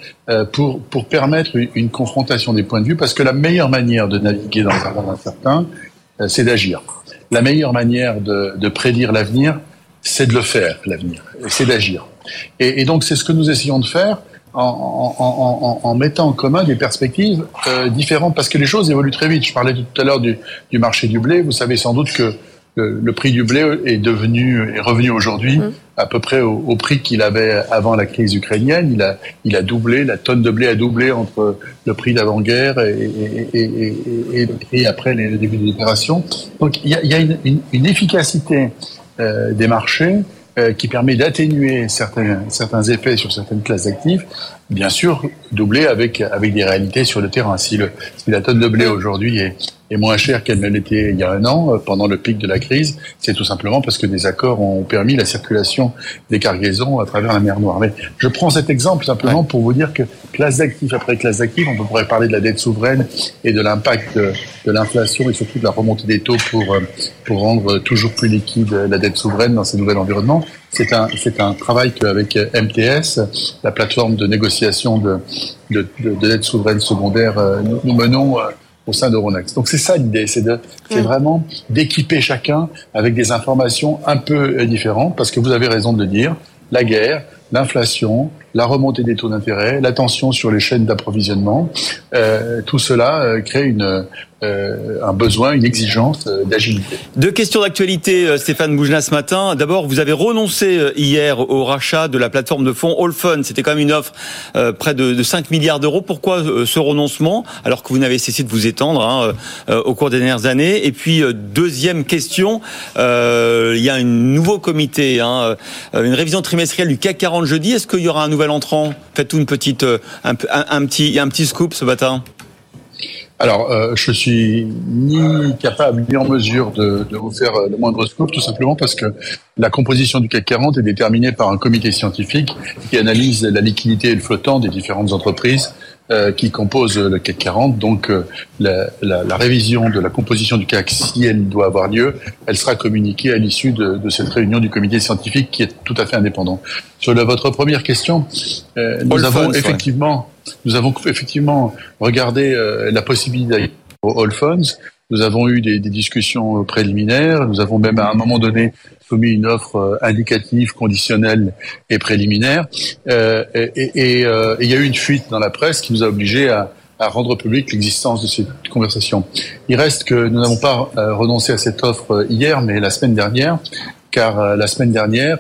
pour, pour permettre une confrontation des points de vue, parce que la meilleure manière de naviguer dans un monde incertain, c'est d'agir. La meilleure manière de, de prédire l'avenir, c'est de le faire, l'avenir, c'est d'agir. Et, et donc c'est ce que nous essayons de faire en, en, en, mettant en commun des perspectives euh, différentes, parce que les choses évoluent très vite. Je parlais tout à l'heure du, du, marché du blé. Vous savez sans doute que le, le prix du blé est devenu est revenu aujourd'hui mmh. à peu près au, au prix qu'il avait avant la crise ukrainienne. Il a, il a doublé, la tonne de blé a doublé entre le prix d'avant-guerre et, et, et, et, le prix après les débuts de l'opération. Donc il y a, il y a une, une, une efficacité euh, des marchés qui permet d'atténuer certains, certains effets sur certaines classes d'actifs, bien sûr doublé avec, avec des réalités sur le terrain. Si, le, si la tonne de blé aujourd'hui est, est moins chère qu'elle ne l'était il y a un an, euh, pendant le pic de la crise, c'est tout simplement parce que des accords ont permis la circulation des cargaisons à travers la mer Noire. Mais je prends cet exemple simplement pour vous dire que classe d'actifs après classe d'actifs, on pourrait parler de la dette souveraine et de l'impact de, de l'inflation et surtout de la remontée des taux pour, euh, pour rendre toujours plus liquide la dette souveraine dans ces nouveaux environnements. C'est un, c'est un travail qu'avec MTS, la plateforme de négociation de, de, de, de dette souveraine secondaire, euh, nous, nous menons au sein d'Euronext. Donc c'est ça l'idée, c'est de, c'est vraiment d'équiper chacun avec des informations un peu différentes, parce que vous avez raison de le dire, la guerre, l'inflation, la remontée des taux d'intérêt, la tension sur les chaînes d'approvisionnement, euh, tout cela euh, crée une, euh, un besoin, une exigence euh, d'agilité. Deux questions d'actualité, euh, Stéphane Bougelin, ce matin. D'abord, vous avez renoncé hier au rachat de la plateforme de fonds All Fun. C'était quand même une offre près de, de 5 milliards d'euros. Pourquoi ce renoncement, alors que vous n'avez cessé de vous étendre hein, au cours des dernières années? Et puis, deuxième question, il y a un nouveau comité, hein, une révision trimestrielle du CAC 40 jeudi. Est-ce qu'il y aura un nouvel entrant? Faites-vous une petite, un, petit, un petit scoop ce matin Alors, euh, je suis ni capable ni en mesure de, de, vous faire le moindre scoop, tout simplement parce que la composition du CAC 40 est déterminée par un comité scientifique qui analyse la liquidité et le flottant des différentes entreprises euh, qui composent le CAC 40. Donc, euh, la, la, la, révision de la composition du CAC, si elle doit avoir lieu, elle sera communiquée à l'issue de, de, cette réunion du comité scientifique qui est tout à fait indépendant. Sur votre première question, euh, nous avons effectivement, nous avons effectivement regardé euh, la possibilité au All Funds. Nous avons eu des, des, discussions préliminaires. Nous avons même à un moment donné soumis une offre euh, indicative, conditionnelle et préliminaire. Euh, et, et, et il y a eu une fuite dans la presse qui nous a obligés à, à rendre public l'existence de cette conversation. Il reste que nous n'avons pas renoncé à cette offre hier, mais la semaine dernière, car la semaine dernière,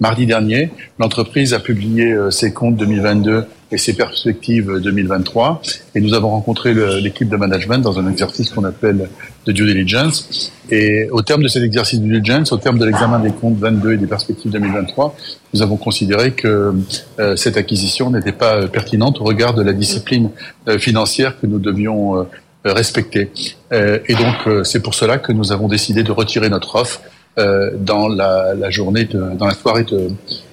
Mardi dernier, l'entreprise a publié euh, ses comptes 2022 et ses perspectives 2023. Et nous avons rencontré l'équipe de management dans un exercice qu'on appelle de due diligence. Et au terme de cet exercice de due diligence, au terme de l'examen des comptes 22 et des perspectives 2023, nous avons considéré que euh, cette acquisition n'était pas euh, pertinente au regard de la discipline financière que nous devions respecter. et donc, c'est pour cela que nous avons décidé de retirer notre offre euh, dans la, la, journée, de, dans la soirée de,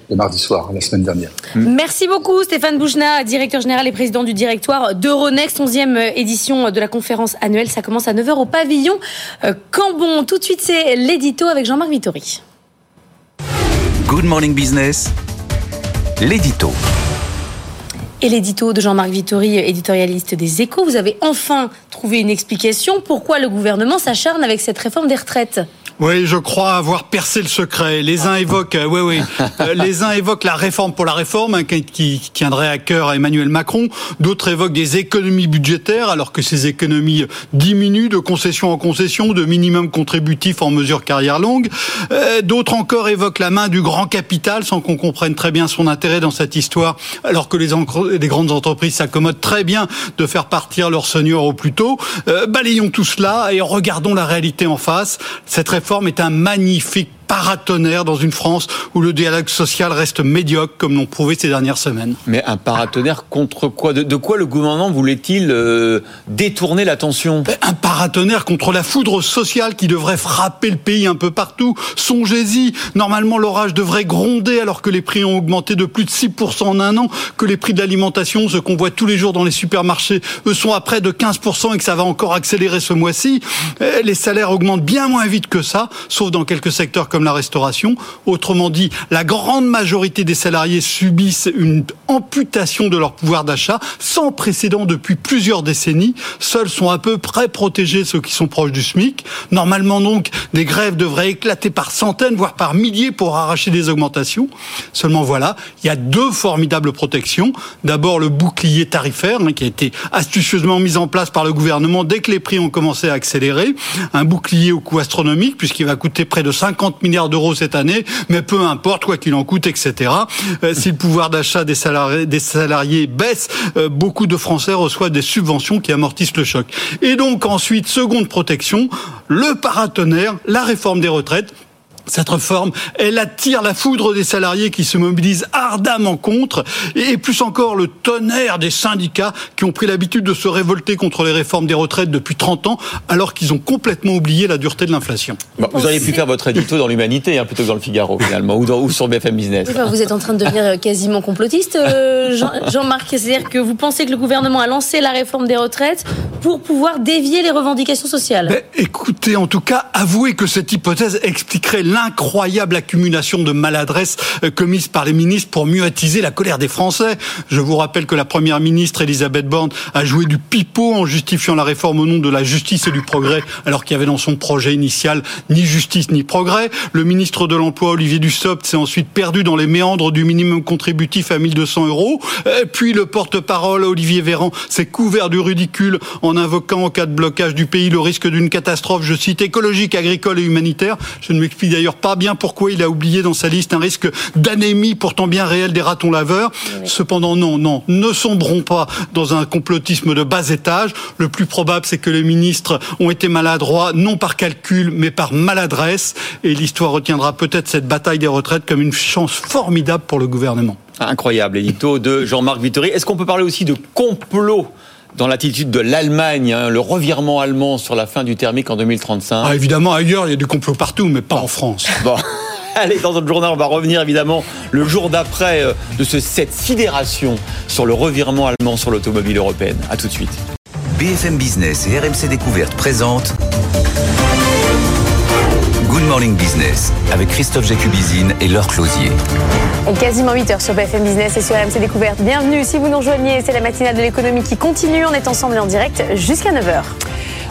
de, mardi soir, la semaine dernière. Merci beaucoup Stéphane Bouchna, directeur général et président du directoire d'Euronext, 11e édition de la conférence annuelle. Ça commence à 9h au pavillon euh, Cambon. Tout de suite, c'est l'édito avec Jean-Marc Vittori. Good Morning Business, l'édito. Et l'édito de Jean-Marc Vittori, éditorialiste des Échos, vous avez enfin trouvé une explication pourquoi le gouvernement s'acharne avec cette réforme des retraites. Oui, je crois avoir percé le secret. Les uns évoquent, euh, oui, oui, euh, les uns évoquent la réforme pour la réforme, hein, qui, qui, tiendrait à cœur à Emmanuel Macron. D'autres évoquent des économies budgétaires, alors que ces économies diminuent de concession en concession, de minimum contributif en mesure carrière longue. Euh, d'autres encore évoquent la main du grand capital, sans qu'on comprenne très bien son intérêt dans cette histoire, alors que les, les grandes entreprises s'accommodent très bien de faire partir leurs seniors au plus tôt. balayons tout cela et regardons la réalité en face. Cette réforme forme est un magnifique paratonnerre dans une France où le dialogue social reste médiocre, comme l'ont prouvé ces dernières semaines. Mais un paratonnerre contre quoi? De, quoi le gouvernement voulait-il euh, détourner l'attention? Un paratonnerre contre la foudre sociale qui devrait frapper le pays un peu partout. Songez-y, normalement l'orage devrait gronder alors que les prix ont augmenté de plus de 6% en un an, que les prix de l'alimentation, ce qu'on voit tous les jours dans les supermarchés, eux sont à près de 15% et que ça va encore accélérer ce mois-ci. Eh, les salaires augmentent bien moins vite que ça, sauf dans quelques secteurs comme comme la restauration. Autrement dit, la grande majorité des salariés subissent une amputation de leur pouvoir d'achat sans précédent depuis plusieurs décennies. Seuls sont à peu près protégés ceux qui sont proches du SMIC. Normalement donc, des grèves devraient éclater par centaines, voire par milliers pour arracher des augmentations. Seulement voilà, il y a deux formidables protections. D'abord le bouclier tarifaire hein, qui a été astucieusement mis en place par le gouvernement dès que les prix ont commencé à accélérer. Un bouclier au coût astronomique puisqu'il va coûter près de 50 milliards d'euros cette année, mais peu importe, quoi qu'il en coûte, etc. Euh, si le pouvoir d'achat des salariés, des salariés baisse, euh, beaucoup de Français reçoivent des subventions qui amortissent le choc. Et donc ensuite, seconde protection, le paratonnerre, la réforme des retraites, cette réforme, elle attire la foudre des salariés qui se mobilisent ardemment contre, et plus encore le tonnerre des syndicats qui ont pris l'habitude de se révolter contre les réformes des retraites depuis 30 ans, alors qu'ils ont complètement oublié la dureté de l'inflation. vous auriez pu faire votre édito dans l'Humanité, hein, plutôt que dans le Figaro, finalement, ou, dans, ou sur BFM Business. vous êtes en train de devenir euh, quasiment complotiste, euh, Jean-Marc. C'est-à-dire que vous pensez que le gouvernement a lancé la réforme des retraites pour pouvoir dévier les revendications sociales ben, Écoutez, en tout cas, avouez que cette hypothèse expliquerait l'incroyable accumulation de maladresses euh, commises par les ministres pour mieux attiser la colère des Français. Je vous rappelle que la première ministre Elisabeth Borne a joué du pipeau en justifiant la réforme au nom de la justice et du progrès, alors qu'il y avait dans son projet initial ni justice ni progrès. Le ministre de l'Emploi Olivier Dussopt s'est ensuite perdu dans les méandres du minimum contributif à 1200 euros. Euh, puis le porte-parole Olivier Véran s'est couvert du ridicule en invoquant en cas de blocage du pays le risque d'une catastrophe, je cite, écologique, agricole et humanitaire. Je ne m'explique d'ailleurs pas bien pourquoi il a oublié dans sa liste un risque d'anémie pourtant bien réel des ratons laveurs. Cependant, non, non, ne sombrons pas dans un complotisme de bas étage. Le plus probable, c'est que les ministres ont été maladroits, non par calcul, mais par maladresse. Et l'histoire retiendra peut-être cette bataille des retraites comme une chance formidable pour le gouvernement. Incroyable, édito de Jean-Marc Vittori. Est-ce qu'on peut parler aussi de complot dans l'attitude de l'Allemagne, hein, le revirement allemand sur la fin du thermique en 2035 ah, Évidemment, ailleurs, il y a du complot partout, mais pas en France. Bon. Allez, dans notre journal, on va revenir évidemment le jour d'après euh, de ce, cette sidération sur le revirement allemand sur l'automobile européenne. A tout de suite. BFM Business et RMC Découverte présentent Morning Business avec Christophe Jacubizine et Laure Closier. Et quasiment 8 heures sur BFM Business et sur RMC Découverte. Bienvenue si vous nous rejoignez, c'est la matinale de l'économie qui continue. On est ensemble en direct jusqu'à 9h.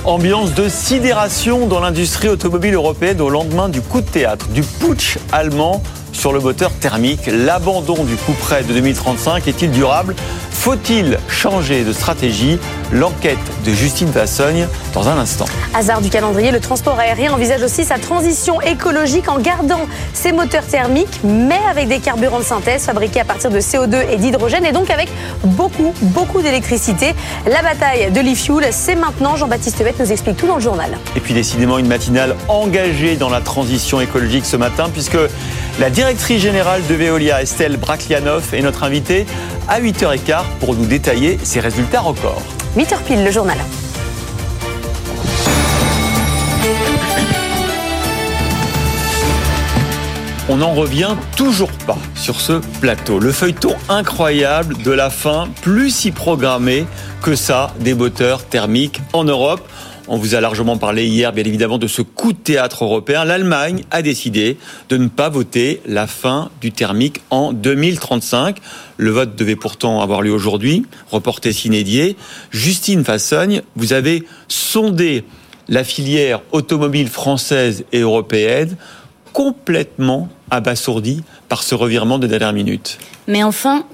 Ambiance de sidération dans l'industrie automobile européenne au lendemain du coup de théâtre, du putsch allemand sur le moteur thermique. L'abandon du coup près de 2035 est-il durable? Faut-il changer de stratégie? L'enquête de Justine Vassogne dans un instant. Hasard du calendrier, le transport aérien envisage aussi sa transition écologique en gardant ses moteurs thermiques, mais avec des carburants de synthèse fabriqués à partir de CO2 et d'hydrogène, et donc avec beaucoup, beaucoup d'électricité. La bataille de l'e-fuel, c'est maintenant. Jean-Baptiste Bette nous explique tout dans le journal. Et puis décidément une matinale engagée dans la transition écologique ce matin, puisque la directrice générale de Veolia, Estelle Braklianov, est notre invitée à 8h15 pour nous détailler ses résultats records. 8h pile, le journal. On n'en revient toujours pas sur ce plateau. Le feuilleton incroyable de la fin, plus si programmé que ça des moteurs thermiques en Europe. On vous a largement parlé hier, bien évidemment, de ce coup de théâtre européen. L'Allemagne a décidé de ne pas voter la fin du thermique en 2035. Le vote devait pourtant avoir lieu aujourd'hui, reporté s'inédier. Justine Fassogne, vous avez sondé la filière automobile française et européenne complètement abasourdie par ce revirement de dernière minute. Mais enfin,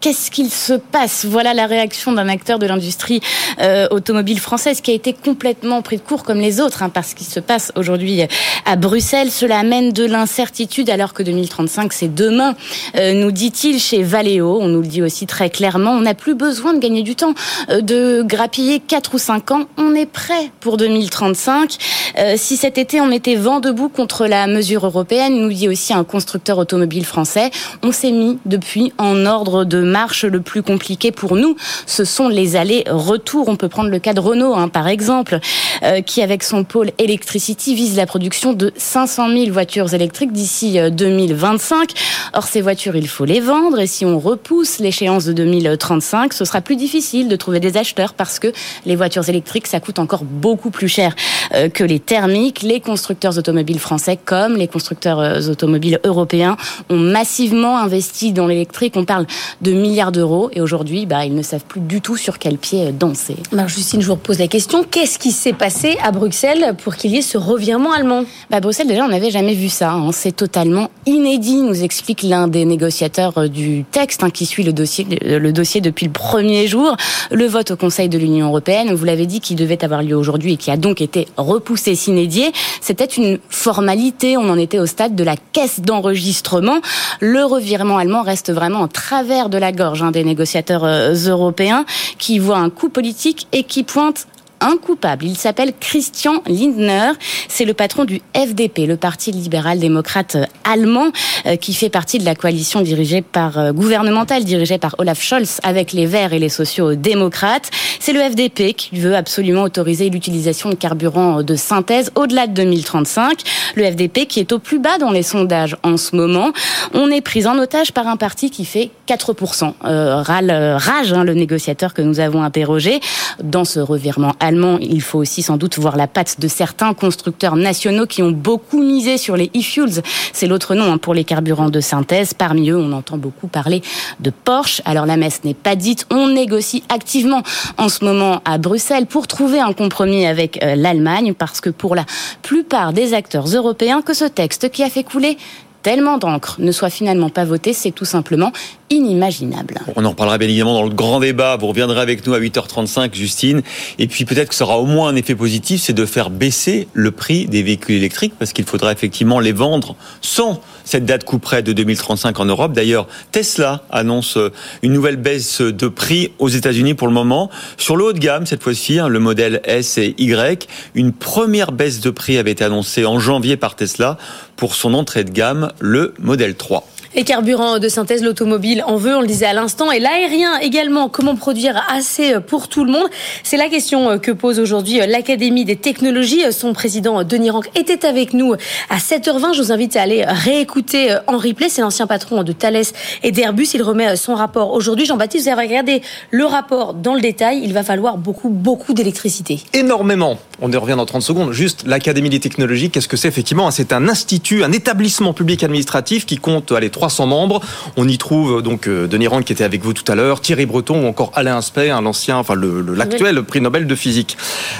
Qu'est-ce qu'il se passe? Voilà la réaction d'un acteur de l'industrie euh, automobile française qui a été complètement pris de court comme les autres, hein, parce qu'il se passe aujourd'hui à Bruxelles. Cela amène de l'incertitude alors que 2035 c'est demain, euh, nous dit-il chez Valeo. On nous le dit aussi très clairement. On n'a plus besoin de gagner du temps, euh, de grappiller 4 ou 5 ans. On est prêt pour 2035. Euh, si cet été on mettait vent debout contre la mesure européenne, nous dit aussi un constructeur automobile français, on s'est mis depuis en ordre de marche le plus compliqué pour nous, ce sont les allers-retours. On peut prendre le cas de Renault, hein, par exemple, euh, qui avec son pôle Electricity vise la production de 500 000 voitures électriques d'ici 2025. Euh, Or, ces voitures, il faut les vendre et si on repousse l'échéance de 2035, ce sera plus difficile de trouver des acheteurs parce que les voitures électriques, ça coûte encore beaucoup plus cher euh, que les thermiques. Les constructeurs automobiles français comme les constructeurs automobiles européens ont massivement investi dans l'électrique. On parle de milliards d'euros et aujourd'hui, bah, ils ne savent plus du tout sur quel pied danser. Alors Justine, je vous repose la question. Qu'est-ce qui s'est passé à Bruxelles pour qu'il y ait ce revirement allemand? Bah, Bruxelles, déjà, on n'avait jamais vu ça. Hein. C'est totalement inédit, nous explique l'un des négociateurs euh, du texte hein, qui suit le dossier, le dossier depuis le premier jour. Le vote au Conseil de l'Union européenne, vous l'avez dit, qui devait avoir lieu aujourd'hui et qui a donc été repoussé s'inédier. C'était une formalité. On en était au stade de la caisse d'enregistrement. Le revirement allemand reste vraiment en travers de la gorge hein, des négociateurs euh, européens qui voient un coup politique et qui pointent un. Il s'appelle Christian Lindner. C'est le patron du FDP, le Parti libéral-démocrate allemand, euh, qui fait partie de la coalition dirigée par euh, gouvernementale dirigée par Olaf Scholz avec les Verts et les sociaux-démocrates. C'est le FDP qui veut absolument autoriser l'utilisation de carburants de synthèse au-delà de 2035. Le FDP qui est au plus bas dans les sondages en ce moment. On est pris en otage par un parti qui fait 4%. Euh, râle, rage, hein, le négociateur que nous avons interrogé dans ce revirement il faut aussi sans doute voir la patte de certains constructeurs nationaux qui ont beaucoup misé sur les e-fuels. C'est l'autre nom hein, pour les carburants de synthèse. Parmi eux, on entend beaucoup parler de Porsche. Alors la messe n'est pas dite. On négocie activement en ce moment à Bruxelles pour trouver un compromis avec euh, l'Allemagne parce que pour la plupart des acteurs européens, que ce texte qui a fait couler tellement d'encre ne soit finalement pas voté, c'est tout simplement inimaginable. On en parlera bien évidemment dans le grand débat. Vous reviendrez avec nous à 8h35, Justine. Et puis peut-être que ça aura au moins un effet positif, c'est de faire baisser le prix des véhicules électriques, parce qu'il faudra effectivement les vendre sans cette date coup près de 2035 en Europe. D'ailleurs, Tesla annonce une nouvelle baisse de prix aux États-Unis pour le moment. Sur le haut de gamme, cette fois-ci, hein, le modèle S et Y, une première baisse de prix avait été annoncée en janvier par Tesla pour son entrée de gamme, le modèle 3. Les carburants de synthèse, l'automobile en veut, on le disait à l'instant, et l'aérien également. Comment produire assez pour tout le monde? C'est la question que pose aujourd'hui l'Académie des technologies. Son président Denis Rank était avec nous à 7h20. Je vous invite à aller réécouter en replay. C'est l'ancien patron de Thales et d'Airbus. Il remet son rapport aujourd'hui. Jean-Baptiste, vous avez regardé le rapport dans le détail. Il va falloir beaucoup, beaucoup d'électricité. Énormément. On y revient dans 30 secondes. Juste l'Académie des technologies, qu'est-ce que c'est effectivement? C'est un institut, un établissement public administratif qui compte allez, 300 membres. On y trouve donc euh, Denis Rand qui était avec vous tout à l'heure, Thierry Breton ou encore Alain Aspect, l'ancien, enfin l'actuel le, prix Nobel de physique.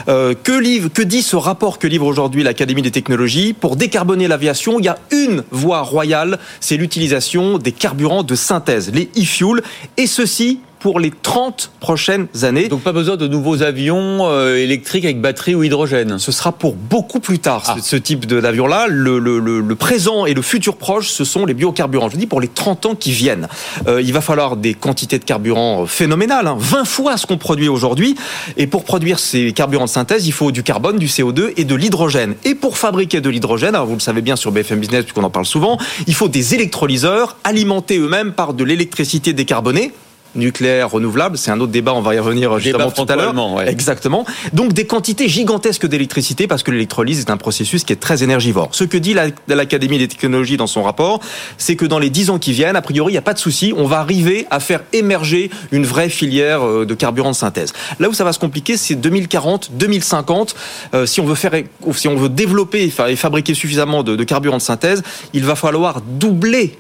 Euh, que, livre, que dit ce rapport que livre aujourd'hui l'Académie des technologies? Pour décarboner l'aviation, il y a une voie royale, c'est l'utilisation des carburants de synthèse, les e-fuels, et ceci pour les 30 prochaines années. Donc pas besoin de nouveaux avions euh, électriques avec batterie ou hydrogène. Ce sera pour beaucoup plus tard ce, ah. ce, type d'avion-là. Le, le, le, présent et le futur proche, ce sont les biocarburants. Je dis pour les 30 ans qui viennent. Euh, il va falloir des quantités de carburant phénoménales, hein, 20 fois ce qu'on produit aujourd'hui. Et pour produire ces carburants de synthèse, il faut du carbone, du CO2 et de l'hydrogène. Et pour fabriquer de l'hydrogène, vous le savez bien sur BFM Business puisqu'on en parle souvent, il faut des électrolyseurs alimentés eux-mêmes par de l'électricité décarbonée nucléaire renouvelable. C'est un autre débat, on va y revenir justement tout à l'heure. Exactement. Donc des quantités gigantesques d'électricité parce que l'électrolyse est un processus qui est très énergivore. Ce que dit l'Académie des technologies dans son rapport, c'est que dans les dix ans qui viennent, a priori, il n'y a pas de souci, on va arriver à faire émerger une vraie filière euh, de carburant de synthèse. Là où ça va se compliquer, c'est 2040, 2050. Euh, si on veut faire, si on veut développer et fabriquer suffisamment de, de carburant de synthèse, il va falloir doubler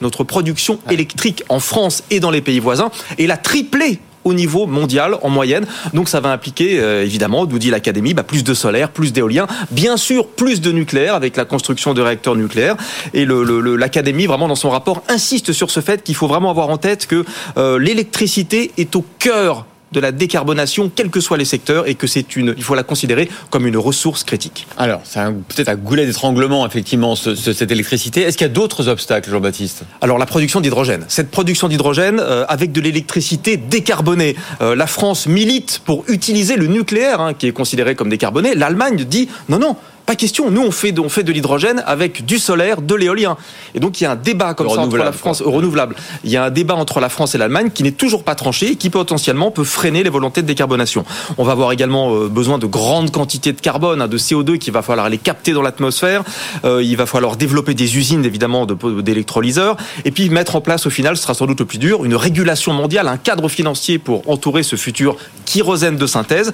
notre production électrique en France et dans les pays voisins et la tripler au niveau mondial en moyenne. Donc ça va impliquer euh, évidemment, nous dit l'Académie, bah, plus de solaire, plus d'éolien, bien sûr plus de nucléaire avec la construction de réacteurs nucléaires. Et l'Académie vraiment dans son rapport insiste sur ce fait qu'il faut vraiment avoir en tête que euh, l'électricité est au cœur de la décarbonation, quels que soient les secteurs, et que c'est une, il faut la considérer comme une ressource critique. Alors, c'est peut-être un goulet d'étranglement, effectivement, cette électricité. Est-ce qu'il y a d'autres obstacles, Jean-Baptiste? Alors, la production d'hydrogène. Cette production d'hydrogène euh, avec de l'électricité décarbonée. Euh, la France milite pour utiliser le nucléaire, hein, qui est considéré comme décarboné. L'Allemagne dit non, non, pas question. Nous, on fait de, on fait de l'hydrogène avec du solaire, de l'éolien. Et donc, il y a un débat comme ça entre la France, renouvelable. Il y a un débat entre la France et l'Allemagne qui n'est toujours pas tranché et qui potentiellement peut freiner les volontés de décarbonation. On va avoir également euh, besoin de grandes quantités de carbone, hein, de CO2 qu'il va falloir les capter dans l'atmosphère. Euh, il va falloir développer des usines, évidemment, d'électrolyseurs. Et puis, mettre en place, au final, ce sera sans doute le plus dur, une régulation mondiale, un cadre financier pour entourer ce futur kérosène de synthèse.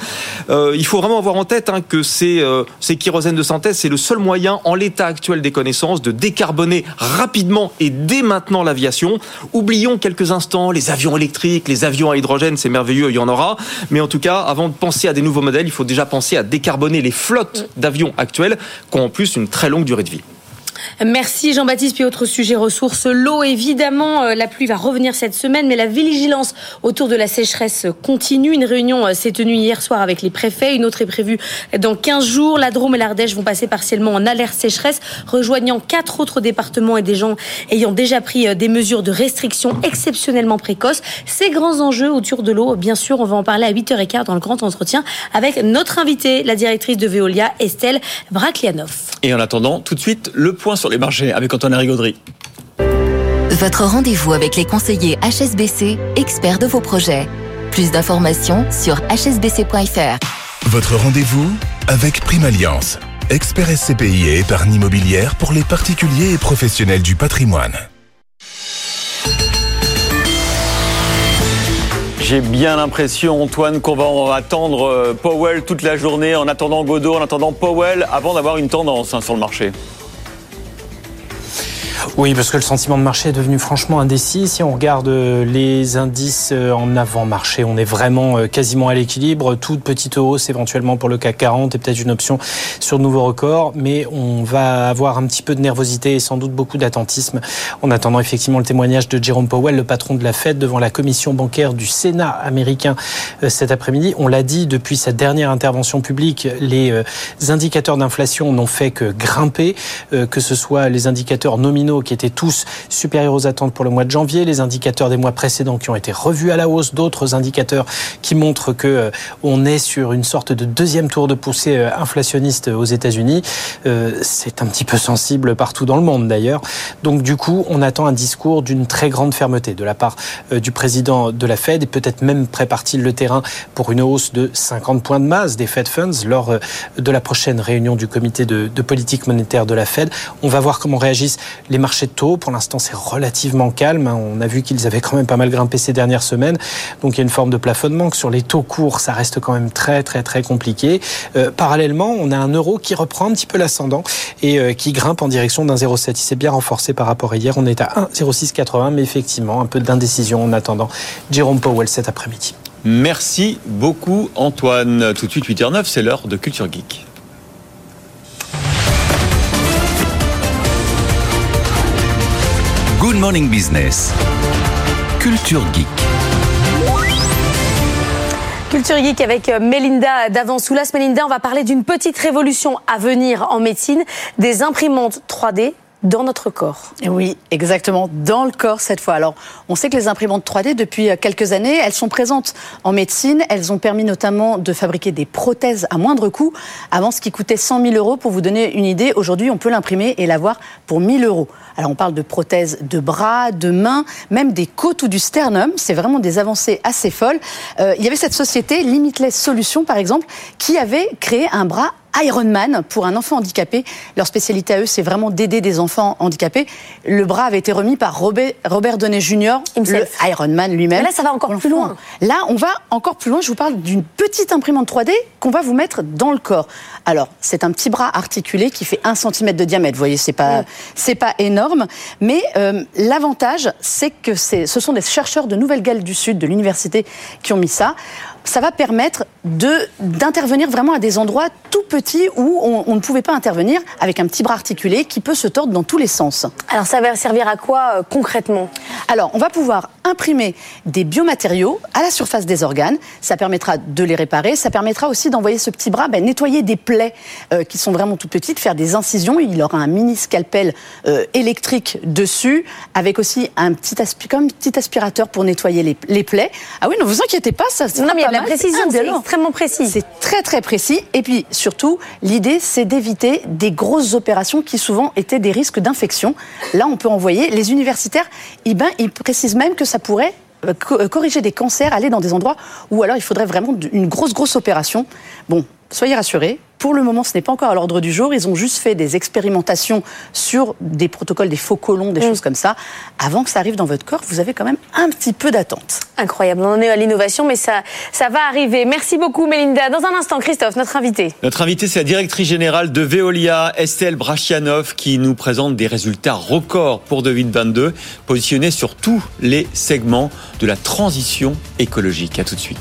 Euh, il faut vraiment avoir en tête hein, que ces, ces kérosènes de synthèse, c'est le seul moyen, en l'état actuel des connaissances, de décarboner rapidement et dès maintenant l'aviation. Oublions quelques instants les avions électriques, les avions à hydrogène, c'est merveilleux, il y en aura. Mais en tout cas, avant de penser à des nouveaux modèles, il faut déjà penser à décarboner les flottes d'avions actuelles, qui ont en plus une très longue durée de vie. Merci Jean-Baptiste. Puis autre sujet ressources, l'eau évidemment. Euh, la pluie va revenir cette semaine, mais la vigilance autour de la sécheresse continue. Une réunion euh, s'est tenue hier soir avec les préfets. Une autre est prévue dans 15 jours. La Drôme et l'Ardèche vont passer partiellement en alerte sécheresse, rejoignant quatre autres départements et des gens ayant déjà pris euh, des mesures de restriction exceptionnellement précoces. Ces grands enjeux autour de l'eau, bien sûr, on va en parler à 8h15 dans le grand entretien avec notre invitée, la directrice de Veolia, Estelle Braklianov. Et en attendant, tout de suite, le point sur les marchés avec Antoine Rigaudry. Votre rendez-vous avec les conseillers HSBC, experts de vos projets. Plus d'informations sur hsbc.fr. Votre rendez-vous avec Prime Alliance, expert SCPI et épargne immobilière pour les particuliers et professionnels du patrimoine. J'ai bien l'impression, Antoine, qu'on va attendre euh, Powell toute la journée en attendant Godot, en attendant Powell, avant d'avoir une tendance hein, sur le marché. Oui, parce que le sentiment de marché est devenu franchement indécis. Si on regarde euh, les indices euh, en avant-marché, on est vraiment euh, quasiment à l'équilibre. Toute petite hausse éventuellement pour le CAC 40 et peut-être une option sur de nouveaux records. Mais on va avoir un petit peu de nervosité et sans doute beaucoup d'attentisme en attendant effectivement le témoignage de Jerome Powell, le patron de la Fed, devant la commission bancaire du Sénat américain cet après-midi. On l'a dit depuis sa dernière intervention publique, les indicateurs d'inflation n'ont fait que grimper, que ce soit les indicateurs nominaux qui étaient tous supérieurs aux attentes pour le mois de janvier, les indicateurs des mois précédents qui ont été revus à la hausse, d'autres indicateurs qui montrent que euh, on est sur une sorte de deuxième tour de poussée euh, inflationniste aux États-Unis. Euh, c'est un petit peu sensible partout dans le monde d'ailleurs. Donc du coup, on attend un discours d'une très grande fermeté de la part du président de la Fed et peut-être même prépare-t-il le terrain pour une hausse de 50 points de masse des Fed Funds lors de la prochaine réunion du comité de, de politique monétaire de la Fed. On va voir comment réagissent les marchés de taux. Pour l'instant, c'est relativement calme. Hein. On a vu qu'ils avaient quand même pas mal grimpé ces dernières semaines. Donc il y a une forme de plafonnement. Sur les taux courts, ça reste quand même très très très compliqué. Euh, parallèlement, on a un euro qui reprend un petit peu l'ascendant et euh, qui grimpe en direction d'un 0,7. Il s'est bien renforcé par rapport à hier. On est à 1,0680, mais effectivement, un peu d'indécision en attendant Jérôme Powell cet après-midi. Merci beaucoup Antoine. Tout de suite 8h09, c'est l'heure de Culture Geek. Good Morning Business. Culture Geek. Culture Geek avec euh, Melinda Davansoulas. Melinda, on va parler d'une petite révolution à venir en médecine, des imprimantes 3D dans notre corps. Oui, exactement, dans le corps cette fois. Alors, on sait que les imprimantes 3D, depuis euh, quelques années, elles sont présentes en médecine. Elles ont permis notamment de fabriquer des prothèses à moindre coût. Avant, ce qui coûtait 100 000 euros, pour vous donner une idée, aujourd'hui, on peut l'imprimer et l'avoir pour 1000 euros. Alors, on parle de prothèses de bras, de mains, même des côtes ou du sternum. C'est vraiment des avancées assez folles. Euh, il y avait cette société, Limitless Solutions, par exemple, qui avait créé un bras Ironman pour un enfant handicapé. Leur spécialité à eux, c'est vraiment d'aider des enfants handicapés. Le bras avait été remis par Robert, Robert Downey Jr., le Ironman lui-même. Là, ça va encore plus loin. Là, on va encore plus loin. Je vous parle d'une petite imprimante 3D qu'on va vous mettre dans le corps. Alors, c'est un petit bras articulé qui fait un centimètre de diamètre. Vous voyez, c'est pas, c'est pas énorme. Mais euh, l'avantage, c'est que ce sont des chercheurs de Nouvelle-Galles du Sud, de l'université, qui ont mis ça ça va permettre d'intervenir vraiment à des endroits tout petits où on, ne pouvait pas intervenir avec un petit bras articulé qui peut se tordre dans tous les sens. Alors ça va servir à quoi euh, concrètement? Alors on va pouvoir imprimer des biomatériaux à la surface des organes. Ça permettra de les réparer. Ça permettra aussi d'envoyer ce petit bras ben, nettoyer des plaies euh, qui sont vraiment toutes petites, faire des incisions. Il aura un mini scalpel euh, électrique dessus, avec aussi un petit, comme un petit aspirateur pour nettoyer les, les, plaies. Ah oui, ne vous inquiétez pas, ça. Non, mais la précision, c'est extrêmement précis. C'est très très précis. Et puis surtout, l'idée, c'est d'éviter des grosses opérations qui souvent étaient des risques d'infection. Là, on peut envoyer les universitaires. Eh ben, ils précisent même que ça pourrait euh, euh, corriger des cancers, aller dans des endroits où alors il faudrait vraiment une grosse, grosse opération. Bon, soyez rassurés, pour le moment, ce n'est pas encore à l'ordre du jour. Ils ont juste fait des expérimentations sur des protocoles, des faux colons, des mm. choses comme ça. Avant que ça arrive dans votre corps, vous avez quand même un petit peu d'attente. Incroyable. On en est à l'innovation, mais ça, ça va arriver. Merci beaucoup, Mélinda. Dans un instant, Christophe, notre invité. Notre invité, c'est la directrice générale de Veolia, Estelle Brachianov, qui nous présente des résultats records pour 2022, positionnés sur tous les segments de la transition écologique. À tout de suite.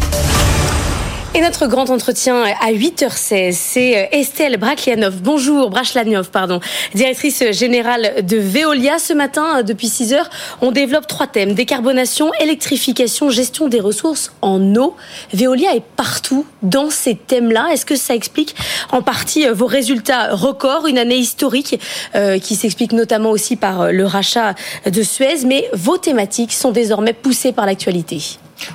Et notre grand entretien à 8h16, c'est euh, Estelle Brachlianov. Bonjour, Brachlianov, pardon, directrice générale de Veolia. Ce matin, euh, depuis 6 heures, on développe trois thèmes. Décarbonation, électrification, gestion des ressources en eau. Veolia est partout dans ces thèmes-là. Est-ce que ça explique en partie euh, vos résultats records, une année historique qui s'explique notamment aussi par le rachat de Suez, mais vos thématiques sont désormais poussées par l'actualité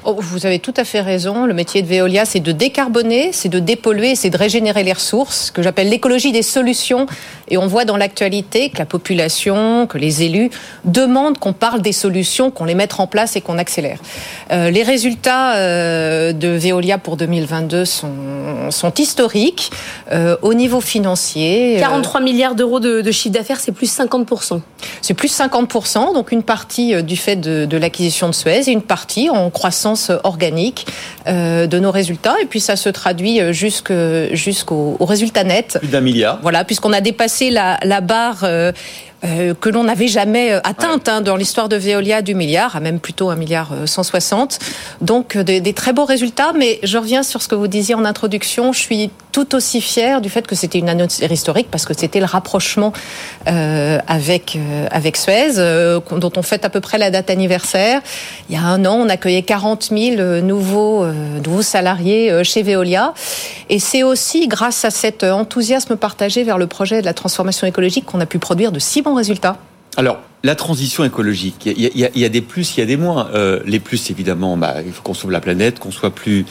Oh, vous avez tout à fait raison. Le métier de Veolia, c'est de décarboner, c'est de dépolluer, c'est de régénérer les ressources, que j'appelle l'écologie des solutions. Et on voit dans l'actualité que la population, que les élus demandent qu'on parle des solutions, qu'on les mette en place et qu'on accélère. Euh, les résultats euh, de Veolia pour 2022 sont, sont historiques euh, au niveau financier. 43 milliards d'euros de, chiffre d'affaires, c'est plus 50%. C'est plus 50%, donc une partie du fait de, de l'acquisition de Suez et une partie en croissance organique euh, de nos résultats. Et puis ça se traduit euh, jusqu'au résultat net. Plus d'un milliard. Voilà, puisqu'on a dépassé la, barre. Euh, que l'on n'avait jamais atteinte hein, dans l'histoire de Veolia du milliard, à même plutôt un milliard 160. Donc des, très beaux résultats, mais je reviens sur ce que vous disiez en introduction. Je suis tout aussi fière du fait que c'était une annonce historique parce que c'était le rapprochement euh, avec euh, avec Suez, euh, dont on fête à peu près la date anniversaire. Il y a un an, on accueillait 40 000 nouveaux nouveaux salariés chez Veolia, et c'est aussi grâce à cet enthousiasme partagé vers le projet de la transformation écologique qu'on a pu produire de si bons Alors, la transition écologique, il y, a, des plus, il y a des moins. Euh, les plus, évidemment, bah, il faut qu'on sauve la planète, qu'on soit plus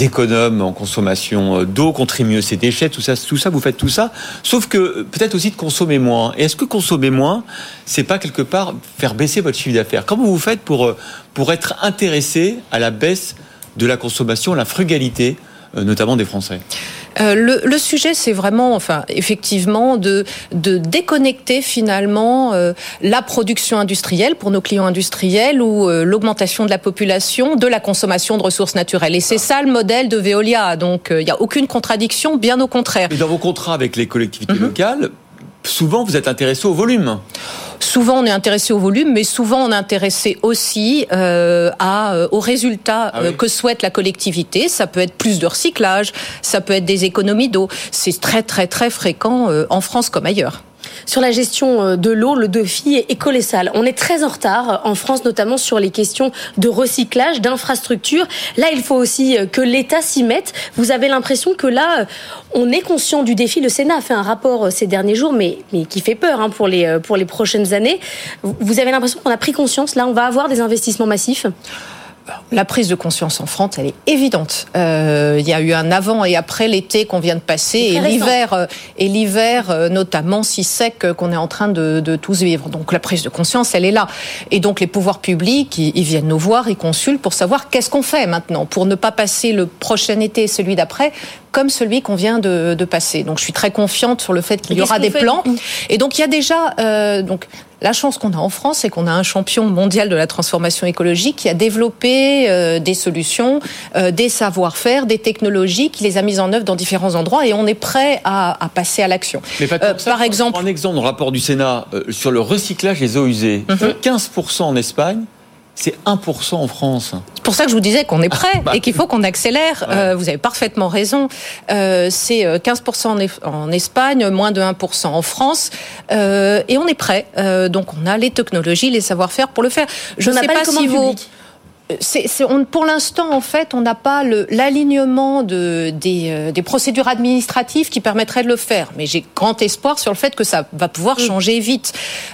économe en consommation euh, d'eau, qu'on trie mieux ses déchets, tout ça, tout ça, vous faites tout ça. Sauf que euh, peut-être aussi de consommer moins. Et est-ce que consommer moins, c'est pas quelque part faire baisser votre chiffre d'affaires? Comment vous faites pour pour être intéressé à la baisse de la consommation, la frugalité, notamment des Français? Euh, le, le, sujet, c'est vraiment, enfin, effectivement, de, de déconnecter finalement euh, la production industrielle pour nos clients industriels ou euh, l'augmentation de la population de la consommation de ressources naturelles. Et c'est ça le modèle de Veolia. Donc, il n'y a aucune contradiction, bien au contraire. Et dans vos contrats avec les collectivités mhm. locales, souvent vous êtes intéressé au volume. Souvent, on est intéressé au volume, mais souvent, on est intéressé aussi euh, à, euh, aux résultats ah euh, que souhaite la collectivité. Ça peut être plus de recyclage, ça peut être des économies d'eau. C'est très, très, très fréquent en France comme ailleurs. Sur la gestion euh, de l'eau, le défi est colossal. On est très en retard euh, en France, notamment sur les questions de recyclage, d'infrastructures. Là, il faut aussi euh, que l'État s'y mette. Vous avez l'impression que là, on est conscient du défi. Le Sénat a fait un rapport ces derniers jours, mais, qui fait peur hein, pour, les, pour les prochaines années. Vous avez l'impression qu'on a pris conscience. Là, on va avoir des investissements massifs? La prise de conscience en France, elle est évidente. Euh, il y a eu un avant et après l'été qu'on vient de passer et l'hiver, euh, et l'hiver euh, notamment si sec qu'on est en train de, de, tous vivre. Donc la prise de conscience, elle est là. Et donc les pouvoirs publics, ils, viennent nous voir, ils consultent pour savoir qu'est-ce qu'on fait maintenant pour ne pas passer le prochain été et celui d'après comme celui qu'on vient de, de, passer. Donc je suis très confiante sur le fait qu'il y aura des plans. Et donc il y a déjà euh, donc la chance qu'on a en France, c'est qu'on a un champion mondial de la transformation écologique qui a développé euh, des solutions, euh, des savoir-faire, des technologies, qui les a mises en œuvre dans différents endroits et on est prêt à, à passer à l'action. Euh, par exemple, un exemple dans le rapport du Sénat sur le recyclage des eaux usées, 15% mhm. en Espagne, c'est 1% en France. C'est pour ça que je vous disais qu'on est prêt bah. et qu'il faut qu'on accélère. Euh, vous avez parfaitement raison. Euh, c'est 15% euh, en, Espagne, moins de 1% en France. et on est prêt. donc on a les technologies, les savoir-faire pour le faire. Je ne sais pas, si vous pour l'instant, en fait, on n'a pas l'alignement de, des, euh, des, procédures administratives qui permettraient de le faire. Mais j'ai grand espoir sur le fait que ça va pouvoir mm. changer vite.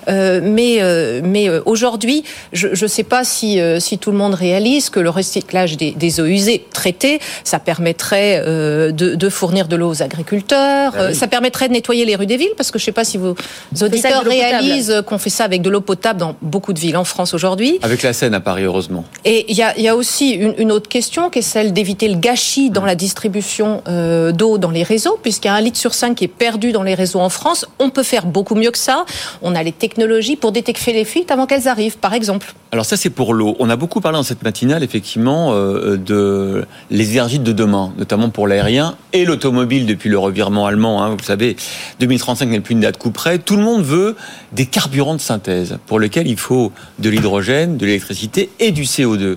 Euh, mais euh, mais euh, aujourd'hui, je ne sais pas si, si tout le monde réalise que le recyclage des, des eaux usées traitées, ça permettrait de, de, fournir de l'eau aux agriculteurs, ah ça permettrait de nettoyer les rues des villes, parce que je ne sais pas si vos auditeurs réalisent qu'on fait ça avec de l'eau potable dans beaucoup de villes en France aujourd'hui. Avec la Seine à Paris, heureusement. Et il y a, aussi une, une, autre question qui est celle d'éviter le gâchis dans la distribution euh, d'eau dans les réseaux, puisqu'il y a un litre sur cinq qui est perdu dans les réseaux en France. On peut faire beaucoup mieux que ça. On a les technologies pour détecter les fuites avant qu'elles arrivent, par exemple. Alors ça, c'est pour l'eau. On a beaucoup parlé dans cette matinale, effectivement, euh, de les énergies de demain, notamment pour l'aérien et l'automobile depuis le revirement allemand. Hein, vous savez, 2035 n'est plus une date coup près. Tout le monde veut des carburants de synthèse pour lesquels il faut de l'hydrogène, de l'électricité et du CO2.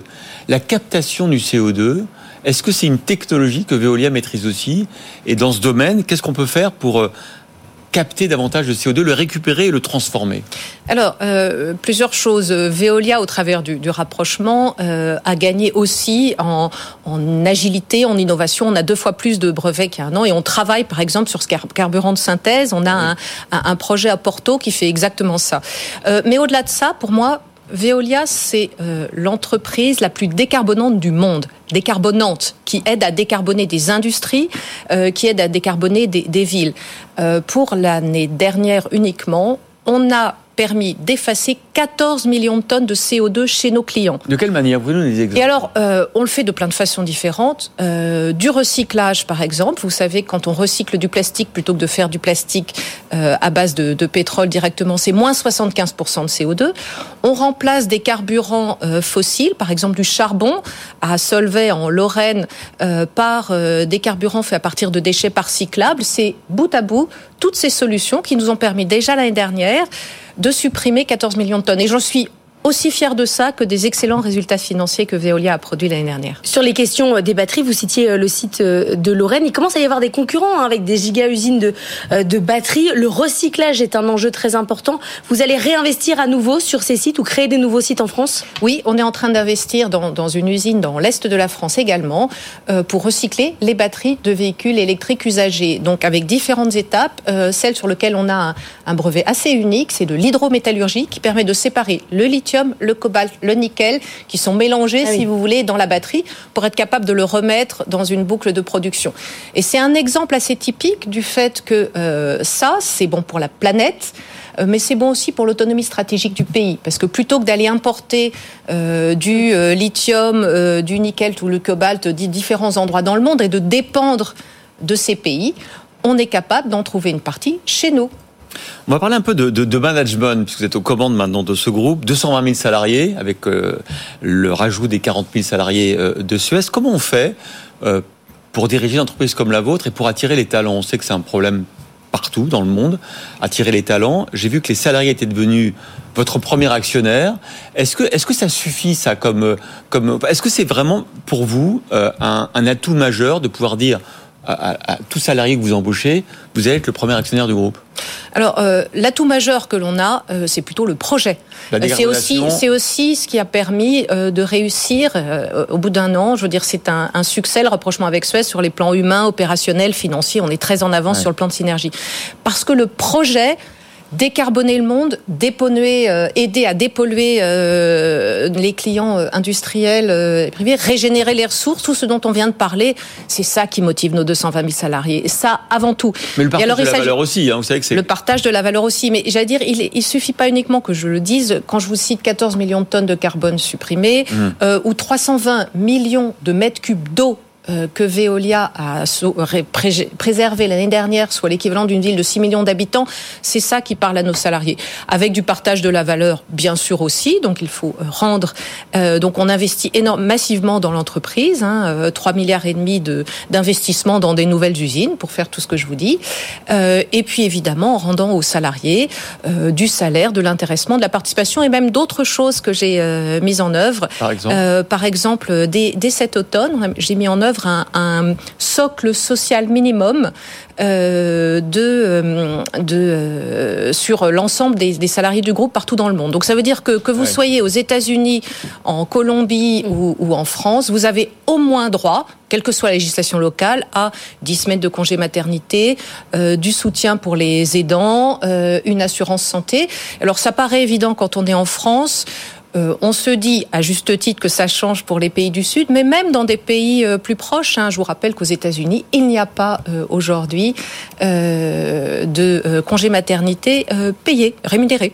La captation du CO2, est-ce que c'est une technologie que Veolia maîtrise aussi Et dans ce domaine, qu'est-ce qu'on peut faire pour euh, capter davantage de CO2, le récupérer et le transformer? Alors, euh, plusieurs choses. Veolia, au travers du, rapprochement, euh, a gagné aussi en, agilité, en innovation. On a deux fois plus de brevets qu'il y a un an et on travaille, par exemple, sur ce carburant de synthèse. On a un, un, projet à Porto qui fait exactement ça. mais au-delà de ça, pour moi, Veolia, c'est euh, l'entreprise la plus décarbonante du monde, décarbonante, qui aide à décarboner des industries, euh, qui aide à décarboner des, villes. Euh, pour l'année dernière uniquement, on a permis d'effacer 14 millions de tonnes de CO2 chez nos clients. De quelle manière Vous nous des exemples Et alors, euh, on le fait de plein de façons différentes. Euh, du recyclage, par exemple. Vous savez, quand on recycle du plastique plutôt que de faire du plastique euh, à base de, de pétrole directement, c'est moins 75% de CO2. On remplace des carburants fossiles, par exemple du charbon à Solvay en Lorraine, par des carburants faits à partir de déchets par cyclables. C'est bout à bout toutes ces solutions qui nous ont permis déjà l'année dernière de supprimer 14 millions de tonnes. Et j'en suis aussi fiers de ça que des excellents résultats financiers que Veolia a produits l'année dernière. Sur les questions euh, des batteries, vous citiez euh, le site euh, de Lorraine. Il commence à y avoir des concurrents hein, avec des giga-usines de, de batteries. Le recyclage est un enjeu très important. Vous allez réinvestir à nouveau sur ces sites ou créer des nouveaux sites en France? Oui, on est en train d'investir dans, dans, une usine dans l'est de la France également pour recycler les batteries de véhicules électriques usagés. Donc avec différentes étapes. celle sur laquelle on a un, un brevet assez unique, c'est de l'hydrométallurgie qui permet de séparer le lithium le cobalt, le nickel, qui sont mélangés, ah si vous voulez, dans la batterie pour être capable de le remettre dans une boucle de production. Et c'est un exemple assez typique du fait que euh, ça, c'est bon pour la planète euh, mais c'est bon aussi pour l'autonomie stratégique du pays. Parce que plutôt que d'aller importer euh, du lithium, du nickel ou le cobalt de différents endroits dans le monde et de dépendre de ces pays, on est capable d'en trouver une partie chez nous. On va parler un peu de, management, puisque vous êtes aux commandes maintenant de ce groupe. 220 000 salariés, avec euh, le rajout des 40 000 salariés euh, de Suez. Comment on fait euh, pour diriger une entreprise comme la vôtre et pour attirer les talents? On sait que c'est un problème partout dans le monde, attirer les talents. J'ai vu que les salariés étaient devenus votre premier actionnaire. Est-ce que, est-ce que ça suffit, ça, comme, comme, est-ce que c'est vraiment pour vous un, un atout majeur de pouvoir dire à, tout salarié que vous embauchez, vous allez être le premier actionnaire du groupe Alors, euh, l'atout majeur que l'on a, euh, c'est plutôt le projet. Euh, c'est aussi, c'est aussi ce qui a permis de réussir au bout d'un an. Je veux dire, c'est un, un, succès le rapprochement avec Suez sur les plans humains, opérationnels, financiers. On est très en avance sur le plan de synergie parce que le projet décarboner le monde, dépolluer, euh, aider à dépolluer euh, les clients euh, industriels et privés, régénérer les ressources, tout ce dont on vient de parler, c'est ça qui motive nos 220 000 salariés. Et ça, avant tout. Mais le partage de la valeur aussi, hein, vous savez que c'est... Le partage de la valeur aussi. Mais j'allais dire, il, il suffit pas uniquement que je le dise, quand je vous cite 14 millions de tonnes de carbone supprimées, mmh. ou 320 millions de mètres cubes d'eau euh, que Veolia a préservé l'année dernière, soit l'équivalent d'une ville de 6 millions d'habitants, c'est ça qui parle à nos salariés. Avec du partage de la valeur, bien sûr aussi, donc il faut euh, rendre. Euh, donc on investit énorme, massivement dans l'entreprise, hein, 3 milliards et demi d'investissement dans des nouvelles usines, pour faire tout ce que je vous dis. et puis évidemment en rendant aux salariés du salaire, de l'intéressement, de la participation et même d'autres choses que j'ai mises en œuvre. Par exemple, par exemple dès, dès cet automne, j'ai mis en œuvre un, socle social minimum euh, de, euh, de euh, sur l'ensemble des, salariés du groupe partout dans le monde. Donc ça veut dire que que vous soyez aux États-Unis, en Colombie ou, en France, vous avez au moins droit, quelle que soit la législation locale, à 10 semaines de congé maternité, du soutien pour les aidants, une assurance santé. Alors ça paraît évident quand on est en France. Euh, on se dit à juste titre que ça change pour les pays du Sud, mais même dans des pays euh, plus proches, hein, je vous rappelle qu'aux États-Unis, il n'y a pas euh, aujourd'hui de congé maternité payé, rémunéré.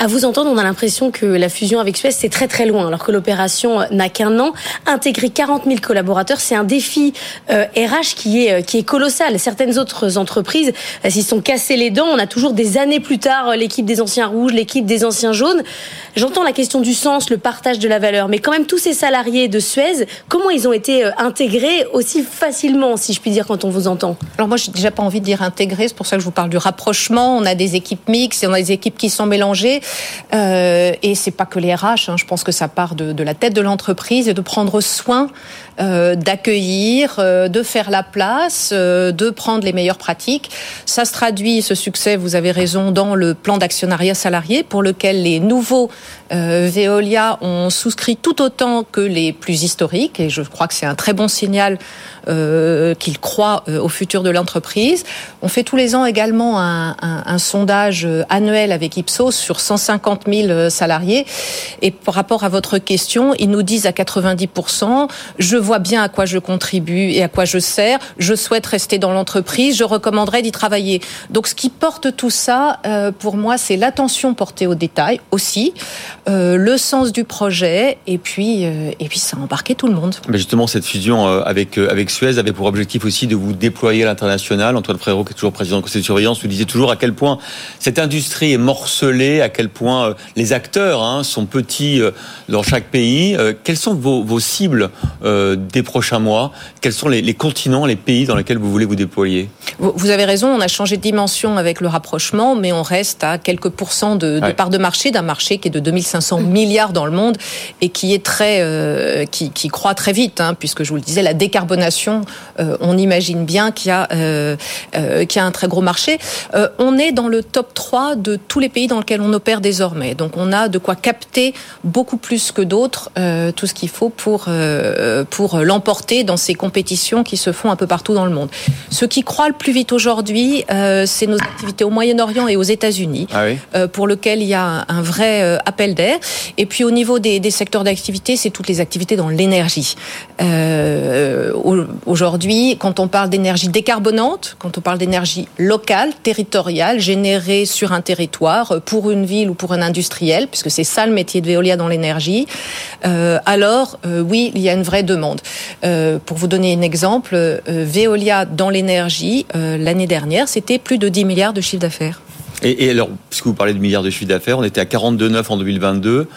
À vous entendre, on a l'impression que la fusion avec Suez, c'est très très loin, alors que l'opération n'a qu'un an. Intégrer 40 000 collaborateurs, c'est un défi euh, RH qui est, euh, qui est colossal. Certaines autres entreprises euh, s'y sont cassées les dents. On a toujours des années plus tard l'équipe des anciens rouges, l'équipe des anciens jaunes. J'entends la question du sens, le partage de la valeur, mais quand même tous ces salariés de Suez, comment ils ont été intégrés aussi facilement, si je puis dire, quand on vous entend? Alors moi, j'ai déjà pas envie de dire intégrés, c'est pour ça que je vous parle du rapprochement. On a des équipes mixtes, on a des équipes qui sont mélangées. Euh, et c'est pas que les RH. Hein, je pense que ça part de, de la tête de l'entreprise et de prendre soin euh, d'accueillir, euh, de faire la place, euh, de prendre les meilleures pratiques. Ça se traduit, ce succès, vous avez raison, dans le plan d'actionnariat salarié pour lequel les nouveaux Veolia ont souscrit tout autant que les plus historiques. Et je crois que c'est un très bon signal qu'ils croient au futur de l'entreprise. On fait tous les ans également un, sondage annuel avec Ipsos sur 150 000 salariés. Et par rapport à votre question, ils nous disent à 90%, je vois bien à quoi je contribue et à quoi je sers. Je souhaite rester dans l'entreprise. Je recommanderais d'y travailler. Donc, ce qui porte tout ça, euh, pour moi, c'est l'attention portée aux détails aussi, euh, le sens du projet, et puis, euh, et puis ça a embarqué tout le monde. Mais justement, cette fusion avec avec Suez avait pour objectif aussi de vous déployer à l'international. Antoine Frérot, qui est toujours président du conseil de surveillance, vous disait toujours à quel point cette industrie est morcelée, à quel point les acteurs hein, sont petits dans chaque pays. quelles sont vos, vos cibles des prochains mois Quels sont les, continents, les pays dans lesquels vous voulez vous déployer? Vous avez raison, on a changé de dimension avec le rapprochement, mais on reste à quelques pourcents de, de part de marché, d'un marché qui est de 2500 500 milliards dans le monde et qui est très, euh, qui, qui, croît très vite, hein, puisque je vous le disais, la décarbonation, euh, on imagine bien qu'il y a, euh, qu'il y a un très gros marché. on est dans le top 3 de tous les pays dans lesquels on opère désormais. Donc on a de quoi capter beaucoup plus que d'autres tout ce qu'il faut pour pour l'emporter dans ces compétitions qui se font un peu partout dans le monde. Ce qui croît le plus vite aujourd'hui, c'est nos activités au Moyen-Orient et aux États-Unis, ah pour lequel il y a un vrai appel d'air. Et puis au niveau des, des secteurs d'activité, c'est toutes les activités dans l'énergie. Euh, Aujourd'hui, quand on parle d'énergie décarbonante, quand on parle d'énergie locale, territoriale, générée sur un territoire, pour une ville ou pour un industriel, puisque c'est ça le métier de Veolia dans l'énergie, euh, alors euh, oui, il y a une vraie demande. Euh, pour vous donner un exemple, euh, Veolia dans l'énergie, euh, l'année dernière, c'était plus de 10 milliards de chiffre d'affaires. Et, et, alors, puisque vous parlez de milliards de chiffre d'affaires, on était à 42,9 en 2022.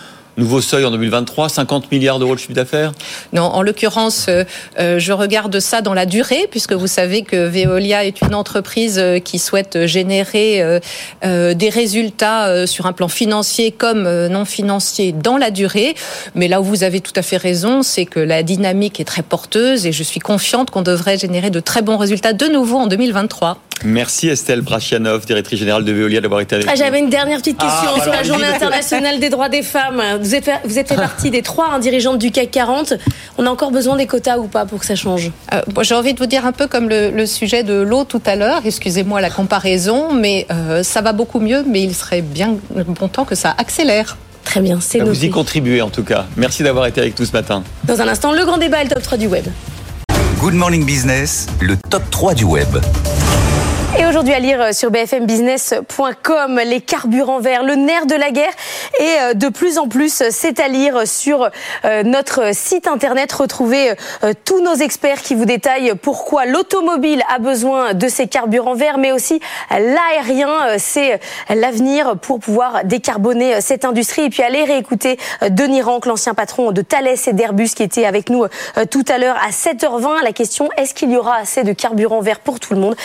Nouveau seuil en 2023, 50 milliards d'euros de chiffre d'affaires? Non, en l'occurrence, euh, euh, je regarde ça dans la durée, puisque vous savez que Veolia est une entreprise euh, qui souhaite générer des résultats sur un plan financier comme non financier dans la durée. Mais là où vous avez tout à fait raison, c'est que la dynamique est très porteuse et je suis confiante qu'on devrait générer de très bons résultats de nouveau en 2023. Merci Estelle Brachianov, directrice générale de Veolia, d'avoir été avec ah, J'avais une dernière petite question ah, sur la Journée internationale des droits des femmes. Vous êtes, vous êtes fait partie des trois dirigeantes du CAC 40. On a encore besoin des quotas ou pas pour que ça change? Euh, J'ai envie de vous dire un peu comme le, sujet de l'eau tout à l'heure. Excusez-moi la comparaison, mais euh, ça va beaucoup mieux. Mais il serait bien bon temps que ça accélère. Très bien, c'est Vous y contribuez en tout cas. Merci d'avoir été avec nous ce matin. Dans un instant, le grand débat et le top 3 du web. Good Morning Business, le top 3 du web. Aujourd'hui à lire sur bfmbusiness.com, les carburants verts, le nerf de la guerre. Et euh, de plus en plus, c'est à lire sur euh, notre site internet. Retrouvez euh, tous nos experts qui vous détaillent pourquoi l'automobile a besoin de ces carburants verts, mais aussi l'aérien, c'est l'avenir pour pouvoir décarboner cette industrie. Et puis allez réécouter Denis Rank, l'ancien patron de Thales et d'Airbus, qui était avec nous tout à l'heure à 7h20. La question, est-ce qu'il y aura assez de carburants verts pour tout le monde?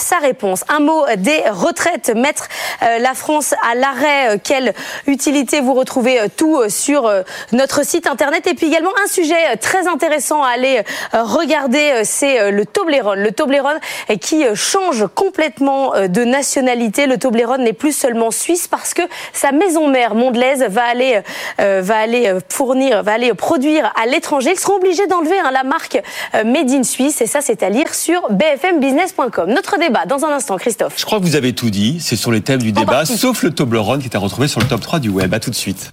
Sa réponse. Un mot des retraites. Mettre euh, la France à l'arrêt. Euh, quelle utilité vous retrouvez euh, tout sur notre site internet. Et puis également un sujet très intéressant à aller regarder, c'est le Toblerone. Le Toblerone qui change complètement de nationalité. Le Toblerone n'est plus seulement suisse parce que sa maison mère Mondelaise va aller, va aller fournir, va aller produire à l'étranger. Ils seront obligés d'enlever hein, la marque Made in Suisse et ça c'est à lire sur bfmbusiness.com. Notre débat dans un instant, Christophe. Je crois que vous avez tout dit. C'est sur les thèmes du débat, sauf le Toblerone qui est à retrouver sur le top 3 du web. À tout de suite.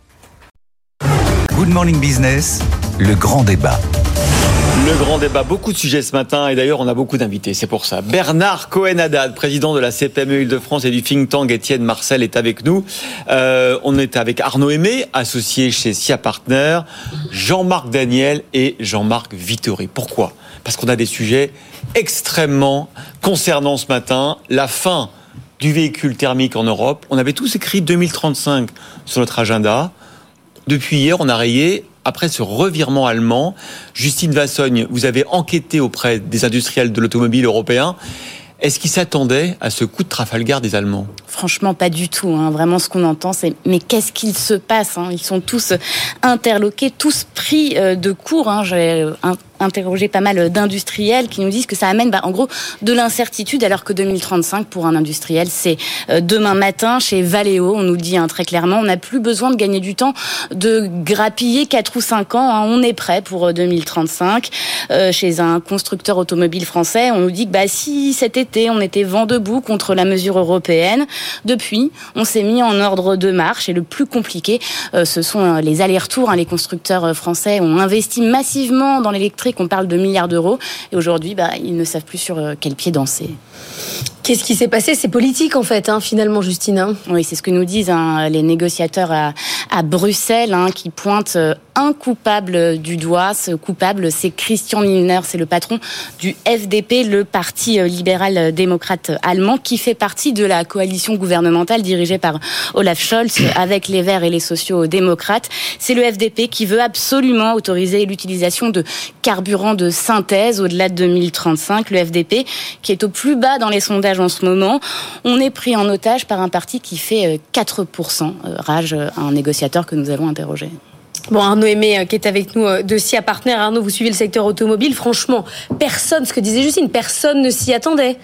Good Morning Business, le grand débat. Le grand débat, beaucoup de sujets ce matin et d'ailleurs on a beaucoup d'invités, c'est pour ça. Bernard Cohen-Haddad, président de la CPME Île-de-France et du think tank Étienne Marcel est avec nous. Euh, on est avec Arnaud Aimé, associé chez SIA Partner, Jean-Marc Daniel et Jean-Marc Vittori. Pourquoi? Parce qu'on a des sujets extrêmement concernant ce matin la fin du véhicule thermique en Europe. On avait tous écrit 2035 sur notre agenda. Depuis hier, on a rayé après ce revirement allemand. Justine Vassogne, vous avez enquêté auprès des industriels de l'automobile européen. Est-ce qu'ils s'attendaient à ce coup de Trafalgar des Allemands? Franchement, pas du tout. Hein. Vraiment, ce qu'on entend, c'est mais qu'est-ce qu'il se passe hein? Ils sont tous interloqués, tous pris euh, de court. Hein. J'ai euh, interrogé pas mal d'industriels qui nous disent que ça amène, bah, en gros, de l'incertitude, alors que 2035 pour un industriel, c'est euh, demain matin chez Valeo. On nous dit très clairement, on n'a plus besoin de gagner du temps, de grappiller 4 ou 5 ans. On est prêt pour 2035. chez un constructeur automobile français, on nous dit que bah, si cet été on était vent debout contre la mesure européenne, depuis, on s'est mis en ordre de marche et le plus compliqué, euh, ce sont euh, les allers-retours. Hein. Les constructeurs euh, français ont investi massivement dans l'électrique, on parle de milliards d'euros, et aujourd'hui, bah, ils ne savent plus sur quel pied danser. Qu'est-ce qui s'est passé? C'est politique en fait, hein, finalement, Justine. Hein. oui, c'est ce que nous disent hein, les négociateurs à, Bruxelles, qui pointent un coupable du doigt. Ce coupable, c'est Christian Lindner, c'est le patron du FDP, le Parti libéral-démocrate allemand, qui fait partie de la coalition gouvernementale dirigée par Olaf Scholz avec les Verts et les sociaux-démocrates. C'est le FDP qui veut absolument autoriser l'utilisation de carburants de synthèse au-delà de 2035. Le FDP qui est au plus bas dans les sondages en ce moment. On est pris en otage par un parti qui fait 4%, euh, euh, rage un négociateur que nous avons interrogé. Bon, Arnaud Aimé, euh, qui est avec nous de SIA Partner. Arnaud, vous suivez le secteur automobile. Franchement, personne, ce que disait Justine, personne ne s'y attendait.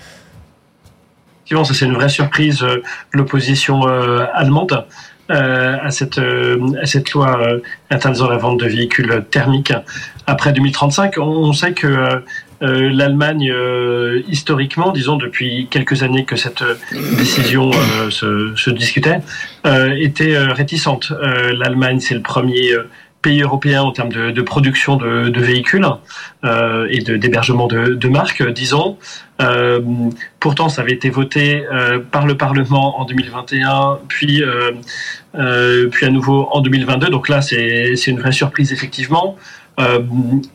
Effectivement, ça c'est une vraie surprise de l'opposition allemande. à, cette, à cette loi interdisant la vente de véhicules thermiques après 2035. On, sait que euh, l'Allemagne, euh, historiquement, disons depuis quelques années que cette euh, décision se, discutait, était réticente. L'Allemagne, c'est le premier pays européen en termes de, production de, véhicules et d'hébergement de, de, marques, disons. pourtant, ça avait été voté par le Parlement en 2021, puis, puis à nouveau en 2022. Donc là, c'est une vraie surprise, effectivement. Euh,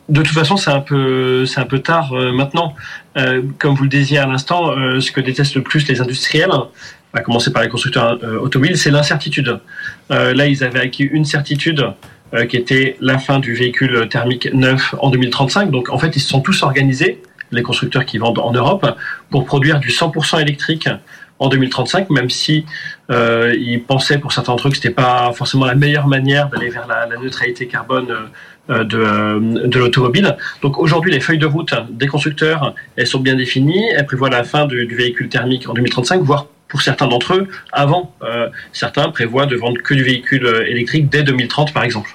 de toute façon, c'est un peu, c'est un peu tard euh, maintenant. Euh, comme vous le disiez à l'instant, ce que détestent le plus les industriels, à commencer par les constructeurs automobiles, c'est l'incertitude. là, ils avaient acquis une certitude qui était la fin du véhicule thermique neuf en 2035. Donc, en fait, ils se sont tous organisés, les constructeurs qui vendent en Europe, pour produire du 100% électrique en 2035, même si euh, ils pensaient pour certains trucs que c'était pas forcément la meilleure manière d'aller vers la, la, neutralité carbone euh, de, euh, de l'automobile. Donc aujourd'hui, les feuilles de route des constructeurs, elles sont bien définies. Elles prévoient la fin du, du véhicule thermique en 2035, voire pour certains d'entre eux avant. Euh, certains prévoient de vendre que du véhicule électrique dès 2030, par exemple.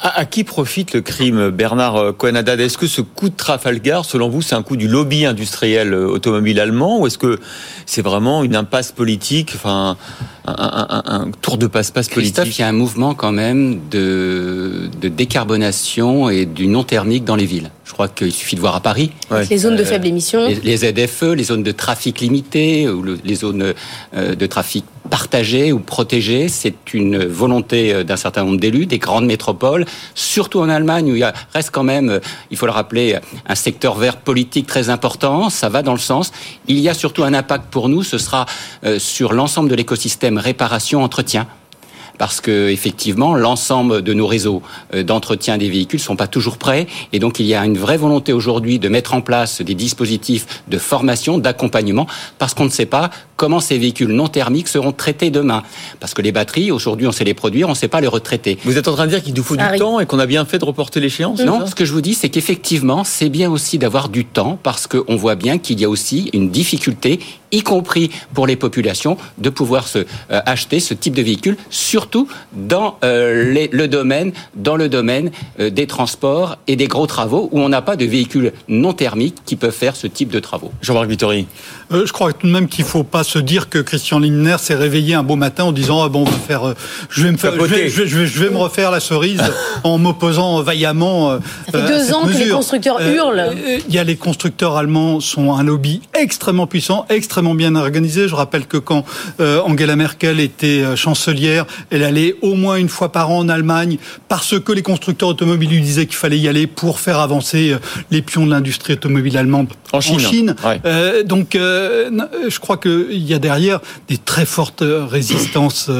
À, qui profite le crime, Bernard cohen Est-ce que ce coup de Trafalgar, selon vous, c'est un coup du lobby industriel automobile allemand ou est-ce que c'est vraiment une impasse politique, enfin un, tour de passe-passe politique? Il y a un mouvement quand même de, de décarbonation et du non thermique dans les villes. Je crois qu'il suffit de voir à Paris. Les zones de faible émission. Les, ZFE, les zones de trafic limité, ou les zones euh, de trafic partagées ou protégées. C'est une volonté euh, d'un certain nombre d'élus, des grandes métropoles, surtout en Allemagne où il y a, reste quand même, euh, il faut le rappeler, un secteur vert politique très important. Ça va dans le sens. Il y a surtout un impact pour nous, ce sera sur l'ensemble de l'écosystème réparation, entretien parce que effectivement l'ensemble de nos réseaux euh, d'entretien des véhicules sont pas toujours prêts. Et donc il y a une vraie volonté aujourd'hui de mettre en place des dispositifs de formation, d'accompagnement parce qu'on ne sait pas comment ces véhicules non thermiques seront traités demain. Parce que les batteries aujourd'hui on sait les produire, on ne sait pas les retraiter. Vous êtes en train de dire qu'il nous faut du temps et qu'on a bien fait de reporter l'échéance Non, ce que je vous dis c'est qu'effectivement c'est bien aussi d'avoir du temps parce qu'on voit bien qu'il y a aussi une difficulté y compris pour les populations, de pouvoir se euh, acheter ce type de véhicule, surtout dans euh, le domaine, dans le domaine euh, des transports et des gros travaux où on n'a pas de véhicules non thermiques qui peuvent faire ce type de travaux. Jean-Marc Vittori. Je crois tout de même qu'il ne faut pas se dire que Christian Lindner s'est réveillé un beau matin en disant ah bon on va faire, je vais me faire, je vais, me refaire la cerise en m'opposant vaillamment. Ça fait deux ans que les constructeurs hurlent. Il y a les constructeurs allemands sont un lobby extrêmement puissant, extrêmement bien organisé. Je rappelle que quand euh, Angela Merkel était euh, chancelière, elle allait au moins une fois par an en Allemagne parce que les constructeurs automobiles lui disaient qu'il fallait y aller pour faire avancer euh, les pions de l'industrie automobile allemande en Chine. donc, je crois qu'il y a derrière des très fortes résistances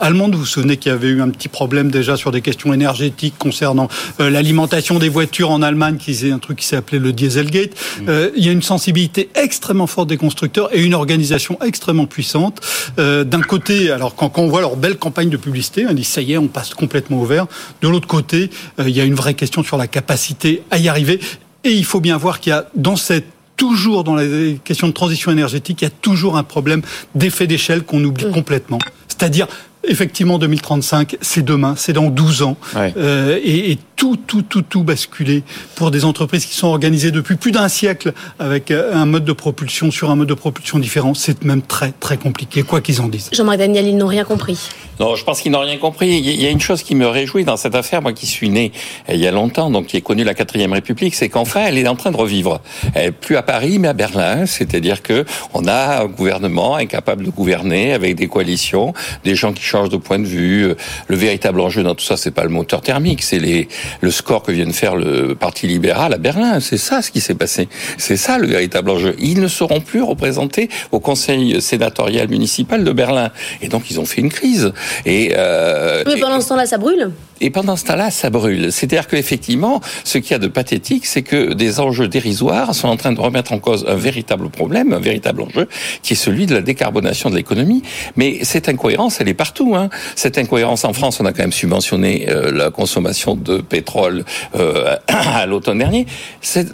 allemandes. Vous vous souvenez qu'il y avait eu un petit problème déjà sur des questions énergétiques concernant l'alimentation des voitures en Allemagne, qui est un truc qui s'est appelé le Dieselgate. Mm. il y a une sensibilité extrêmement forte des constructeurs et une organisation extrêmement puissante. Euh, d'un côté, alors quand, on voit leur belle campagne de publicité, on dit ça y est, on passe complètement au vert. De l'autre côté, euh, il y a une vraie question sur la capacité à y arriver. Et il faut bien voir qu'il y a dans cette toujours dans les questions de transition énergétique, il y a toujours un problème d'effet d'échelle qu'on oublie complètement. C'est-à-dire, effectivement, 2035, c'est demain, c'est dans 12 ans. Euh, et, et tout, tout, tout, tout basculer pour des entreprises qui sont organisées depuis plus d'un siècle avec euh, un mode de propulsion sur un mode de propulsion différent. C'est même très, très compliqué, quoi qu'ils en disent. Jean-Marc Daniel, ils n'ont rien compris. Non, je pense qu'ils n'ont rien compris. Il y a une chose qui me réjouit dans cette affaire, moi qui suis né il y a longtemps, donc qui ai connu la quatrième République, c'est qu'enfin elle est en train de revivre. Elle est plus à Paris, mais à Berlin. C'est-à-dire que on a un gouvernement incapable de gouverner avec des coalitions, des gens qui changent de point de vue. Le véritable enjeu dans tout ça, c'est pas le moteur thermique, c'est les le score que vient de faire le Parti libéral à Berlin. C'est ça ce qui s'est passé. C'est ça le véritable enjeu. Ils ne seront plus représentés au Conseil sénatorial municipal de Berlin. Et donc ils ont fait une crise. Et, euh, Mais pendant ce temps-là, ça brûle et pendant ce temps-là, ça brûle. C'est-à-dire qu'effectivement, ce qu'il y a de pathétique, c'est que des enjeux dérisoires sont en train de remettre en cause un véritable problème, un véritable enjeu, qui est celui de la décarbonation de l'économie. Mais cette incohérence, elle est partout. Hein. Cette incohérence en France, on a quand même subventionné euh, la consommation de pétrole euh, à l'automne dernier.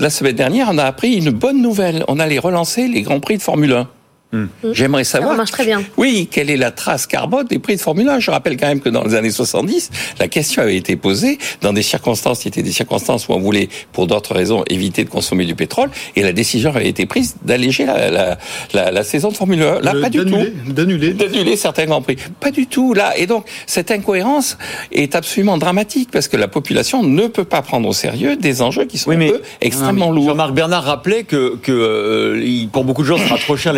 La semaine dernière, on a appris une bonne nouvelle. On allait relancer les grands prix de Formule 1. Hmm. J'aimerais savoir. Ça marche très bien. Oui, quelle est la trace carbone des prix de Formule 1 Je rappelle quand même que dans les années 70, la question avait été posée dans des circonstances qui étaient des circonstances où on voulait, pour d'autres raisons, éviter de consommer du pétrole, et la décision avait été prise d'alléger la, la, la, saison de Formule 1. Là, pas du tout. D'annuler. D'annuler certains grands prix. Pas du tout. Là, et donc cette incohérence est absolument dramatique parce que la population ne peut pas prendre au sérieux des enjeux qui sont un peu extrêmement lourds. Jean-Marc Bernard rappelait que, que euh, pour beaucoup de gens, ça sera trop cher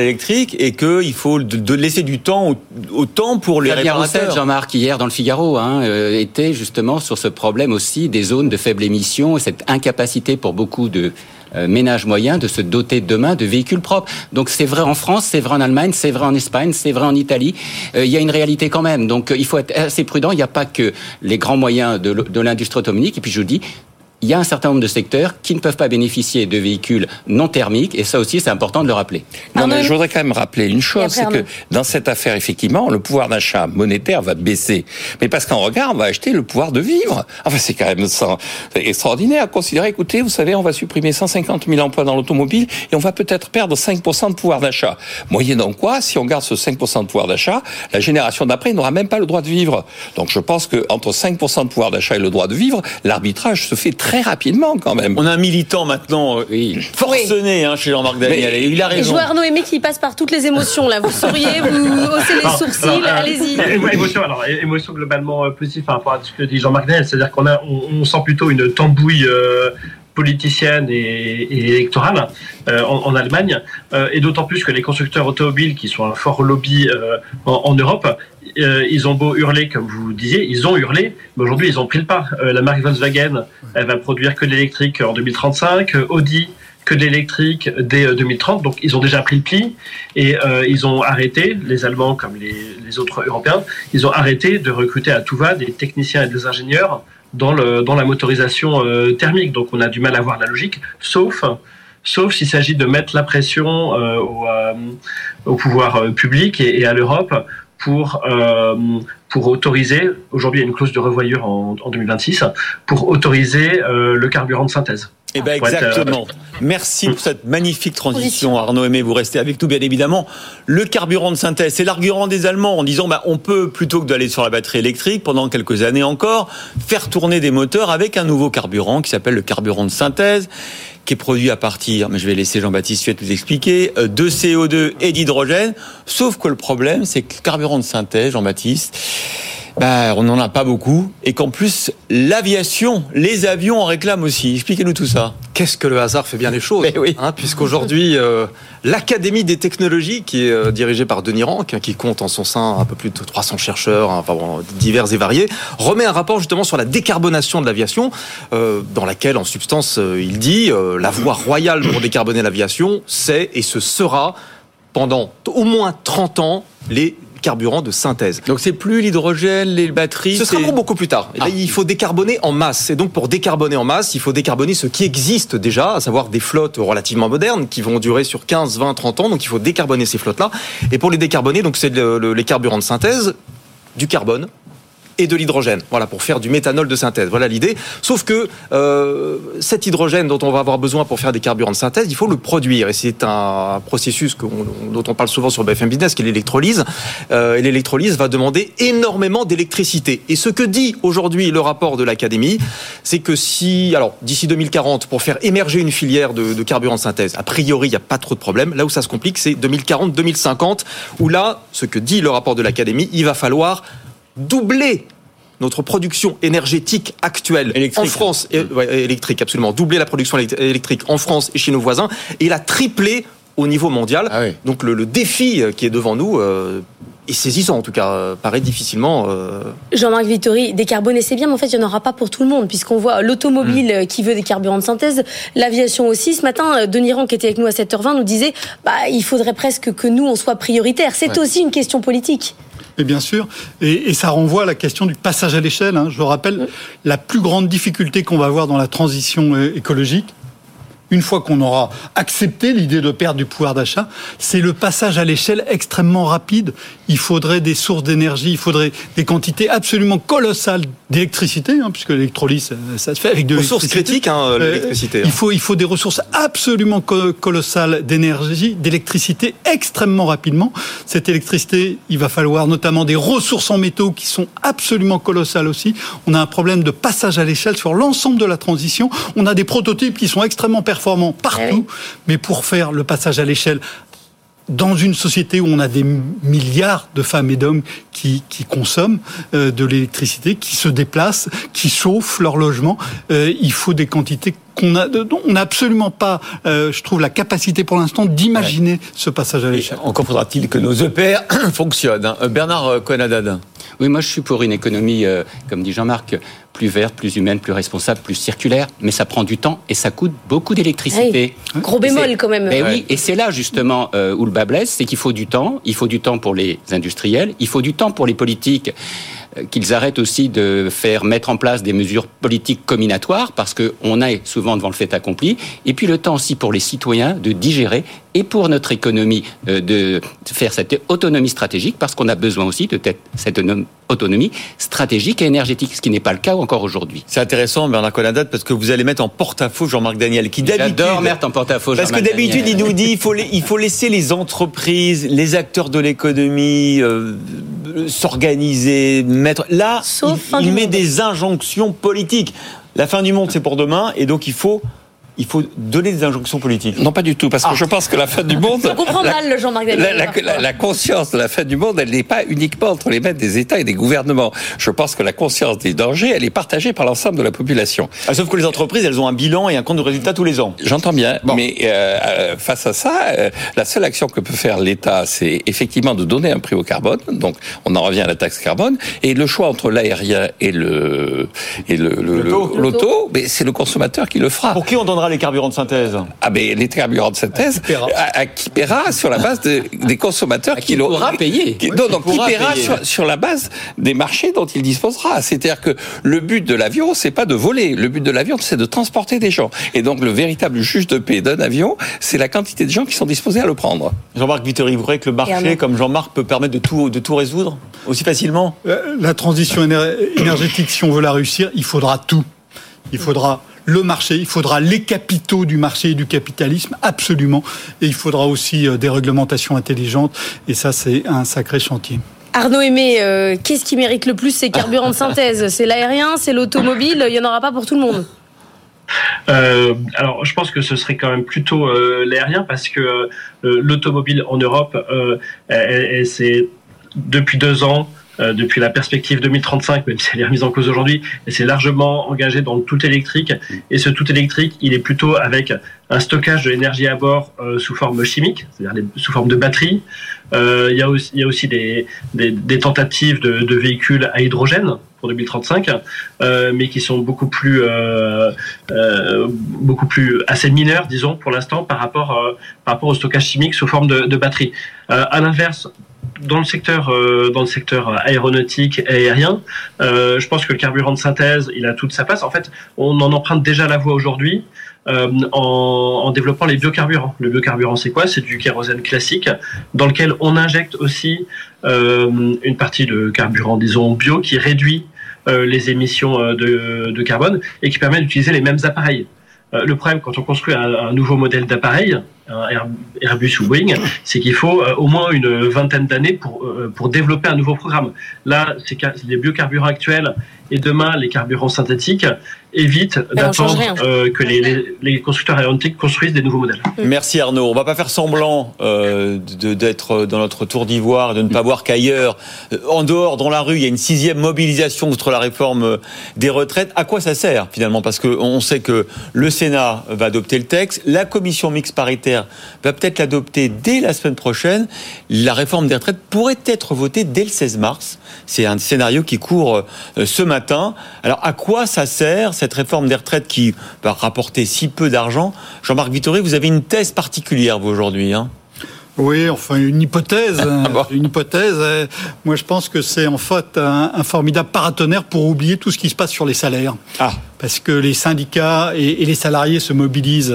et qu'il faut de, laisser du temps au, temps pour les Fabien réparateurs. Jean-Marc, hier dans le Figaro, hein, euh, était justement sur ce problème aussi des zones de faible émission et cette incapacité pour beaucoup de euh, ménages moyens de se doter demain de véhicules propres. Donc c'est vrai en France, c'est vrai en Allemagne, c'est vrai en Espagne, c'est vrai en Italie. Euh, il y a une réalité quand même. Donc il faut être assez prudent. Il n'y a pas que les grands moyens de, de l'industrie automobile. Et puis je vous dis, il y a un certain nombre de secteurs qui ne peuvent pas bénéficier de véhicules non thermiques, et ça aussi, c'est important de le rappeler. Non, mais je voudrais quand même rappeler une chose, c'est que dans cette affaire, effectivement, le pouvoir d'achat monétaire va baisser. Mais parce qu'en regard, on va acheter le pouvoir de vivre. Enfin, c'est quand même extraordinaire à considérer, écoutez, vous savez, on va supprimer 150 000 emplois dans l'automobile, et on va peut-être perdre 5% de pouvoir d'achat. Moyennant quoi, si on garde ce 5% de pouvoir d'achat, la génération d'après n'aura même pas le droit de vivre. Donc je pense que entre 5% de pouvoir d'achat et le droit de vivre, l'arbitrage se fait très très rapidement quand même. On a un militant maintenant euh, forcené hein, chez Jean-Marc Daniel. et il a raison. Et je vois Arnaud Aimé qui passe par toutes les émotions là. Vous souriez, vous haussez les sourcils, allez-y. Émotion, alors émotion globalement euh, positive par rapport à ce que dit Jean-Marc Daniel, c'est-à-dire qu'on a, on, sent plutôt une tambouille. Euh, politicienne et, électorale en, Allemagne, et d'autant plus que les constructeurs automobiles, qui sont un fort lobby en, Europe, euh, ils ont beau hurler, comme vous disiez, ils ont hurlé, mais aujourd'hui ils ont pris le pas. Euh, la marque Volkswagen, elle va produire que de l'électrique en 2035, Audi que de l'électrique dès 2030, euh, donc ils ont déjà pris le pli et ils ont arrêté, les Allemands comme les, autres Européens, ils ont arrêté de recruter à tout va des techniciens et des ingénieurs dans, le, dans la motorisation thermique. Donc on a du mal à voir la logique, sauf sauf s'il s'agit de mettre la pression au, pouvoir public et à l'Europe pour euh, pour autoriser, aujourd'hui il y a une clause de revoyure en, en 2026, pour autoriser euh, le carburant de synthèse. Eh ben exactement. Merci pour cette magnifique transition, Arnaud Aimé. Vous restez avec nous, bien évidemment. Le carburant de synthèse, c'est l'argument des Allemands en disant, bah, on peut plutôt que d'aller sur la batterie électrique pendant quelques années encore, faire tourner des moteurs avec un nouveau carburant qui s'appelle le carburant de synthèse qui est produit à partir, mais je vais laisser Jean-Baptiste Fiat vous expliquer, euh, de CO2 et d'hydrogène. Sauf que le problème, c'est que le carburant de synthèse, Jean-Baptiste, bah, on n'en a pas beaucoup, et qu'en plus, l'aviation, les avions en réclament aussi. Expliquez-nous tout ça. Qu'est-ce que le hasard fait bien les choses oui. hein, Puisqu'aujourd'hui, euh, l'Académie des technologies, qui est euh, dirigée par Denis Rank, hein, qui compte en son sein un peu plus de 300 chercheurs, hein, divers et variés, remet un rapport justement sur la décarbonation de l'aviation, euh, dans laquelle, en substance, il dit la voie royale pour décarboner l'aviation, c'est et ce sera pendant au moins 30 ans les carburant de synthèse. Donc c'est plus l'hydrogène, les batteries. Ce sera pour beaucoup plus tard. Ah. il faut décarboner en masse. Et donc pour décarboner en masse, il faut décarboner ce qui existe déjà, à savoir des flottes relativement modernes qui vont durer sur 15, 20, 30 ans. Donc il faut décarboner ces flottes-là. Et pour les décarboner, donc c'est les carburants de synthèse, du carbone, et de l'hydrogène. Voilà, pour faire du méthanol de synthèse. Voilà l'idée. Sauf que euh, cet hydrogène dont on va avoir besoin pour faire des carburants de synthèse, il faut le produire. Et c'est un processus dont on parle souvent sur BFM Business, qui est l'électrolyse. Euh, et l'électrolyse va demander énormément d'électricité. Et ce que dit aujourd'hui le rapport de l'Académie, c'est que si, alors d'ici 2040, pour faire émerger une filière de, de carburants de synthèse, a priori, il n'y a pas trop de problème. Là où ça se complique, c'est 2040-2050, où là, ce que dit le rapport de l'Académie, il va falloir doubler notre production énergétique actuelle en France, électrique absolument, doubler la production électrique en France et chez nos voisins, et la tripler au niveau mondial. Ah Donc le, défi qui est devant nous euh, est saisissant en tout cas, euh, paraît difficilement. Euh, Jean-Marc Vittori, décarboner c'est bien, mais en fait il n'y en aura pas pour tout le monde, puisqu'on voit l'automobile mm. qui veut des carburants de synthèse, l'aviation aussi. Ce matin, Denis Rand qui était avec nous à 7h20 nous disait bah, il faudrait presque que nous on soit prioritaire. C'est aussi une question politique. Et bien sûr, et, ça renvoie à la question du passage à l'échelle. Hein. Je rappelle, la plus grande difficulté qu'on va avoir dans la transition euh, écologique, une fois qu'on aura accepté l'idée de perdre du pouvoir d'achat, c'est le passage à l'échelle extrêmement rapide. Il faudrait des sources d'énergie, il faudrait des quantités absolument colossales d'électricité, hein, puisque l'électrolyse, ça se fait avec de ressources critiques, hein, euh, l'électricité. il faut il faut des ressources absolument colossales d'énergie, d'électricité extrêmement rapidement. Cette électricité, il va falloir notamment des ressources en métaux qui sont absolument colossales aussi. On a un problème de passage à l'échelle sur l'ensemble de la transition. On a des prototypes qui sont extrêmement performants partout, eh mais pour faire le passage à l'échelle dans une société où on a des milliards de femmes et d'hommes qui, qui, consomment euh, de l'électricité, qui se déplacent, qui chauffent leur logement, euh, il faut des quantités qu'on a, on n'a absolument pas, euh, je trouve, la capacité pour l'instant d'imaginer ce passage à l'échelle. Encore faudra-t-il que nos EPR fonctionnent. Hein. Bernard Conadad. Oui, moi je suis pour une économie, comme dit Jean-Marc, plus verte, plus humaine, plus responsable, plus circulaire, mais ça prend du temps et ça coûte beaucoup d'électricité. Gros bémol quand même. Mais oui, et c'est là justement euh, où le bas blesse, c'est qu'il faut du temps, il faut du temps pour les industriels, il faut du temps pour les politiques euh, qu'ils arrêtent aussi de faire mettre en place des mesures politiques combinatoires parce qu'on est souvent devant le fait accompli. Et puis le temps aussi pour les citoyens de digérer et pour notre économie euh, de faire cette autonomie stratégique parce qu'on a besoin aussi de cette autonomie stratégique et énergétique, ce qui n'est pas le cas encore aujourd'hui. C'est intéressant, Bernard Conadat, parce que vous allez mettre en porte-à-faux Jean-Marc Daniel, qui d'habitude... J'adore mettre en porte-à-faux Parce que d'habitude, il nous dit il faut, il faut laisser les entreprises, les acteurs de l'économie euh, s'organiser, mettre... Là, il met des injonctions politiques. La fin du monde, c'est pour demain, et donc il faut il faut donner des injonctions politiques. Non, pas du tout, parce que ah. je pense que la fin du monde. Je comprends mal, Jean-Marc la, la, conscience de la fin du monde, elle n'est pas uniquement entre les mains des États et des gouvernements. Je pense que la conscience des dangers, elle est partagée par l'ensemble de la population. Ah, sauf que les entreprises, elles ont un bilan et un compte de résultat tous les ans. J'entends bien, mais euh, euh, face à ça, euh, la seule action que peut faire l'État, c'est effectivement de donner un prix au carbone. Donc, on en revient à la taxe carbone. Et le choix entre l'aérien et le et le l'auto, mais c'est le consommateur qui le fera. Pour qui on donnera les carburants de synthèse Ah ben les carburants de synthèse, à, qui paiera sur la base des consommateurs qui, pourra payer. non, donc qui, paiera sur, la base des marchés dont il disposera. C'est-à-dire que le but de l'avion, c'est pas de voler. Le but de l'avion, c'est de transporter des gens. Et donc le véritable juge de paix d'un avion, c'est la quantité de gens qui sont disposés à le prendre. Jean-Marc Vittori, vous croyez que le marché, comme Jean-Marc, peut permettre de tout, de tout résoudre aussi facilement? Euh, La transition énergétique, si on veut la réussir, il faudra tout. Il faudra le marché, il faudra les capitaux du marché et du capitalisme, absolument. Et il faudra aussi euh, des réglementations intelligentes. Et ça, c'est un sacré chantier. Arnaud Aimé, euh, qu'est-ce qui mérite le plus ces carburants de synthèse? C'est l'aérien, c'est l'automobile, il n'y en aura pas pour tout le monde? Euh, alors, je pense que ce serait quand même plutôt l'aérien parce que l'automobile en Europe, c'est depuis deux ans depuis la perspective 2035, même si elle est remise en cause aujourd'hui, et c'est largement engagé dans le tout électrique. Et ce tout électrique, il est plutôt avec un stockage de l'énergie à bord euh, sous forme chimique, c'est-à-dire sous forme de batterie. Euh, il, y a aussi, il y a aussi des, des, des tentatives de, de, véhicules à hydrogène pour 2035, euh, mais qui sont beaucoup plus, euh, beaucoup plus assez mineurs, disons, pour l'instant, par rapport, par rapport au stockage chimique sous forme de, de batterie. à l'inverse, dans le secteur euh, dans le secteur aéronautique et aérien, euh, je pense que le carburant de synthèse, il a toute sa place. En fait, on en emprunte déjà la voie aujourd'hui. en, en, développant les biocarburants. Le biocarburant, c'est quoi? C'est du kérosène classique dans lequel on injecte aussi une partie de carburant, disons bio, qui réduit les émissions de, de, carbone et qui permet d'utiliser les mêmes appareils. le problème quand on construit un, un nouveau modèle d'appareil, Airbus ou Boeing, c'est qu'il faut au moins une vingtaine d'années pour, pour développer un nouveau programme. Là, c'est les biocarburants actuels et demain les carburants synthétiques évite d'attendre euh, que les, les, constructeurs aéronautiques construisent des nouveaux modèles. Merci Arnaud. On va pas faire semblant euh, d'être dans notre tour d'ivoire, de ne pas voir qu'ailleurs, euh, en dehors, dans la rue, il y a une sixième mobilisation contre la réforme des retraites. À quoi ça sert finalement? Parce qu'on sait que le Sénat va adopter le texte, la commission mixte paritaire va peut-être l'adopter dès la semaine prochaine. La réforme des retraites pourrait être votée dès le 16 mars. C'est un scénario qui court ce matin. Alors à quoi ça sert cette réforme des retraites qui va rapporter si peu d'argent? Jean-Marc Vittori, vous avez une thèse particulière, vous, aujourd'hui. Hein? Oui, enfin une hypothèse, ah une hypothèse. Euh, moi, je pense que c'est en fait un, un, formidable paratonnerre pour oublier tout ce qui se passe sur les salaires. Ah parce que les syndicats et, les salariés se mobilisent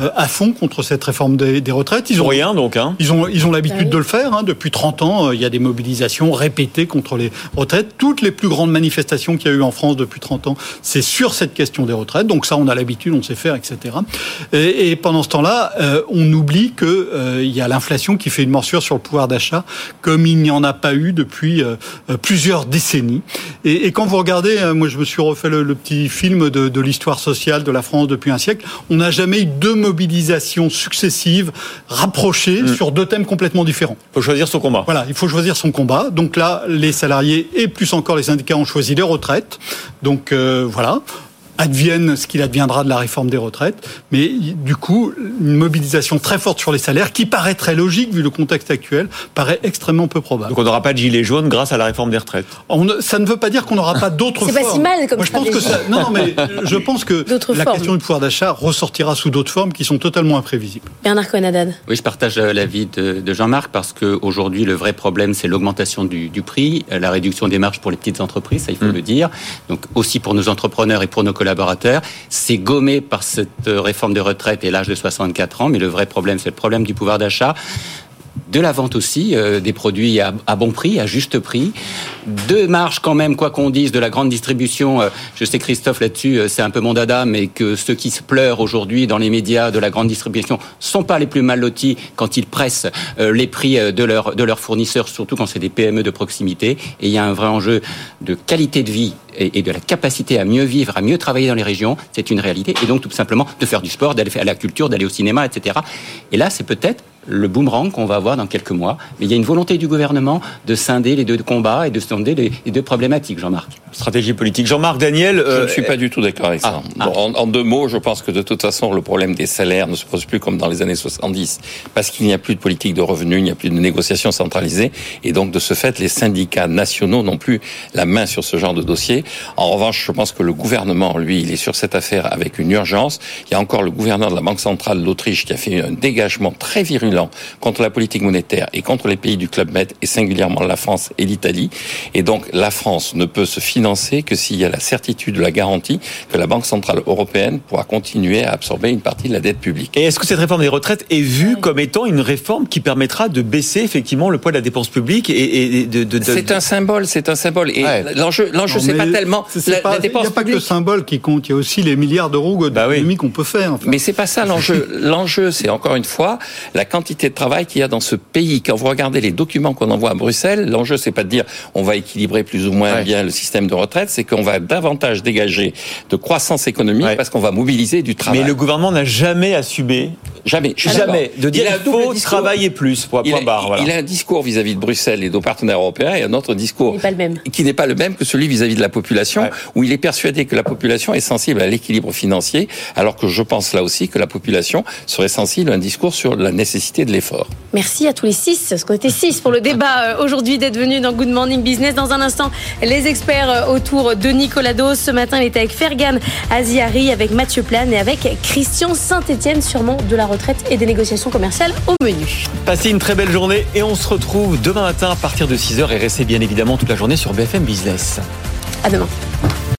euh, à fond contre cette réforme des, retraites. Ils ont rien donc. Hein. Ils ont ils ont l'habitude de le faire. Hein. Depuis 30 ans, euh, il y a des mobilisations répétées contre les retraites. Toutes les plus grandes manifestations qu'il y a eu en France depuis 30 ans, c'est sur cette question des retraites. Donc ça, on a l'habitude, on sait faire, etc. Et, pendant ce temps-là, euh, on oublie que il y a l'inflation qui fait une morsure sur le pouvoir d'achat, comme il n'y en a pas eu depuis plusieurs décennies. Et, quand vous regardez, moi, je me suis refait le petit film de, l'histoire sociale de la France depuis un siècle. On n'a jamais eu deux mobilisations successives, rapprochées, mm. sur deux thèmes complètement différents. Il faut choisir son combat. Voilà, il faut choisir son combat. Donc là, les salariés et plus encore les syndicats ont choisi les retraites. Donc euh, voilà advienne ce qu'il adviendra de la réforme des retraites, mais du coup, une mobilisation très forte sur les salaires, qui paraît très logique vu le contexte actuel, paraît extrêmement peu probable. Donc on n'aura pas de gilet jaune grâce à la réforme des retraites? On, Ça ne veut pas dire qu'on n'aura pas d'autres formes. C'est pas si mal comme Moi, je pense que ça, Non, non, mais je pense que la question du pouvoir d'achat ressortira sous d'autres formes qui sont totalement imprévisibles. Bernard Conadad. Oui, je partage euh, l'avis de, de Jean-Marc parce qu'aujourd'hui, le vrai problème, c'est l'augmentation du, du, prix, la réduction des marges pour les petites entreprises, ça il faut mm. le dire. Donc aussi pour nos entrepreneurs et pour nos collaborateurs. C'est gommé par cette réforme de retraite et l'âge de 64 ans, mais le vrai problème, c'est le problème du pouvoir d'achat de la vente aussi, euh, des produits à, bon prix, à juste prix, de marge quand même, quoi qu'on dise, de la grande distribution. Euh, je sais Christophe là-dessus, euh, c'est un peu mon dada, mais que ceux qui se pleurent aujourd'hui dans les médias de la grande distribution sont pas les plus mal lotis quand ils pressent les prix de, leur, de leurs fournisseurs, surtout quand c'est des PME de proximité. Et il y a un vrai enjeu de qualité de vie et, de la capacité à mieux vivre, à mieux travailler dans les régions, c'est une réalité. Et donc tout simplement de faire du sport, d'aller à la culture, d'aller au cinéma, etc. Et là, c'est peut-être le boomerang qu'on va avoir dans quelques mois. Mais il y a une volonté du gouvernement de scinder les deux combats et de scinder les, deux problématiques, Jean-Marc. Stratégie politique. Jean-Marc, Daniel. Je ne suis pas du tout d'accord avec ça. Ah, ah. en, deux mots, je pense que de toute façon, le problème des salaires ne se pose plus comme dans les années 70, parce qu'il n'y a plus de politique de revenus, il n'y a plus de négociations centralisées, et donc de ce fait, les syndicats nationaux n'ont plus la main sur ce genre de dossier. En revanche, je pense que le gouvernement, lui, il est sur cette affaire avec une urgence. Il y a encore le gouverneur de la Banque centrale d'Autriche qui a fait un dégagement très virulent contre la politique monétaire et contre les pays du Club Med, et singulièrement la France et l'Italie. Et donc la France ne peut se financer que s'il y a la certitude, la garantie que la Banque Centrale Européenne pourra continuer à absorber une partie de la dette publique. Et est-ce que cette réforme des retraites est vue comme étant une réforme qui permettra de baisser effectivement le poids de la dépense publique et, de, de, C'est un symbole, c'est un symbole. Et l'enjeu, l'enjeu, c'est pas tellement la, dépense Il n'y a pas que le symbole qui compte, il y a aussi les milliards d'euros bah d'économies qu'on peut faire. Mais c'est pas ça l'enjeu. l'enjeu, c'est encore une fois la quantité de travail qu'il y a dans ce pays. Quand vous regardez les documents qu'on envoie à Bruxelles, l'enjeu c'est pas de dire on va équilibrer plus ou moins bien le système de retraite, c'est qu'on va davantage dégager de croissance économique parce qu'on va mobiliser du travail. Mais le gouvernement n'a jamais assumé Jamais. Jamais. De dire il, faut travailler plus. Point, il, a, barre, il a un discours vis-à-vis de Bruxelles et de nos partenaires européens et un autre discours qui n'est pas le même que celui vis-à-vis de la population, où il est persuadé que la population est sensible à l'équilibre financier, alors que je pense là aussi que la population serait sensible à un discours sur la nécessité de l'effort. Merci à tous les six, parce qu'on était six pour le débat euh, aujourd'hui d'être venus dans Good Morning Business. Dans un instant, les experts euh, autour de Nicolas Dos. Ce matin, il était avec Fergan Aziari, avec Mathieu Plan et avec Christian Saint-Etienne, sûrement de la retraite et des négociations commerciales au menu. Passez une très belle journée et on se retrouve demain matin à partir de 6h et restez bien évidemment toute la journée sur BFM Business. À demain.